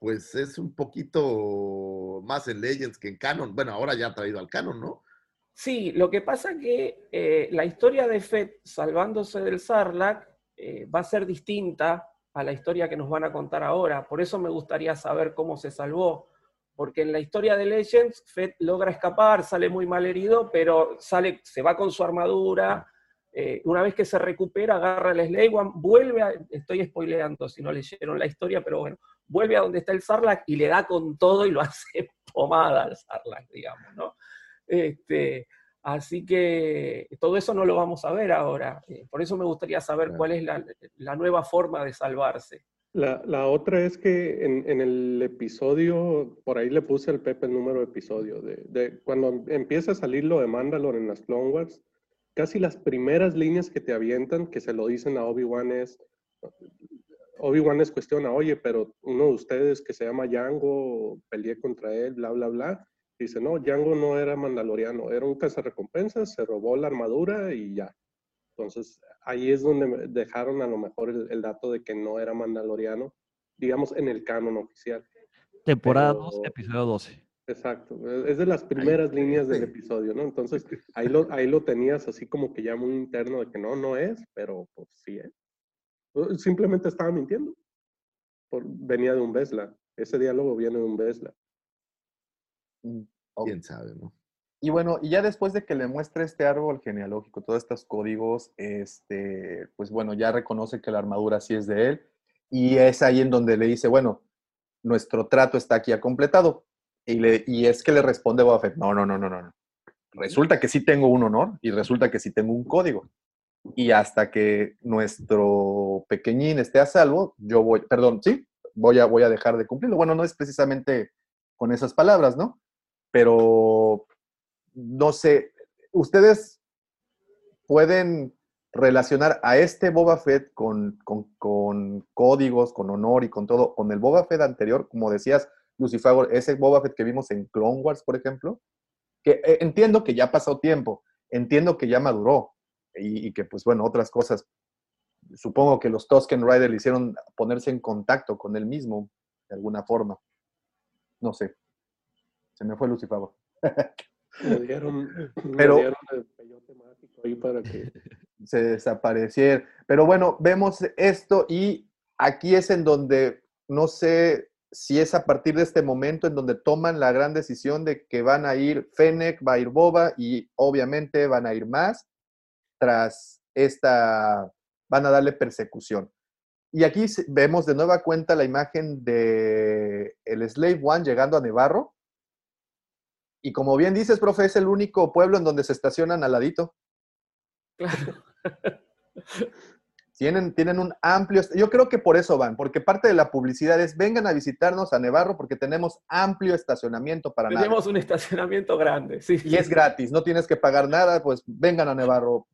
pues es un poquito más en Legends que en Canon. Bueno, ahora ya ha traído al Canon, ¿no? Sí, lo que pasa que eh, la historia de Fett salvándose del Sarlacc eh, va a ser distinta a la historia que nos van a contar ahora. Por eso me gustaría saber cómo se salvó. Porque en la historia de Legends, Fett logra escapar, sale muy mal herido, pero sale, se va con su armadura. eh, una vez que se recupera, agarra el Slave One, vuelve a, estoy spoileando si no leyeron la historia, pero bueno, vuelve a donde está el Sarlacc y le da con todo y lo (laughs) hace pomada al Sarlacc, digamos, ¿no? Este, así que todo eso no lo vamos a ver ahora. Eh, por eso me gustaría saber cuál es la, la nueva forma de salvarse. La, la otra es que en, en el episodio, por ahí le puse al Pepe el número de episodio, de, de cuando empieza a salir lo de Mandalore en las Clone Wars, casi las primeras líneas que te avientan, que se lo dicen a Obi-Wan es, Obi-Wan les cuestiona, oye, pero uno de ustedes que se llama Django, peleé contra él, bla, bla, bla. Dice, no, Django no era mandaloriano, era un cazarrecompensas, se robó la armadura y ya. Entonces, ahí es donde dejaron a lo mejor el, el dato de que no era mandaloriano, digamos, en el canon oficial. Temporada Pero- 2, episodio 12. Exacto, es de las primeras líneas del episodio, ¿no? Entonces ahí lo, ahí lo tenías así como que ya muy interno de que no, no es, pero pues sí es. Pues, simplemente estaba mintiendo. venía de un Vesla. Ese diálogo viene de un Vesla. Mm, Quién sabe, ¿no? Y bueno, y ya después de que le muestre este árbol genealógico, todos estos códigos, este, pues bueno, ya reconoce que la armadura sí es de él. Y es ahí en donde le dice, bueno, nuestro trato está aquí ya completado. Y, le, y es que le responde Boba Fett, no, no, no, no, no. Resulta que sí tengo un honor y resulta que sí tengo un código. Y hasta que nuestro pequeñín esté a salvo, yo voy, perdón, sí, voy a, voy a dejar de cumplirlo. Bueno, no es precisamente con esas palabras, ¿no? Pero no sé, ustedes pueden relacionar a este Boba Fett con, códigos, con honor y con todo, con el Boba Fett anterior, como decías, Lucifer, ese Boba Fett que vimos en Clone Wars, por ejemplo, que eh, entiendo que ya pasó tiempo, entiendo que ya maduró y, y, que, pues bueno, otras cosas, supongo que los Tusken Riders le hicieron ponerse en contacto con él mismo, de alguna forma. No sé. Se me fue Lucifer. Le dieron, (laughs) Pero, el peyote mágico ahí para que (laughs) se desapareciera. Pero bueno, vemos esto y aquí es en donde no sé si es a partir de este momento en donde toman la gran decisión de que van a ir Fennec, va a ir Boba y obviamente van a ir más tras esta, van a darle persecución. Y aquí vemos de nueva cuenta la imagen de el Slave One llegando a Nevarro, y como bien dices, profe, es el único pueblo en donde se estacionan al ladito. Claro. Tienen, tienen un amplio, yo creo que por eso van, porque parte de la publicidad es vengan a visitarnos a Nevarro porque tenemos amplio estacionamiento para nada. Tenemos un estacionamiento grande, sí. Y es gratis, no tienes que pagar nada, pues vengan a Nevarro.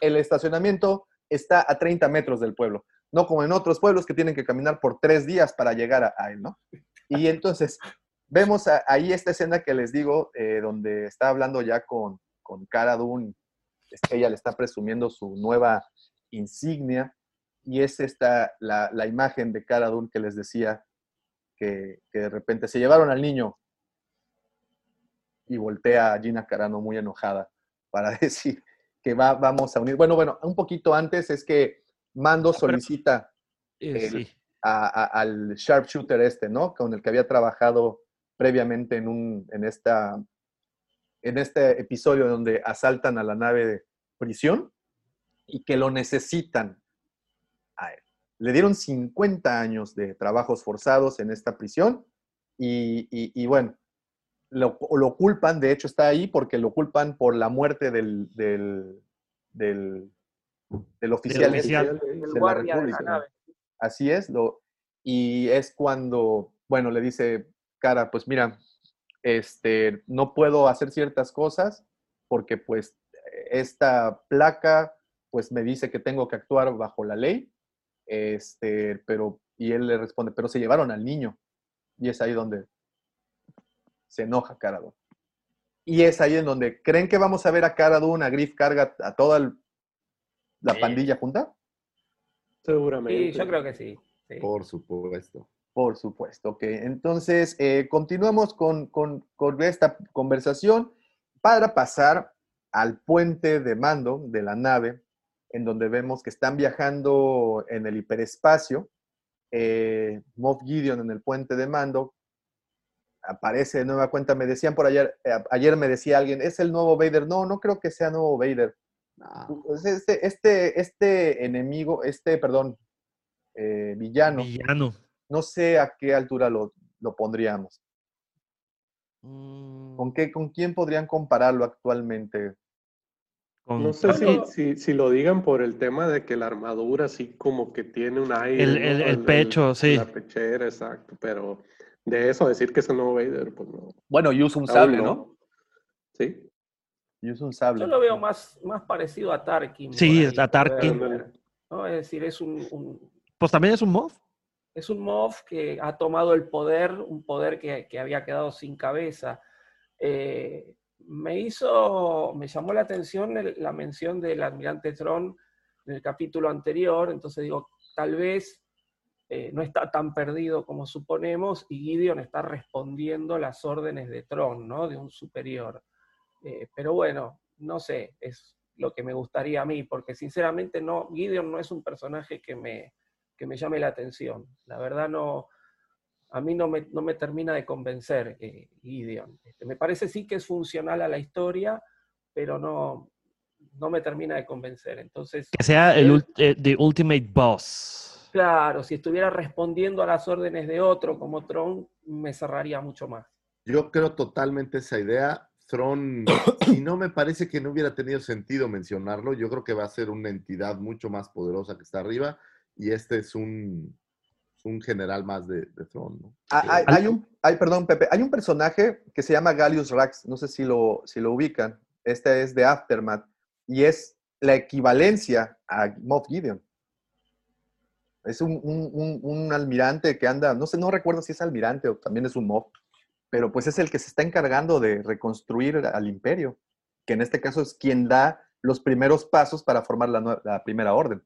El estacionamiento está a 30 metros del pueblo, no como en otros pueblos que tienen que caminar por tres días para llegar a, a él, ¿no? Y entonces, Vemos ahí esta escena que les digo, eh, donde está hablando ya con, con Cara Dune, ella le está presumiendo su nueva insignia, y es esta la, la imagen de Cara Dune que les decía que, que, de repente se llevaron al niño y voltea a Gina Carano muy enojada para (laughs) decir que va, vamos a unir. Bueno, bueno, un poquito antes es que Mando solicita Eh, el- a- a- al sharpshooter este, ¿no? Con el que había trabajado previamente en, un, en, esta, en este episodio donde asaltan a la nave de prisión y que lo necesitan a él. Le dieron 50 años de trabajos forzados en esta prisión y, y- y bueno, lo, lo culpan, de hecho está ahí porque lo culpan por la muerte del, del, del, del oficial, de la guardia de la República. Así es, lo, y es cuando, bueno, le dice, cara, pues mira, este, no puedo hacer ciertas cosas porque pues esta placa pues me dice que tengo que actuar bajo la ley, este, pero, y él le responde, pero se llevaron al niño. Y es ahí donde se enoja Cara Dune. Y es ahí en donde creen que vamos a ver a Cara Dune, a Griff Carga, a toda el- la Sí. pandilla junta. seguramente. Sí, yo creo que sí. sí. Por supuesto. Por supuesto, ok. Entonces, eh, continuamos con, con- con esta conversación para pasar al puente de mando de la nave, en donde vemos que están viajando en el hiperespacio. Eh, Moff Gideon en el puente de mando aparece de nueva cuenta. Me decían por ayer, eh, ayer me decía alguien, ¿es el nuevo Vader? No, no creo que sea nuevo Vader. No, Pues Este, este, este enemigo, este, perdón, eh, villano, Villano. No sé a qué altura lo, lo pondríamos. Mm, ¿Con, qué, ¿Con quién podrían compararlo actualmente? con- No sé si, si, si lo digan por el tema de que la armadura así como que tiene un aire. El- ¿no? el- el pecho, sí. La pechera, exacto. Pero de eso decir que es el nuevo Vader, pues no. Bueno, y usa un sable, ¿no? Sí. Y usa un sable. Yo lo veo más, más parecido a Tarkin. Sí, ahí, a Tarkin. ¿no? Es decir, es un, un- Pues también es un mob. Es un Moff que ha tomado el poder, un poder que, que había quedado sin cabeza. Eh, me hizo, me llamó la atención la mención del almirante Tron en el capítulo anterior, entonces digo, tal vez eh, no está tan perdido como suponemos y Gideon está respondiendo las órdenes de Tron, ¿no? De un superior. Eh, pero bueno, no sé, es lo que me gustaría a mí, porque sinceramente no, Gideon no es un personaje que me, que me llame la atención. La verdad no, a mí no me, no me termina de convencer eh, Gideon. Este, me parece sí que es funcional a la historia, pero no, no me termina de convencer. Entonces, que sea el the ultimate boss. Claro, si estuviera respondiendo a las órdenes de otro como Tron, me cerraría mucho más. Yo creo totalmente esa idea. Tron, (coughs) y no me parece que no hubiera tenido sentido mencionarlo, yo creo que va a ser una entidad mucho más poderosa que está arriba, y este es un, un general más de, de Tron. ¿no? Ah, hay, un, hay, perdón, Pepe, hay un personaje que se llama Gallius Rax, no sé si lo, si lo ubican, este es de Aftermath, y es la equivalencia a Moff Gideon. Es un, un, un, almirante que anda, no sé, no recuerdo si es almirante o también es un Moff, pero pues es el que se está encargando de reconstruir al imperio, que en este caso es quien da los primeros pasos para formar la, la primera orden.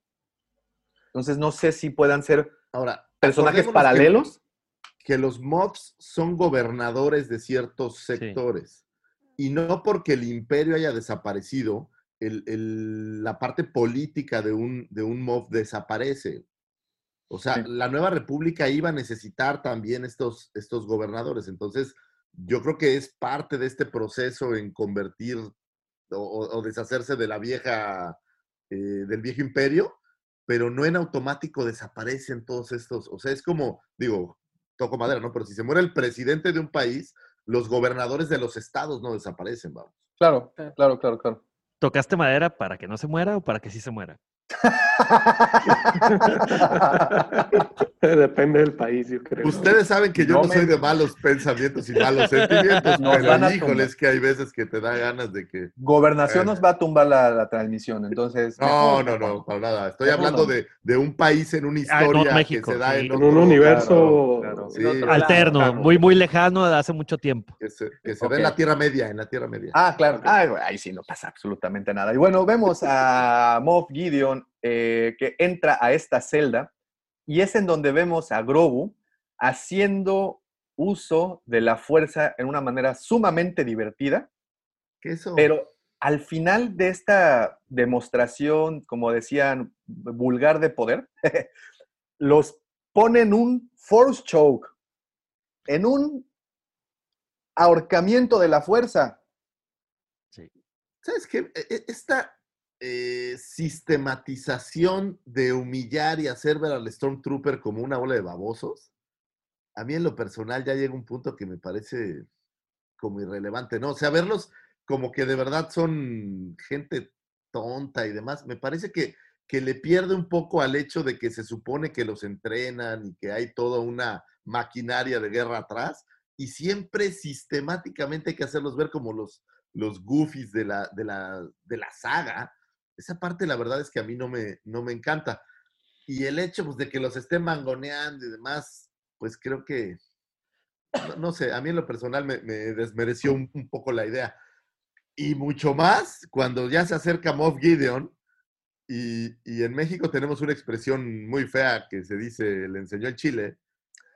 Entonces no sé si puedan ser Ahora, personajes paralelos. Que, los mods son gobernadores de ciertos sectores. Y no porque el imperio haya desaparecido, la parte política de un, de un mob desaparece. O sea, la nueva república iba a necesitar también estos, estos gobernadores. Entonces, yo creo que es parte de este proceso en convertir o, deshacerse de la vieja, eh, del viejo imperio, pero no en automático desaparecen todos estos. O sea, es como, digo, toco madera, ¿no? Pero si se muere el presidente de un país, los gobernadores de los estados no desaparecen, vamos. Claro, claro, claro, claro. ¿Tocaste madera para que no se muera o para que sí se muera? (laughs) (laughs) Depende del país, yo creo. Ustedes saben que yo no, soy de malos pensamientos y malos (laughs) sentimientos, pero híjoles que hay veces que te da ganas de que... Gobernación nos va a tumbar la, transmisión, entonces... No, no, no, para nada. Estoy hablando de, de, un país en una ah, historia que se da en, un universo alterno, muy, muy lejano de hace mucho tiempo. Que se, que se en la Tierra Media, en la Tierra Media. Ah, claro. Ah, ahí sí no pasa absolutamente nada. Y bueno, vemos a Moff Gideon eh, que entra a esta celda y es en donde vemos a Grogu haciendo uso de la fuerza en una manera sumamente divertida. Pero al final de esta demostración, como decían, vulgar de poder, (laughs) los ponen un force choke, en un ahorcamiento de la fuerza. Sí. ¿Sabes qué? E, e, esta eh, sistematización de humillar y hacer ver al Stormtrooper como una ola de babosos, a mí en lo personal ya llega un punto que me parece como irrelevante, ¿no? O sea, verlos como que de verdad son gente tonta y demás, me parece que, que le pierde un poco al hecho de que se supone que los entrenan y que hay toda una maquinaria de guerra atrás, y siempre sistemáticamente hay que hacerlos ver como los, los goofies de la, de la, de la saga, esa parte la verdad es que a mí no me, no me encanta. Y el hecho pues, de que los estén mangoneando y demás, pues creo que, no, sé, a mí en lo personal me, desmereció un, poco la idea. Y mucho más cuando ya se acerca Moff Gideon y, y, en México tenemos una expresión muy fea que se dice, le enseñó en Chile,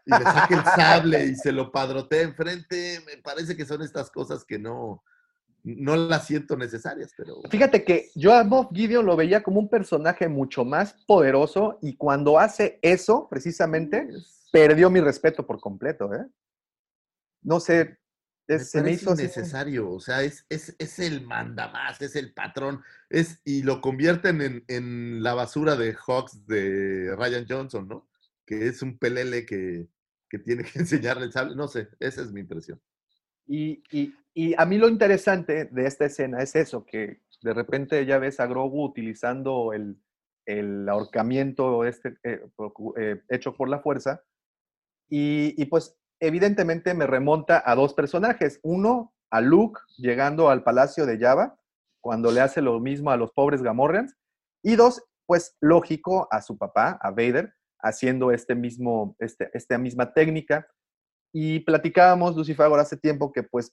y le saca el sable y se lo padrotea enfrente, me parece que son estas cosas que no, no las siento necesarias, pero... Fíjate que yo a Moff Gideon lo veía como un personaje mucho más poderoso y cuando hace eso, precisamente, perdió mi respeto por completo, ¿eh? No sé, es, se me hizo necesario, o sea, es, es, es, el mandamás, es el patrón, es, y lo convierten en, en, la basura de Hawks de Ryan Johnson, ¿no? Que es un pelele que, que tiene que (laughs) enseñarle el sable, no sé, esa es mi impresión. Y, a mí lo interesante de esta escena es eso, que de repente ya ves a Grogu utilizando el, ahorcamiento este, eh, eh, hecho por la fuerza. Y, y, pues evidentemente me remonta a dos personajes. Uno, a Luke llegando al palacio de Java, cuando le hace lo mismo a los pobres Gamorreans. Y dos, pues lógico, a su papá, a Vader, haciendo este mismo, este, esta misma técnica y platicábamos, Lucifer, hace tiempo que pues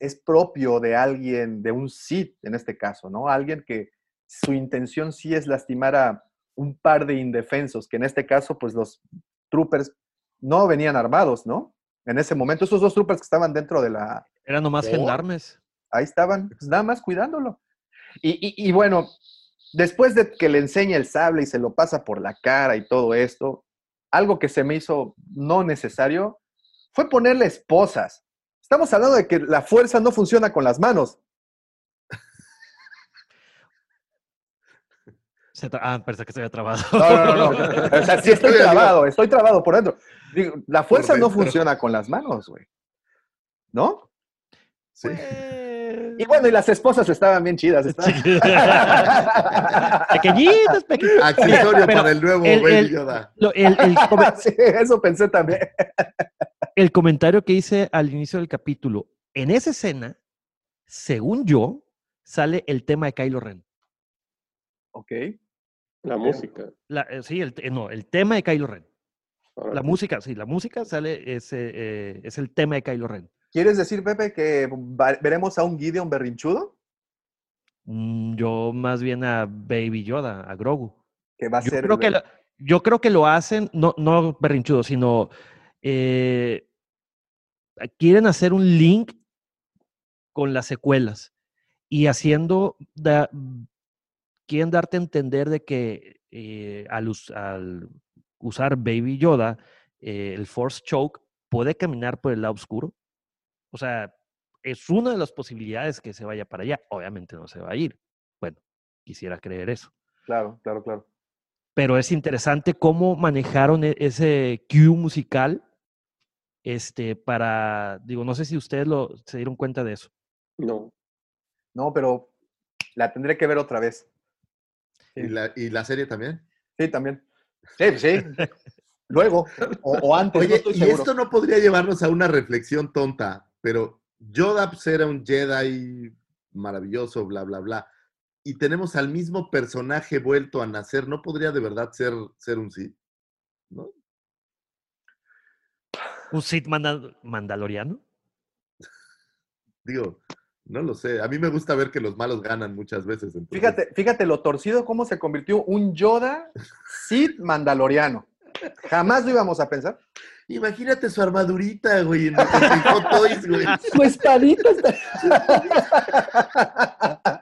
es propio de alguien, de un Sith en este caso, ¿no? Alguien que su intención sí es lastimar a un par de indefensos, que en este caso pues los troopers no venían armados, ¿no? En ese momento, esos dos troopers que estaban dentro de la... Eran nomás Oh. gendarmes. Ahí estaban, pues, nada más cuidándolo. Y, y- y bueno, después de que le enseña el sable y se lo pasa por la cara y todo esto, algo que se me hizo no necesario fue ponerle esposas. Estamos hablando de que la fuerza no funciona con las manos. (laughs) Ah, pensé que se había trabado. No, no, no, no. (laughs) O sea, sí estoy (laughs) trabado, estoy trabado por dentro. Digo, la fuerza no funciona con las manos, güey. ¿No? Sí. Y bueno, y las esposas estaban bien chidas. estaban- Pequeñitas, pequeñitas. Accesorio Pero para el nuevo el- Baby el- Yoda. Lo- el- el come- Sí, eso pensé también. El comentario que hice al inicio del capítulo, en esa escena, según yo, sale el tema de Kylo Ren. Ok. La música. La- eh, sí, el, no, el tema de Kylo Ren. Ahora, La música, sí, la música sale, es, eh, es el tema de Kylo Ren. ¿Quieres decir, Pepe, que veremos a un Gideon berrinchudo? Mm, Yo más bien a Baby Yoda, a Grogu. Que va a Yo ser. creo que, lo, yo creo que lo hacen, no, no berrinchudo, sino eh, quieren hacer un link con las secuelas y haciendo, da- quieren darte a entender de que eh, al, us- al usar Baby Yoda, eh, el Force Choke puede caminar por el lado oscuro. O sea, es una de las posibilidades que se vaya para allá. Obviamente no se va a ir. Bueno, quisiera creer eso Claro, claro, claro. pero es interesante cómo manejaron e- ese cue musical este para digo no sé si ustedes lo se dieron cuenta de eso No. No, pero la tendré que ver otra vez. ¿Y la, ¿Y la serie también? Sí, también. Sí, sí. (laughs) Luego, o, o antes, Oye, y seguro. esto no podría llevarnos a una reflexión tonta, pero Yoda pues, era un Jedi maravilloso, bla, bla, bla. Y tenemos al mismo personaje vuelto a nacer, ¿no podría de verdad ser, ser un Sith? ¿No? Un Sith manda- mandaloriano Digo, no lo sé. A mí me gusta ver que los malos ganan muchas veces. entonces- Fíjate, fíjate lo torcido cómo se convirtió un Yoda Sith mandaloriano. Jamás lo íbamos a pensar. Imagínate su armadurita, güey, en, en Hot Toys, güey. (laughs) Su espadita está... (laughs)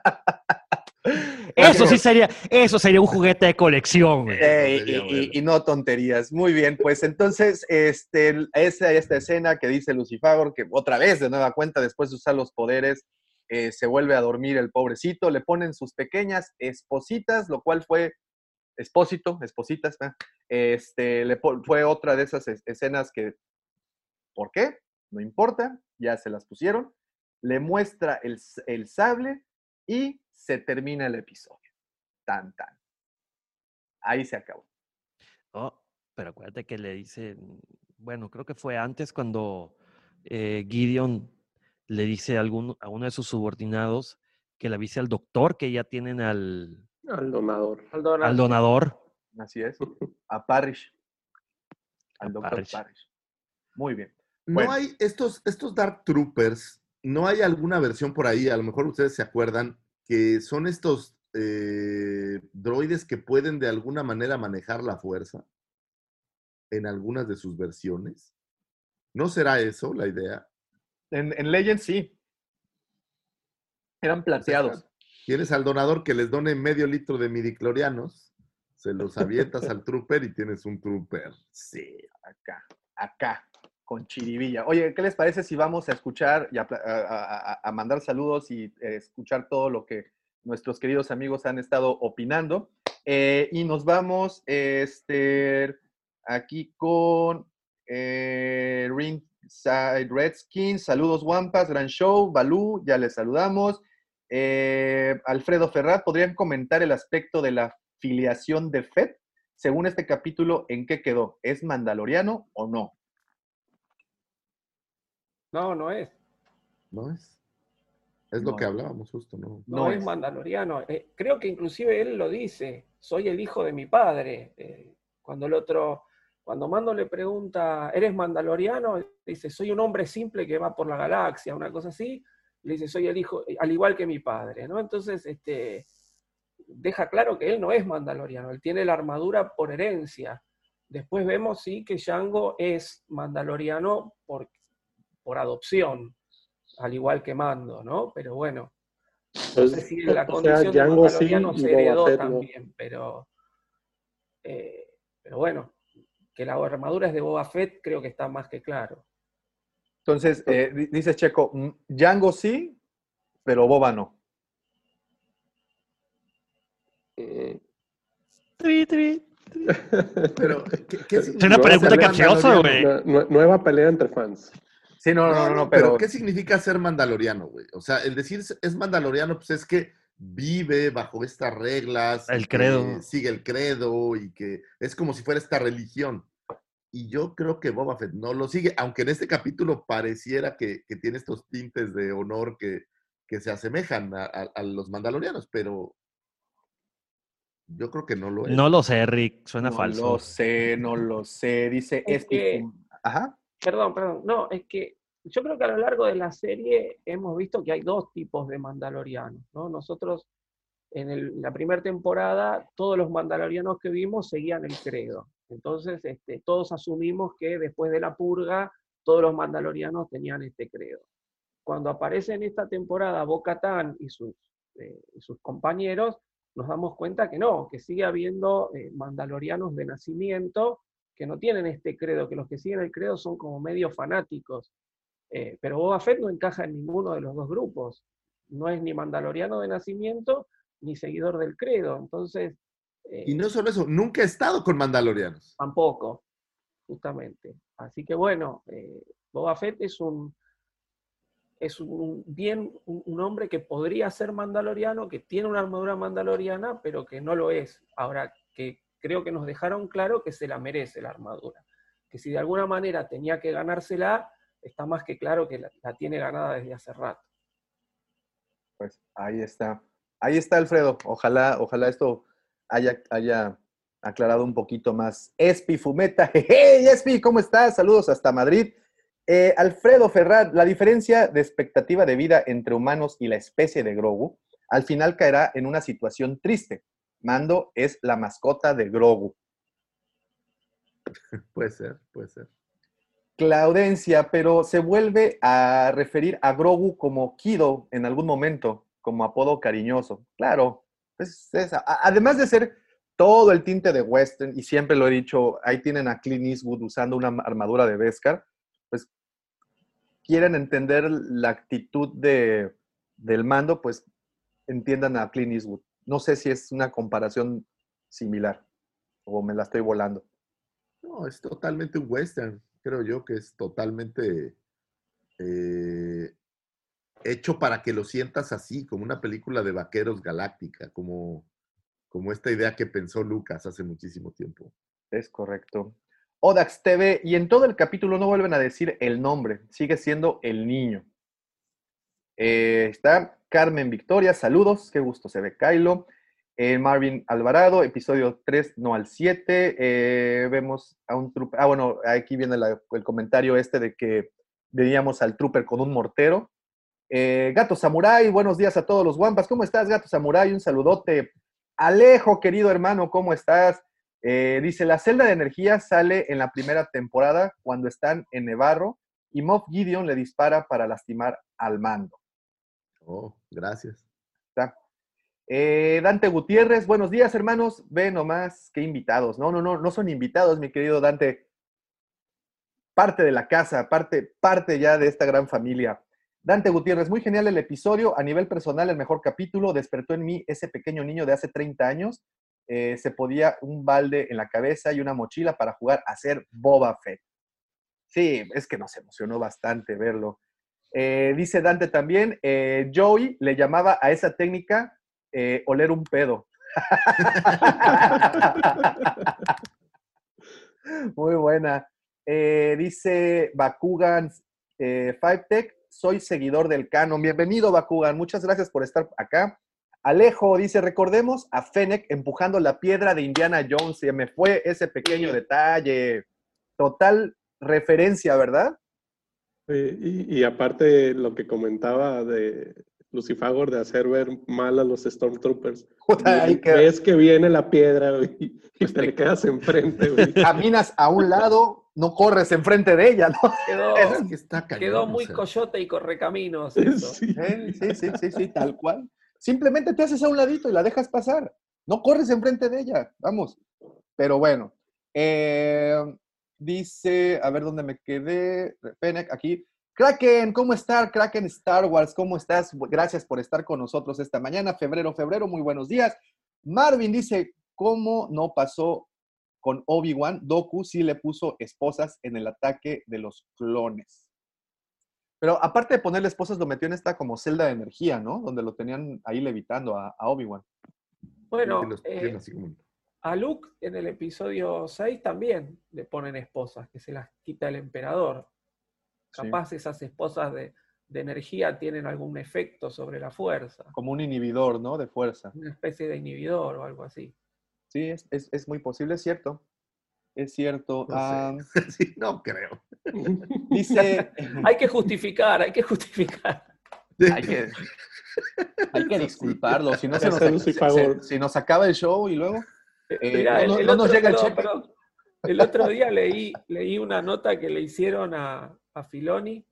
eso sí sería eso sería un juguete de colección güey. Eh, y, no tonterías. Muy bien, pues entonces, este, esa, esta escena que dice Lucifagor, que otra vez, de nueva cuenta, después de usar los poderes, eh, se vuelve a dormir el pobrecito, le ponen sus pequeñas espositas, lo cual fue expósito, espositas, ¿eh? este, le fue otra de esas es- escenas que, ¿por qué? No importa, ya se las pusieron, le muestra el, el sable y se termina el episodio. Tan, tan. Ahí se acabó. Oh, pero acuérdate que le dice bueno creo que fue antes cuando eh, Gideon le dice a, algún, a uno de sus subordinados que le avise al doctor que ya tienen al, Al donador. Al donador. al donador Así es. (laughs) A Parrish. Al A doctor Parrish. Parrish. Muy bien. No Bueno. hay estos, estos Dark Troopers, no hay alguna versión por ahí, a lo mejor ustedes se acuerdan, que son estos eh, droides que pueden de alguna manera manejar la fuerza en algunas de sus versiones. ¿No será eso la idea? En, en Legends sí. Eran plateados. Tienes al donador que les done medio litro de midiclorianos, se los (laughs) avientas al trooper y tienes un trooper. Sí, acá, acá, con chiribilla. Oye, ¿qué les parece si vamos a escuchar y a, mandar saludos y eh, escuchar todo lo que nuestros queridos amigos han estado opinando? Eh, y nos vamos este, aquí con eh, Ringside Redskins. Saludos, Wampas, gran show. Balú, ya les saludamos. Eh, Alfredo Ferrat, ¿podrían comentar el aspecto de la filiación de Fed? Según este capítulo, ¿en qué quedó? ¿Es mandaloriano o no? No, no es. ¿No es? Es lo que hablábamos justo, ¿no? No, No es, es. mandaloriano. Eh, creo que inclusive él lo dice. Soy el hijo de mi padre. Eh, cuando el otro, cuando Mando le pregunta, ¿eres mandaloriano? Dice, soy un hombre simple que va por la galaxia, una cosa así. Le dice, soy el hijo, al igual que mi padre, ¿no? Entonces, este, deja claro que él no es mandaloriano. Él tiene la armadura por herencia. Después vemos, sí, que Django es mandaloriano por, por adopción, al igual que Mando, ¿no? Pero bueno, no sé si la condición de mandaloriano se heredó también, pero, eh, pero bueno, que la armadura es de Boba Fett creo que está más que claro. Entonces, eh, dices Checo, Django sí, pero Boba no. Eh, pero, ¿qué, (laughs) es una pregunta capciosa, güey. Nueva pelea entre fans. Sí, no, no, no, pero... ¿qué significa ser mandaloriano, güey? O sea, el decir es mandaloriano, pues es que vive bajo estas reglas. El credo. Sigue el credo y que es como si fuera esta religión. Y yo creo que Boba Fett no lo sigue, aunque en este capítulo pareciera que, tiene estos tintes de honor que, se asemejan a, los mandalorianos, pero yo creo que no lo es. No lo sé, Rick, suena falso. No lo sé, no lo sé, dice es que, Ajá. Perdón, perdón, no, es que yo creo que a lo largo de la serie hemos visto que hay dos tipos de mandalorianos, ¿no? Nosotros en la primera temporada, todos los mandalorianos que vimos seguían el credo. Entonces, este, todos asumimos que después de la purga, todos los mandalorianos tenían este credo. Cuando aparece en esta temporada Bo-Katan y sus, eh, compañeros, nos damos cuenta que no, que sigue habiendo eh, mandalorianos de nacimiento que no tienen este credo, que los que siguen el credo son como medio fanáticos. Eh, pero Boba Fett no encaja en ninguno de los dos grupos. No es ni mandaloriano de nacimiento ni seguidor del credo. Entonces. Eh, y no solo eso, nunca ha estado con mandalorianos. Tampoco, justamente. Así que bueno, Boba Fett es un, es un bien un, hombre que podría ser mandaloriano, que tiene una armadura mandaloriana, pero que no lo es. Ahora, que creo que nos dejaron claro que se la merece la armadura. Que si de alguna manera tenía que ganársela, está más que claro que la, tiene ganada desde hace rato. Pues ahí está. Ahí está, Alfredo. Ojalá, ojalá esto haya, haya aclarado un poquito más. Espi Fumeta. (laughs) Hey, Espi, ¿cómo estás? Saludos hasta Madrid. Eh, Alfredo Ferrat, la diferencia de expectativa de vida entre humanos y la especie de Grogu al final caerá en una situación triste. Mando es la mascota de Grogu. (laughs) puede ser, puede ser. Claudencia, pero se vuelve a referir a Grogu como Kido en algún momento, como apodo cariñoso. Claro, pues además de ser todo el tinte de western, y siempre lo he dicho, ahí tienen a Clint Eastwood usando una armadura de Beskar, pues quieren entender la actitud de, del mando, pues entiendan a Clint Eastwood. No sé si es una comparación similar o me la estoy volando. No, es totalmente un western. Creo yo que es totalmente eh, hecho para que lo sientas así, como una película de vaqueros galáctica, como, como esta idea que pensó Lucas hace muchísimo tiempo. Es correcto. Odax TV, y en todo el capítulo no vuelven a decir el nombre, sigue siendo el niño. Eh, está Carmen Victoria, saludos, qué gusto se ve Kylo. Eh, Marvin Alvarado, episodio 3, no al 7. Eh, vemos a un trooper. Ah, bueno, aquí viene el comentario este de que veníamos al trooper con un mortero. Gato Samurai, buenos días a todos los guampas. ¿Cómo estás, Gato Samurai? Un saludote. Alejo, querido hermano, ¿cómo estás? Eh, dice, la celda de energía sale en la primera temporada cuando están en Nevarro y Moff Gideon le dispara para lastimar al mando. Oh, gracias. Eh, Dante Gutiérrez, buenos días hermanos. Ve nomás, qué invitados. No, no, no, no son invitados, mi querido Dante. Parte de la casa, parte, parte ya de esta gran familia. Dante Gutiérrez, muy genial el episodio. A nivel personal, el mejor capítulo despertó en mí ese pequeño niño de hace 30 años eh, se podía un balde en la cabeza y una mochila para jugar a ser Boba Fett. Sí, es que nos emocionó bastante verlo. Eh, dice Dante también, eh, Joey le llamaba a esa técnica oler un pedo. (laughs) Muy buena. dice Bakugan Five Tech, soy seguidor del canon. Bienvenido, Bakugan. Muchas gracias por estar acá. Alejo dice, recordemos a Fennec empujando la piedra de Indiana Jones. Se me fue ese pequeño detalle. Total referencia, ¿verdad? Y, aparte lo que comentaba de, Lucifagor de hacer ver mal a los Stormtroopers. (laughs) Ves que viene la piedra, y te le (laughs) quedas enfrente, güey. (laughs) Caminas a un lado, no corres enfrente de ella, ¿no? Quedó, Es que está cañón, quedó o muy sea. coyote y correcaminos. eso. Sí. Eh, Sí, sí, sí, sí, tal cual. Simplemente te haces a un ladito y la dejas pasar. No corres enfrente de ella, vamos. Pero bueno, eh, dice, a ver dónde me quedé. Fennec, aquí. Kraken, ¿cómo estás? Kraken Star Wars, ¿cómo estás? Gracias por estar con nosotros esta mañana. Febrero, febrero, muy buenos días. Marvin dice, ¿cómo no pasó con Obi-Wan? Doku sí le puso esposas en el ataque de los clones. Pero aparte de ponerle esposas, lo metió en esta como celda de energía, ¿no? Donde lo tenían ahí levitando a, a Obi-Wan. Bueno, eh, así como- a Luke en el episodio 6 también le ponen esposas, que se las quita el emperador. Sí. Capaz esas esposas de, de energía tienen algún efecto sobre la fuerza, Como un inhibidor, ¿no? De fuerza. una especie de inhibidor o algo así. Sí, es, es- es muy posible, es cierto. Es cierto. No sé. (laughs) Sí, no creo. (laughs) dice, (laughs) Hay que justificar, hay que justificar. hay que, hay que disculparlo, si no se nos, se- favor. se- si nos acaba el show y luego... Mirá, no, el- no- el no nos otro- llega el perdón, cheque. perdón. El otro día leí, leí una nota que le hicieron a, a Filoni,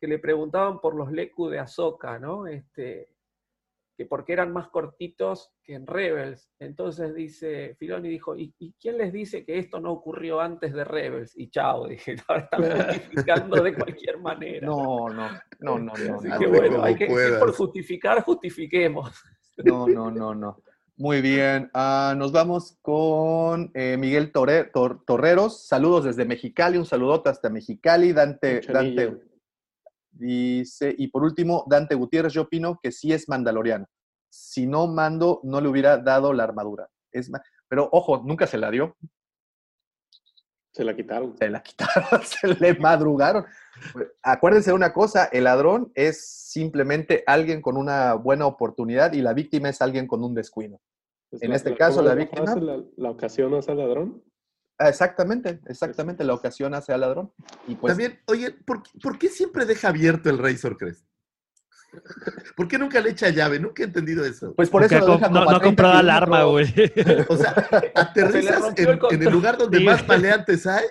que le preguntaban por los Leku de Ahsoka, ¿no? Este, que porque eran más cortitos que en Rebels. Entonces dice, Filoni dijo, ¿y, y quién les dice que esto no ocurrió antes de Rebels? Y chao, dije, ahora están justificando de cualquier manera. No, no, no, no, no. Así no, que bueno, hay que, por justificar, justifiquemos. No, no, no, no. Muy bien. Ah, nos vamos con eh, Miguel Torre- Tor- Torreros. Saludos desde Mexicali. Un saludote hasta Mexicali. Dante. Dante dice, y por último, Dante Gutiérrez, yo opino que sí es mandaloriano. Si no mando, no le hubiera dado la armadura. Es Pero ojo, nunca se la dio. Se la quitaron. Se la (laughs) quitaron, se le madrugaron. Acuérdense de una cosa, el ladrón es simplemente alguien con una buena oportunidad y la víctima es alguien con un descuido. Es En la- este la- caso, ¿cómo la víctima-? La, la ocasión hace al ladrón. Ah, Exactamente, exactamente, la ocasión hace al ladrón. Y pues, También, oye, ¿por, qué- por qué siempre deja abierto el Razor Crest? (laughs) ¿Por qué nunca le echa llave? Nunca he entendido eso. pues por Porque eso lo no, no ha 30 comprado alarma, güey. O sea, (laughs) aterrizas rompió en, el control. en el lugar donde Sí. más maleantes hay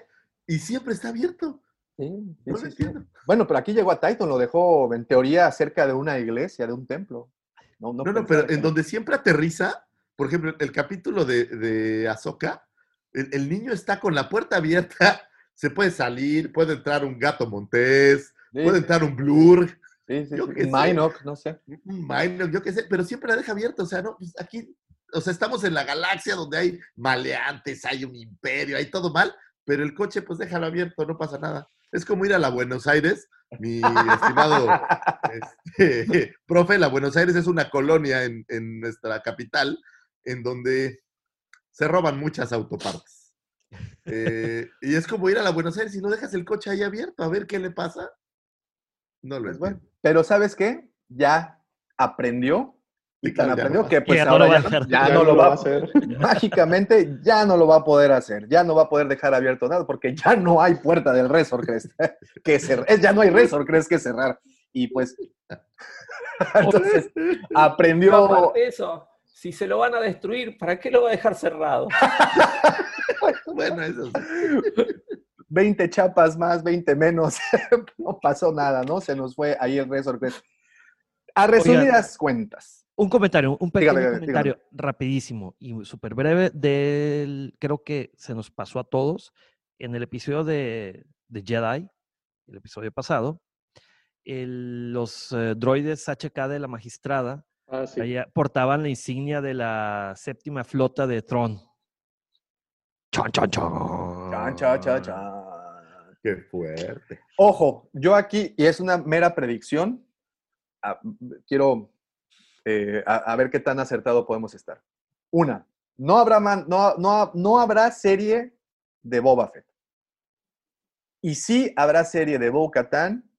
y siempre está abierto. Sí, sí, No lo sí, sí. entiendo. Bueno, pero aquí llegó a Titan, lo dejó en teoría cerca de una iglesia, de un templo. No, no, No, no, pero en donde siempre aterriza, por ejemplo, el capítulo de, de Ahsoka, el, el niño está con la puerta abierta, (laughs) se puede salir, puede entrar un gato montés, Sí, puede entrar un blur, sí, sí, yo qué un sé. Minoc, no sé. un Minor, yo qué sé, pero siempre la deja abierta. O sea, no, pues aquí, o sea, estamos en la galaxia donde hay maleantes, hay un imperio, hay todo mal, pero el coche, pues déjalo abierto, no pasa nada. Es como ir a la Buenos Aires, mi estimado (laughs) este, (laughs) profe, la Buenos Aires es una colonia en, en nuestra capital en donde se roban muchas autopartes. (laughs) Eh, y es como ir a la Buenos Aires y no dejas el coche ahí abierto, a ver qué le pasa. No lo Pues entiendo. bueno, pero ¿sabes qué? Ya aprendió y tan aprendió no que pues Ya no ahora lo va a ya, no lo va a hacer. (laughs) Mágicamente ya no lo va a poder hacer, ya no va a poder dejar abierto nada porque ya no hay puerta del Resort Crest que (laughs) cerrar, ya no hay Resort Crest que cerrar. Y pues, entonces aprendió, eso, si se lo van a destruir, ¿para qué lo va a dejar cerrado? (laughs) Bueno, eso sí. 20 chapas más, 20 menos, (laughs) no pasó nada, ¿no? Se nos fue ahí el Resort Crest. A resumidas cuentas, Un comentario, un pequeño Dígame, dígame, comentario rapidísimo y súper breve del, creo que se nos pasó a todos en el episodio de, de Jedi, el episodio pasado, el- los eh, droides HK de la magistrada Ah, sí. allá portaban la insignia de la séptima flota de Tron. Chon, chon, chon. Chan, chan, chan, chan. Qué fuerte. Ojo, yo aquí, y es una mera predicción, ah, quiero eh, a, a ver qué tan acertado podemos estar. Una, no habrá, man- no, no, no habrá serie de Boba Fett. Y sí habrá serie de Bo Katan,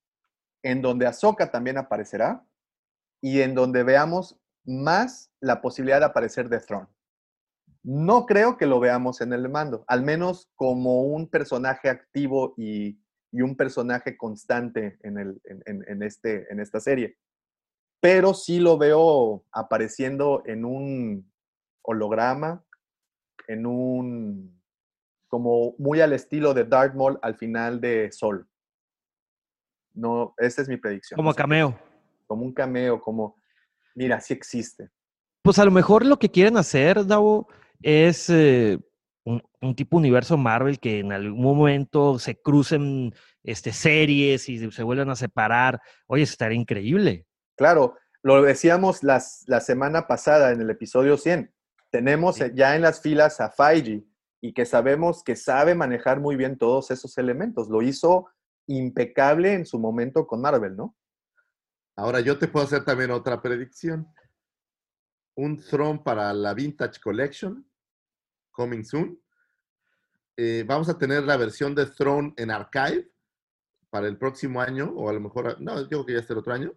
en donde Ahsoka también aparecerá, y en donde veamos más la posibilidad de aparecer de Throne. No creo que lo veamos en el mando, al menos como un personaje activo y, y un personaje constante en, el, en, en- en este, en esta serie. pero sí lo veo apareciendo en un holograma, en un como muy al estilo de Dark Maul al final de Sol. No, esa es mi predicción. Como cameo. Como un cameo, como, mira, sí existe. Pues a lo mejor lo que quieren hacer, Davo, es eh, un, un tipo universo Marvel que en algún momento se crucen este, series y se vuelvan a separar. Oye, estaría increíble. Claro, lo decíamos las, la semana pasada en el episodio 100. Tenemos Sí. ya en las filas a Feige y que sabemos que sabe manejar muy bien todos esos elementos. Lo hizo impecable en su momento con Marvel, ¿no? Ahora yo te puedo hacer también otra predicción. Un Throne para la Vintage Collection, coming soon. Eh, vamos a tener la versión de Throne en Archive para el próximo año, o a lo mejor, no, yo creo que ya está el otro año.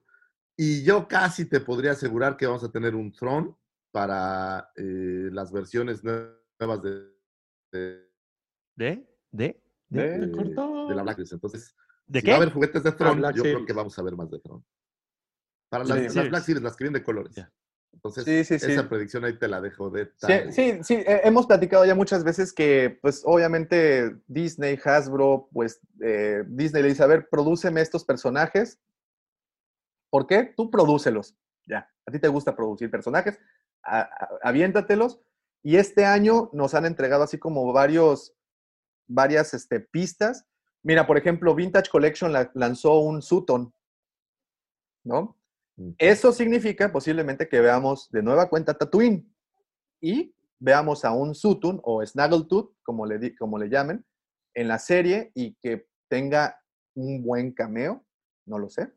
Y yo casi te podría asegurar que vamos a tener un Throne para eh, las versiones nuevas de, de, ¿De? ¿De? De- de- Me cortó. de la Black. Entonces, ¿De si qué? va a haber juguetes de Throne, Black yo creo que vamos a ver más de Throne. Para las, las. Black Series, las que vienen de colores. Entonces, Sí, sí, sí. esa predicción ahí te la dejo de Sí, tarea. sí, sí, eh, hemos platicado ya muchas veces que, pues, obviamente Disney, Hasbro, pues, eh, Disney le dice, a ver, prodúceme estos personajes. ¿Por qué? Tú prodúcelos. Ya, a ti te gusta producir personajes, a- a- aviéntatelos. Y este año nos han entregado así como varios, varias este, pistas. Mira, por ejemplo, Vintage Collection la- lanzó un Sutton, ¿no? Eso significa posiblemente que veamos de nueva cuenta Tatooine y veamos a un Sutun o Snaggletooth, como le, como le llamen, en la serie y que tenga un buen cameo, no lo sé.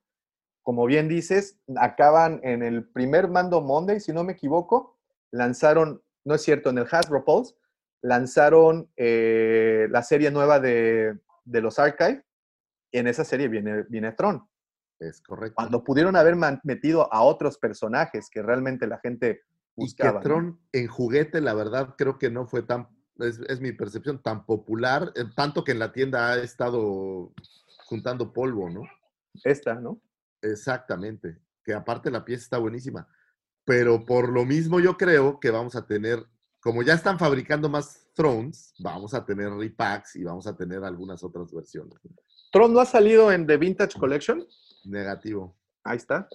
Como bien dices, acaban en el primer Mando Monday, si no me equivoco, lanzaron, no es cierto, en el Hasbro Pulse, lanzaron eh, la serie nueva de, de los Archive y en esa serie viene, viene Tron Es correcto. cuando pudieron haber metido a otros personajes que realmente la gente y buscaba. que ¿no? Tron en juguete, la verdad, creo que no fue tan, es, es mi percepción, tan popular, eh, tanto que en la tienda ha estado juntando polvo, ¿no? Esta, ¿no? Exactamente. Que aparte la pieza está buenísima. Pero por lo mismo yo creo que vamos a tener, como ya están fabricando más Thrones, vamos a tener repacks y vamos a tener algunas otras versiones. Tron no ha salido en The Vintage Collection. Negativo. Ahí está.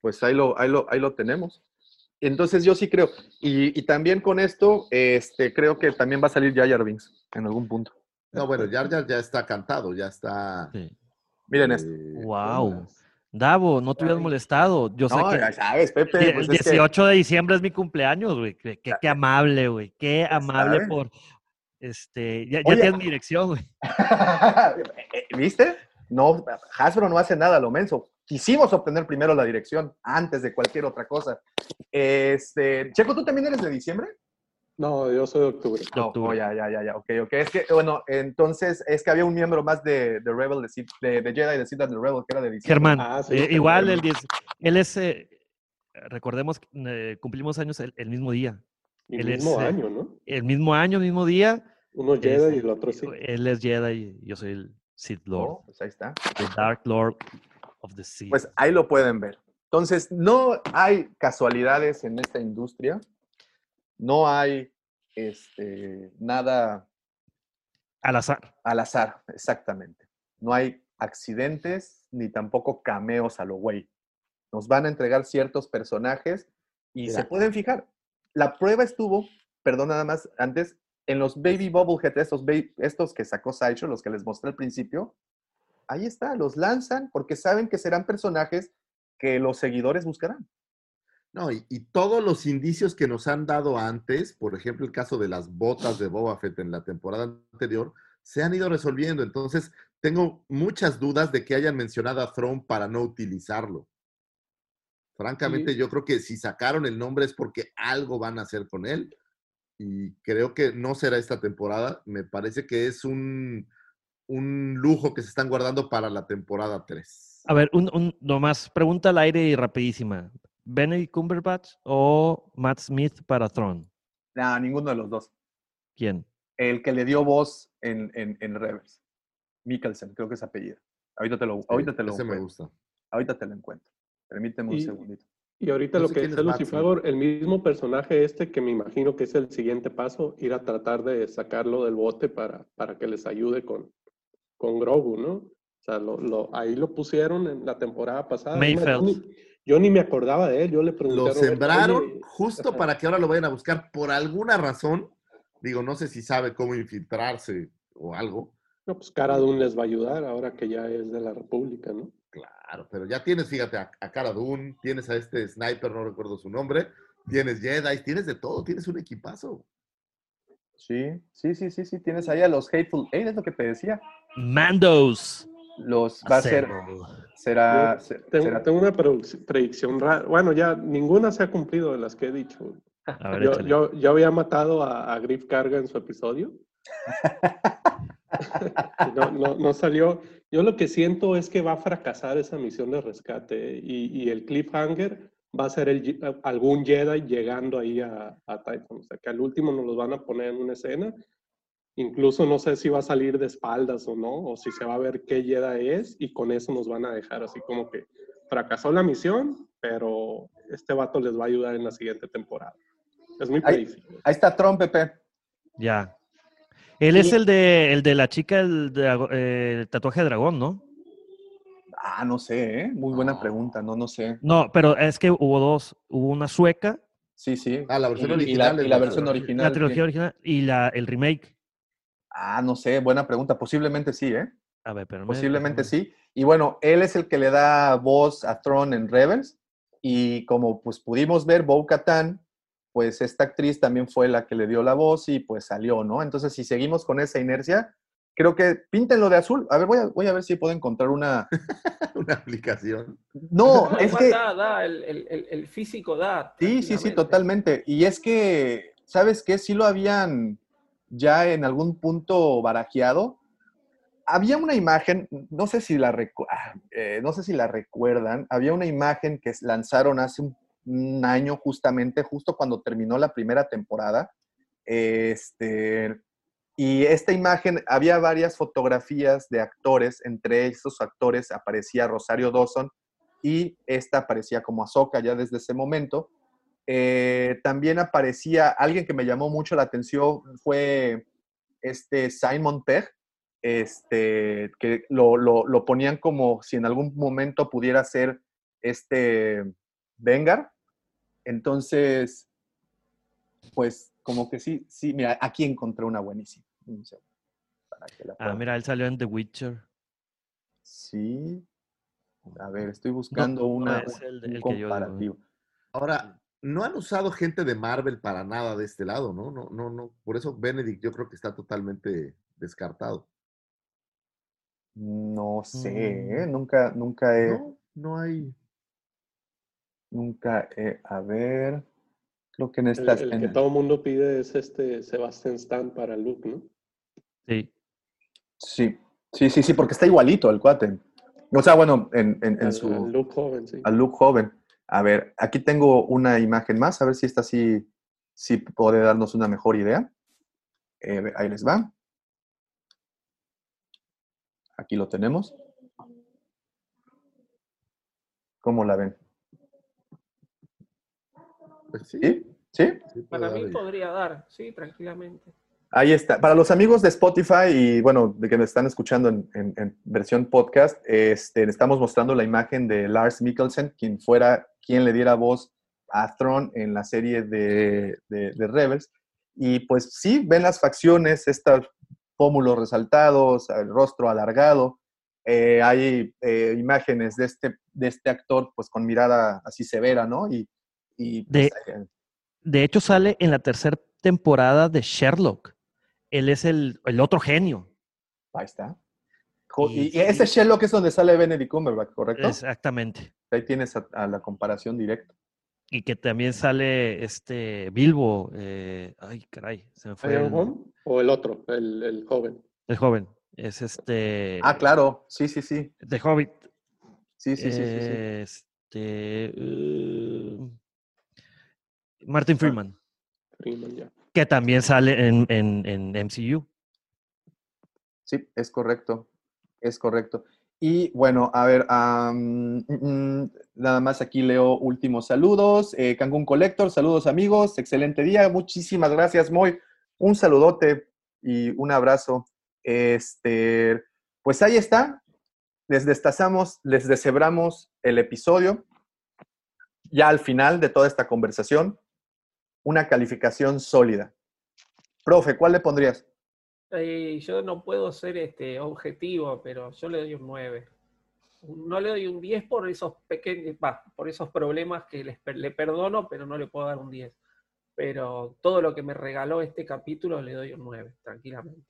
Pues ahí lo, ahí lo, ahí lo tenemos. Entonces yo sí creo. Y, y también con esto, este, creo que también va a salir Jar Binks en algún punto. No, bueno, Jar Jar ya está cantado, ya está. Sí. Miren esto. eh, Wow. bolas. Davo, no te hubieras molestado. Yo sé No, que ya sabes, Pepe. pues el es que- 18 de diciembre es mi cumpleaños, güey. Qué, qué- qué amable, güey. Qué amable sabes. por. Este, ya, ya Oye, tienes mi dirección, güey. (laughs) ¿Viste? No, Hasbro no hace nada, lo menso. Quisimos obtener primero la dirección antes de cualquier otra cosa. Este, Checo, ¿tú también eres de diciembre? No, yo soy de octubre. No, octubre. oh, ya, ya, ya, ya, ok, ok. Es que, bueno, entonces es que había un miembro más de, de Rebel, de, de, de Jedi, de Rebel, que era de diciembre. Germán, Ah, sí, eh, igual el 10. Él es. eh, recordemos que eh, cumplimos años el, el mismo día. Y Él el es, mismo eh, año, ¿no? El mismo año, mismo día. Uno es- Jedi y el otro sí. Él es Jedi y yo soy el Sith Lord. Oh, pues ahí está. The Dark Lord of the Sith. Pues ahí lo pueden ver. Entonces, no hay casualidades en esta industria. No hay este, nada Al azar. al azar, exactamente. No hay accidentes ni tampoco cameos a lo güey. Nos van a entregar ciertos personajes y se pueden fijar. La prueba estuvo, perdón nada más, antes, en los Baby Bubblehead, estos, estos que sacó Sideshow, los que les mostré al principio. Ahí está, los lanzan porque saben que serán personajes que los seguidores buscarán. No, y, y todos los indicios que nos han dado antes, por ejemplo, el caso de las botas de Boba Fett en la temporada anterior, se han ido resolviendo. Entonces, tengo muchas dudas de que hayan mencionado a Throne para no utilizarlo. Francamente, Sí. yo creo que si sacaron el nombre es porque algo van a hacer con él. Y creo que no será esta temporada. Me parece que es un, un lujo que se están guardando para la temporada 3. A ver, un, un, nomás, pregunta al aire y rapidísima. ¿Benedict Cumberbatch o Matt Smith para Throne? Nah, ninguno de los dos. ¿Quién? El que le dio voz en, en, en Rebels. Mikkelsen, creo que es apellido. Ahorita te lo, ahorita te lo Ese me encuentro. gusta. Ahorita te lo encuentro. Permíteme un Y- segundito. Y ahorita No lo que dice Lucifer, el mismo personaje este que me imagino que es el siguiente paso, ir a tratar de sacarlo del bote para, para que les ayude con, con Grogu, ¿no? O sea, lo, lo- ahí lo pusieron en la temporada pasada. Yo Mayfeld. ni, yo ni me acordaba de él, yo le pregunté Lo a sembraron "Oye, justo para que ahora lo vayan a buscar por alguna razón. Digo, no sé si sabe cómo infiltrarse o algo. No, pues Cara Dune les va a ayudar ahora que ya es de la República, ¿no? Claro, pero ya tienes, fíjate, a, a Cara Dune, tienes a este sniper, no recuerdo su nombre, tienes Jedi, tienes de todo, tienes un equipazo. Sí, sí, sí, sí, sí. Tienes ahí a los Hateful Eight, es lo que te decía. Mandos. Los va a ser. Será. Yo Tengo, será- tengo una predicción rara. Bueno, ya ninguna se ha cumplido de las que he dicho. Ver, Yo, yo, yo había matado a, a Griff Carga en su episodio. (laughs) (laughs) No, no, no salió. Yo lo que siento es que va a fracasar esa misión de rescate y, y el cliffhanger va a ser el, algún Jedi llegando ahí a, a Titan. O sea, que al último nos los van a poner en una escena. Incluso no sé si va a salir de espaldas o no, o si se va a ver qué Jedi es y con eso nos van a dejar así como que fracasó la misión, pero este vato les va a ayudar en la siguiente temporada. Es mi Ahí, ahí está Trump, Pepe. Ya. Él es el de, el de la chica, el, eh, el tatuaje de dragón, ¿no? Ah, no sé, ¿eh? Muy buena pregunta, no, no sé. No, pero es que hubo dos. Hubo una sueca, Sí, sí. Ah, la versión Y- y original la, y la versión original. la trilogía sí. original y la, el remake. Ah, no sé, buena pregunta. Posiblemente sí, ¿eh? A ver, pero Posiblemente sí. Y bueno, él es el que le da voz a Tron en Rebels. Y como pues pudimos ver, Bo Katan, pues esta actriz también fue la que le dio la voz y pues salió, ¿no? Entonces, si seguimos con esa inercia, creo que píntenlo de azul. A ver, voy a, voy a ver si puedo encontrar una. (laughs) Una aplicación. No, No, es que. da, da, el, el- el- físico da. Sí, sí, sí, totalmente. Y es que, ¿sabes qué? Sí lo habían ya en algún punto barajeado. Había una imagen, no sé si la, recu- ah, eh, no sé si la recuerdan, había una imagen que lanzaron hace un, un año justamente, justo cuando terminó la primera temporada. Este, y esta imagen, había varias fotografías de actores, entre esos actores aparecía Rosario Dawson y esta aparecía como Ahsoka ya desde ese momento. Eh, también aparecía alguien que me llamó mucho la atención, fue este Simon Pegg, este, que lo, lo- lo ponían como si en algún momento pudiera ser este Vengar. Entonces, pues como que sí, sí, mira, aquí encontré una buenísima. Un segundo, para que la Ah, mira, él salió en The Witcher. Sí. A ver, estoy buscando no una, es el- un el que yo digo, comparativo. Ahora, no han usado gente de Marvel para nada de este lado, ¿no? No, no, no. Por eso Benedict yo creo que está totalmente descartado. No sé, Mm. ¿eh? nunca, nunca he, No, no hay. Nunca he, a ver, creo que en El, el que todo el mundo pide es este Sebastian Stan para Luke, ¿no? Sí. sí, sí, sí, sí, porque está igualito el cuate. O sea, bueno, en, en- en Al- su, al Luke joven, sí. al look joven. A ver, aquí tengo una imagen más, a ver si esta sí, sí puede darnos una mejor idea. Eh, ahí les va. Aquí lo tenemos. ¿Cómo la ven? Pues sí, ¿Sí? ¿Sí? sí puede Para mí podría dar, sí, tranquilamente. Ahí está. Para los amigos de Spotify y bueno, de que me están escuchando en, en- en versión podcast, este, estamos mostrando la imagen de Lars Mikkelsen, quien fuera quien le diera voz a Thrawn en la serie de, de- de Rebels. Y pues sí, ven las facciones, estos pómulos resaltados, el rostro alargado. Eh, hay eh, imágenes de este, de este actor pues con mirada así severa, ¿no? Y, y pues, De- eh, De hecho, sale en la tercera temporada de Sherlock. Él es el, el otro genio. ahí está. Y Y, y sí. ese Sherlock es donde sale Benedict Cumberbatch, ¿correcto? Exactamente. Ahí tienes a, a la comparación directa. Y que también sale este Bilbo. eh, ay, caray, se me fue ¿Iron el, o el otro, el, el joven? el joven. Es este. Ah, claro, sí, sí, sí. The Hobbit. Sí, sí, sí, sí, sí. Este. uh, Martin Freeman. Freeman, ya. Que también sale en, en, en MCU. Sí, es correcto. Es correcto. Y bueno, a ver, mm, mm, nada más aquí leo últimos saludos. Eh, Cancún Collector, saludos amigos, excelente día, muchísimas gracias, Moy. Un saludote y un abrazo. Este, pues ahí está, les destazamos, les deshebramos el episodio. Ya al final de toda esta conversación, una calificación sólida. Profe, ¿cuál le pondrías? Eh, yo no puedo ser este, objetivo, pero yo le doy un 9. No le doy un 10 por esos pequeños, por esos problemas que les le perdono, pero no le puedo dar un 10. Pero todo lo que me regaló este capítulo le doy un 9, tranquilamente.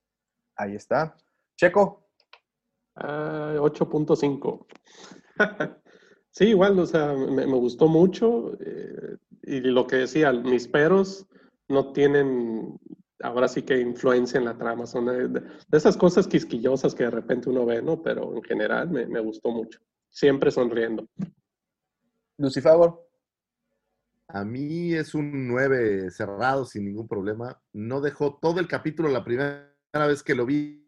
Ahí está. Checo, Ah, 8.5. (laughs) sí, igual, o sea, me, me gustó mucho. eh, y lo que decía, mis peros no tienen, ahora sí que influencia en la trama. Son de, esas cosas quisquillosas que de repente uno ve, ¿no? Pero en general me, me gustó mucho. Siempre sonriendo. Lucifagor. A mí es un 9 cerrado sin ningún problema. No dejó todo el capítulo la primera vez que lo vi.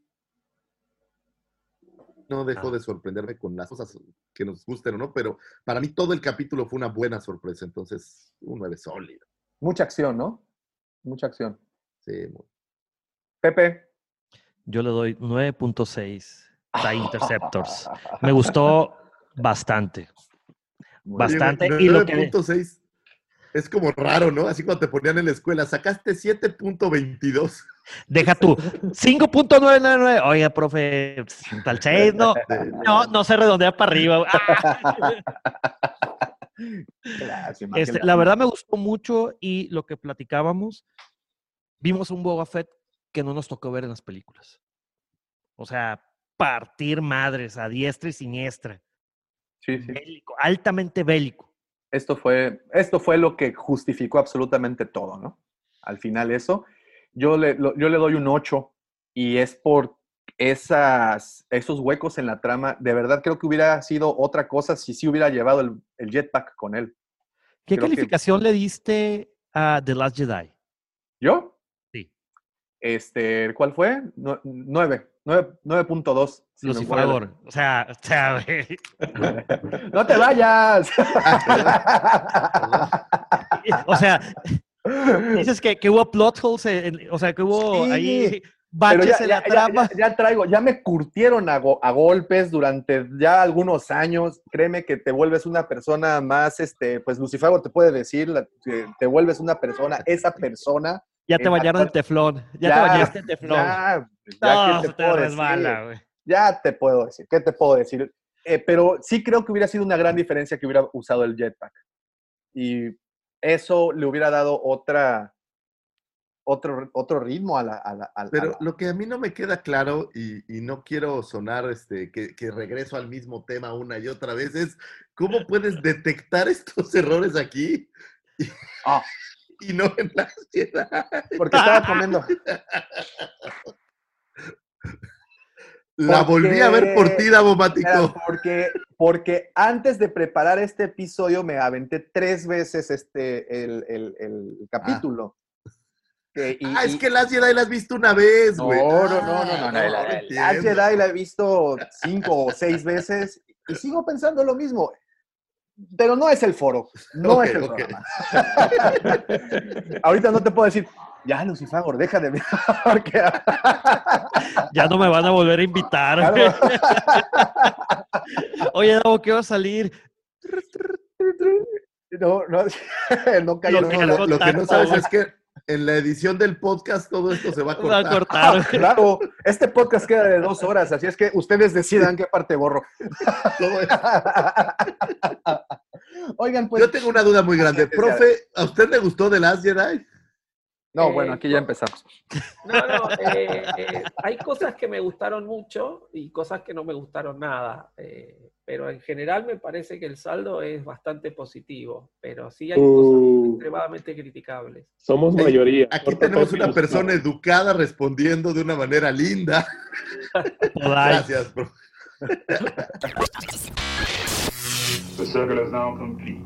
No dejó de sorprenderme con las cosas que nos gusten o no, pero para mí todo el capítulo fue una buena sorpresa. Entonces, un 9 sólido. Mucha acción, ¿no? Mucha acción. Sí, muy- Pepe. Yo le doy 9.6 a Interceptors. (laughs) Me gustó bastante. Bastante. Oye, Y lo que, 9.6 es como raro, ¿no? Así cuando te ponían en la escuela, sacaste 7.22. deja tú, 5.999. Oiga, profe, tal 6, no, (laughs) no, no se redondea para arriba. (laughs) Ah. Gracias, Este, la verdad me gustó mucho y lo que platicábamos, vimos un Boba Fett que no nos tocó ver en las películas. O sea, partir madres a diestra y siniestra. Sí, sí. Bélico, altamente bélico. Esto fue, esto fue lo que justificó absolutamente todo, ¿no? Al final eso. Yo le, lo- yo le doy un 8 y es por esas, esos huecos en la trama. De verdad creo que hubiera sido otra cosa si sí hubiera llevado el, el jetpack con él. ¿Qué Creo que- calificación le diste a The Last Jedi? ¿Yo? Este, ¿cuál fue? No- 9, 9 9.2. si Lucifagor. O sea, o sea. (laughs) (laughs) ¡No te vayas! (laughs) o sea, dices que, que hubo plot holes, en- o sea, que hubo Sí, ahí baches ya, en ya- la ya- trama. ya- ya traigo, ya me curtieron a, go- a golpes durante ya algunos años. Créeme que te vuelves una persona más, este, pues Lucifer te puede decir, que te vuelves una persona, esa persona. Ya te la bañaron en teflón. Ya, te bañaste en teflón. Ya, ya, no, ¿qué se te te puedo resbala, decir? güey. Ya te puedo decir, ¿qué te puedo decir? Eh, pero sí creo que hubiera sido una gran diferencia que hubiera usado el jetpack. Y eso le hubiera dado otra, otro, otro ritmo a la... a la- a Pero la- lo que a mí no me queda claro, y, y no quiero sonar este, que, que regreso al mismo tema una y otra vez, es cómo puedes detectar estos (laughs) errores aquí Ah. Y no en la ansiedad. porque estaba comiendo. La volví a ver por ti, Era Davomático. porque, porque antes de preparar este episodio me aventé tres veces este, el, el- el capítulo. Que- y- Ah, es y- que la Jedi la has visto una vez, No, güey. no, no, no, no, Ah, no, la- la- la entiendo. Jedi la he visto cinco o seis veces y sigo pensando lo mismo. Pero no es el foro, no es el ok. programa. Ahorita no te puedo decir, ya Lucifagor, deja de ver. Ya no me van a volver a invitar. Claro. Oye, Davo, ¿qué va a salir? No, no, (laughs) no cayó. Lo que No, lo, lo que no contacto, sabes es que en la edición del podcast todo esto se va a Va a cortar. cortar. (laughs) Claro, este podcast queda de dos horas, así es que ustedes decidan qué parte borro. Todo. Oigan, pues. Yo tengo una duda muy grande. Profe, ¿a usted le gustó The Last Jedi? No, Eh, bueno, aquí ya empezamos. No, no, eh, eh, hay cosas que me gustaron mucho y cosas que no me gustaron nada. eh, pero en general me parece que el saldo es bastante positivo. Pero sí hay cosas Uh. extremadamente criticables. Somos mayoría. Aquí tenemos una persona educada respondiendo de una manera linda. (laughs) Gracias, profe. The circle is now complete.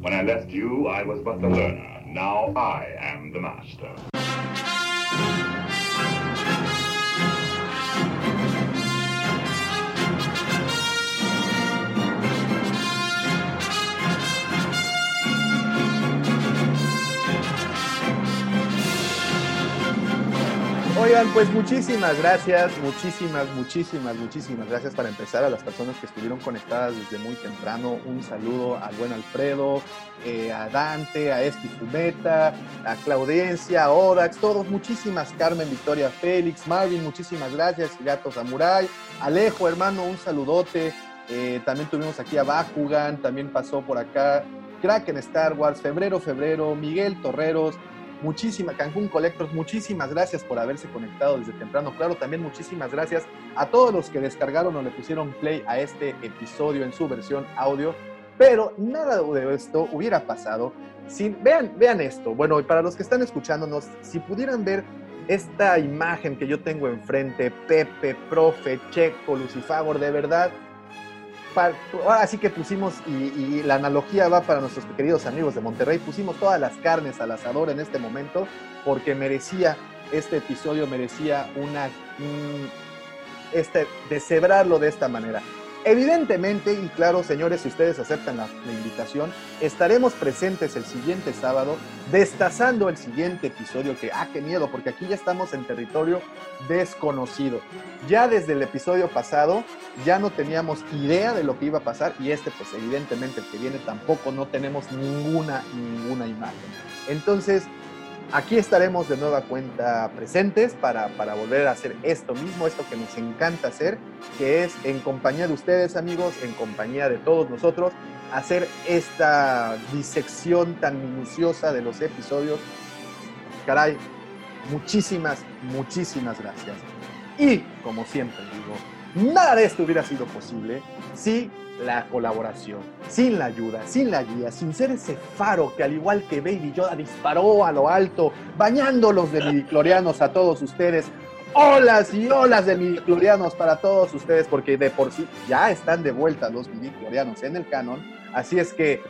When I left you, I was but the learner. Now I am the master. Oigan, pues muchísimas gracias, muchísimas, muchísimas, muchísimas gracias para empezar a las personas que estuvieron conectadas desde muy temprano. Un saludo al buen Alfredo, eh, a Dante, a Esti Fumeta, a Claudencia, a Odax, todos, muchísimas, Carmen, Victoria, Félix, Marvin, muchísimas gracias, Gato Samurai, Alejo, hermano, un saludote. Eh, también tuvimos aquí a Bakugan, también pasó por acá Kraken Star Wars, Febrero, Febrero, Miguel Torreros, muchísimas, Cancún Collectors, muchísimas gracias por haberse conectado desde temprano. Claro, también muchísimas gracias a todos los que descargaron o le pusieron play a este episodio en su versión audio. Pero nada de esto hubiera pasado sin. Vean, vean esto. Bueno, y para los que están escuchándonos, si pudieran ver esta imagen que yo tengo enfrente, Pepe, Profe, Checo, Lucifagor, de verdad ahora sí que pusimos, y, la analogía va para nuestros queridos amigos de Monterrey, pusimos todas las carnes al asador en este momento porque merecía, este episodio merecía una, este, deshebrarlo de esta manera. Evidentemente, y claro, señores, si ustedes aceptan la, invitación, estaremos presentes el siguiente sábado, destazando el siguiente episodio, que, ah, qué miedo, porque aquí ya estamos en territorio desconocido. Ya desde el episodio pasado, ya no teníamos idea de lo que iba a pasar, y este, pues evidentemente el que viene tampoco no tenemos ninguna, ninguna imagen. Entonces, Aquí estaremos de nueva cuenta presentes para, volver a hacer esto mismo, esto que nos encanta hacer, que es en compañía de ustedes amigos, en compañía de todos nosotros, hacer esta disección tan minuciosa de los episodios. Caray, muchísimas, muchísimas gracias. Y, como siempre digo, nada de esto hubiera sido posible si la colaboración, sin la ayuda, sin la guía, sin ser ese faro que al igual que Baby Yoda disparó a lo alto, bañándolos de midiclorianos a todos ustedes. Olas y olas de midiclorianos para todos ustedes, porque de por sí ya están de vuelta los midiclorianos en el canon. Así es que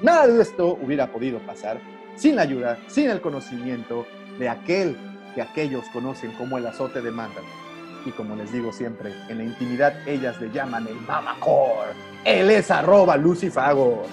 nada de esto hubiera podido pasar sin la ayuda, sin el conocimiento de aquel que aquellos conocen como el azote de Mandalor y como les digo siempre, en la intimidad ellas le llaman el Mamacor. Él es arroba Lucifago.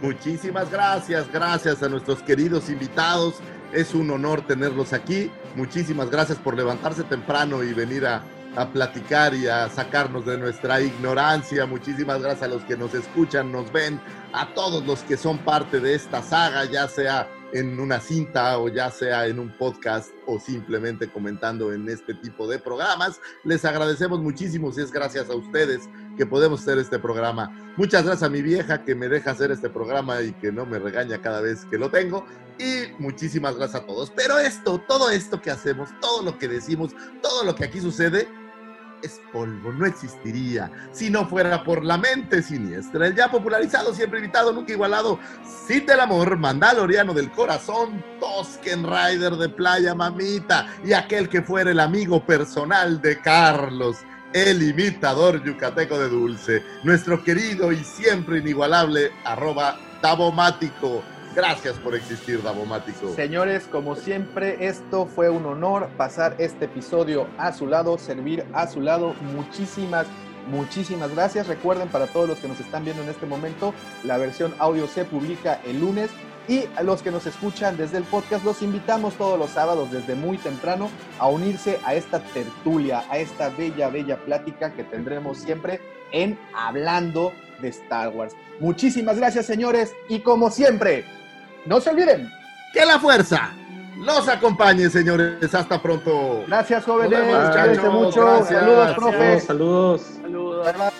Muchísimas gracias, gracias a nuestros queridos invitados. Es un honor tenerlos aquí. Muchísimas gracias por levantarse temprano y venir a, a platicar y a sacarnos de nuestra ignorancia. Muchísimas gracias a los que nos escuchan, nos ven, a todos los que son parte de esta saga, ya sea en una cinta o ya sea en un podcast o simplemente comentando en este tipo de programas. Les agradecemos muchísimo si es gracias a ustedes que podemos hacer este programa. Muchas gracias a mi vieja que me deja hacer este programa y que no me regaña cada vez que lo tengo. Y muchísimas gracias a todos. Pero esto, todo esto que hacemos, todo lo que decimos, todo lo que aquí sucede, es polvo, no existiría si no fuera por la mente siniestra. El ya popularizado, siempre invitado, nunca igualado, Cid del Amor, Mandaloriano del Corazón, Tosken Rider de Playa Mamita y aquel que fuera el amigo personal de Carlos, el imitador yucateco de Dulce, nuestro querido y siempre inigualable arroba tabomático Gracias por existir, Davomático. Señores, como siempre, esto fue un honor pasar este episodio a su lado, servir a su lado. Muchísimas, muchísimas gracias. Recuerden, para todos los que nos están viendo en este momento, la versión audio se publica el lunes. Y a los que nos escuchan desde el podcast, los invitamos todos los sábados desde muy temprano a unirse a esta tertulia, a esta bella, bella plática que tendremos siempre en Hablando de Star Wars. Muchísimas gracias, señores, y como siempre, no se olviden. Que la fuerza los acompañe, señores. Hasta pronto. Gracias, jóvenes. Cuídense mucho. Saludos, profe. Saludos. Saludos.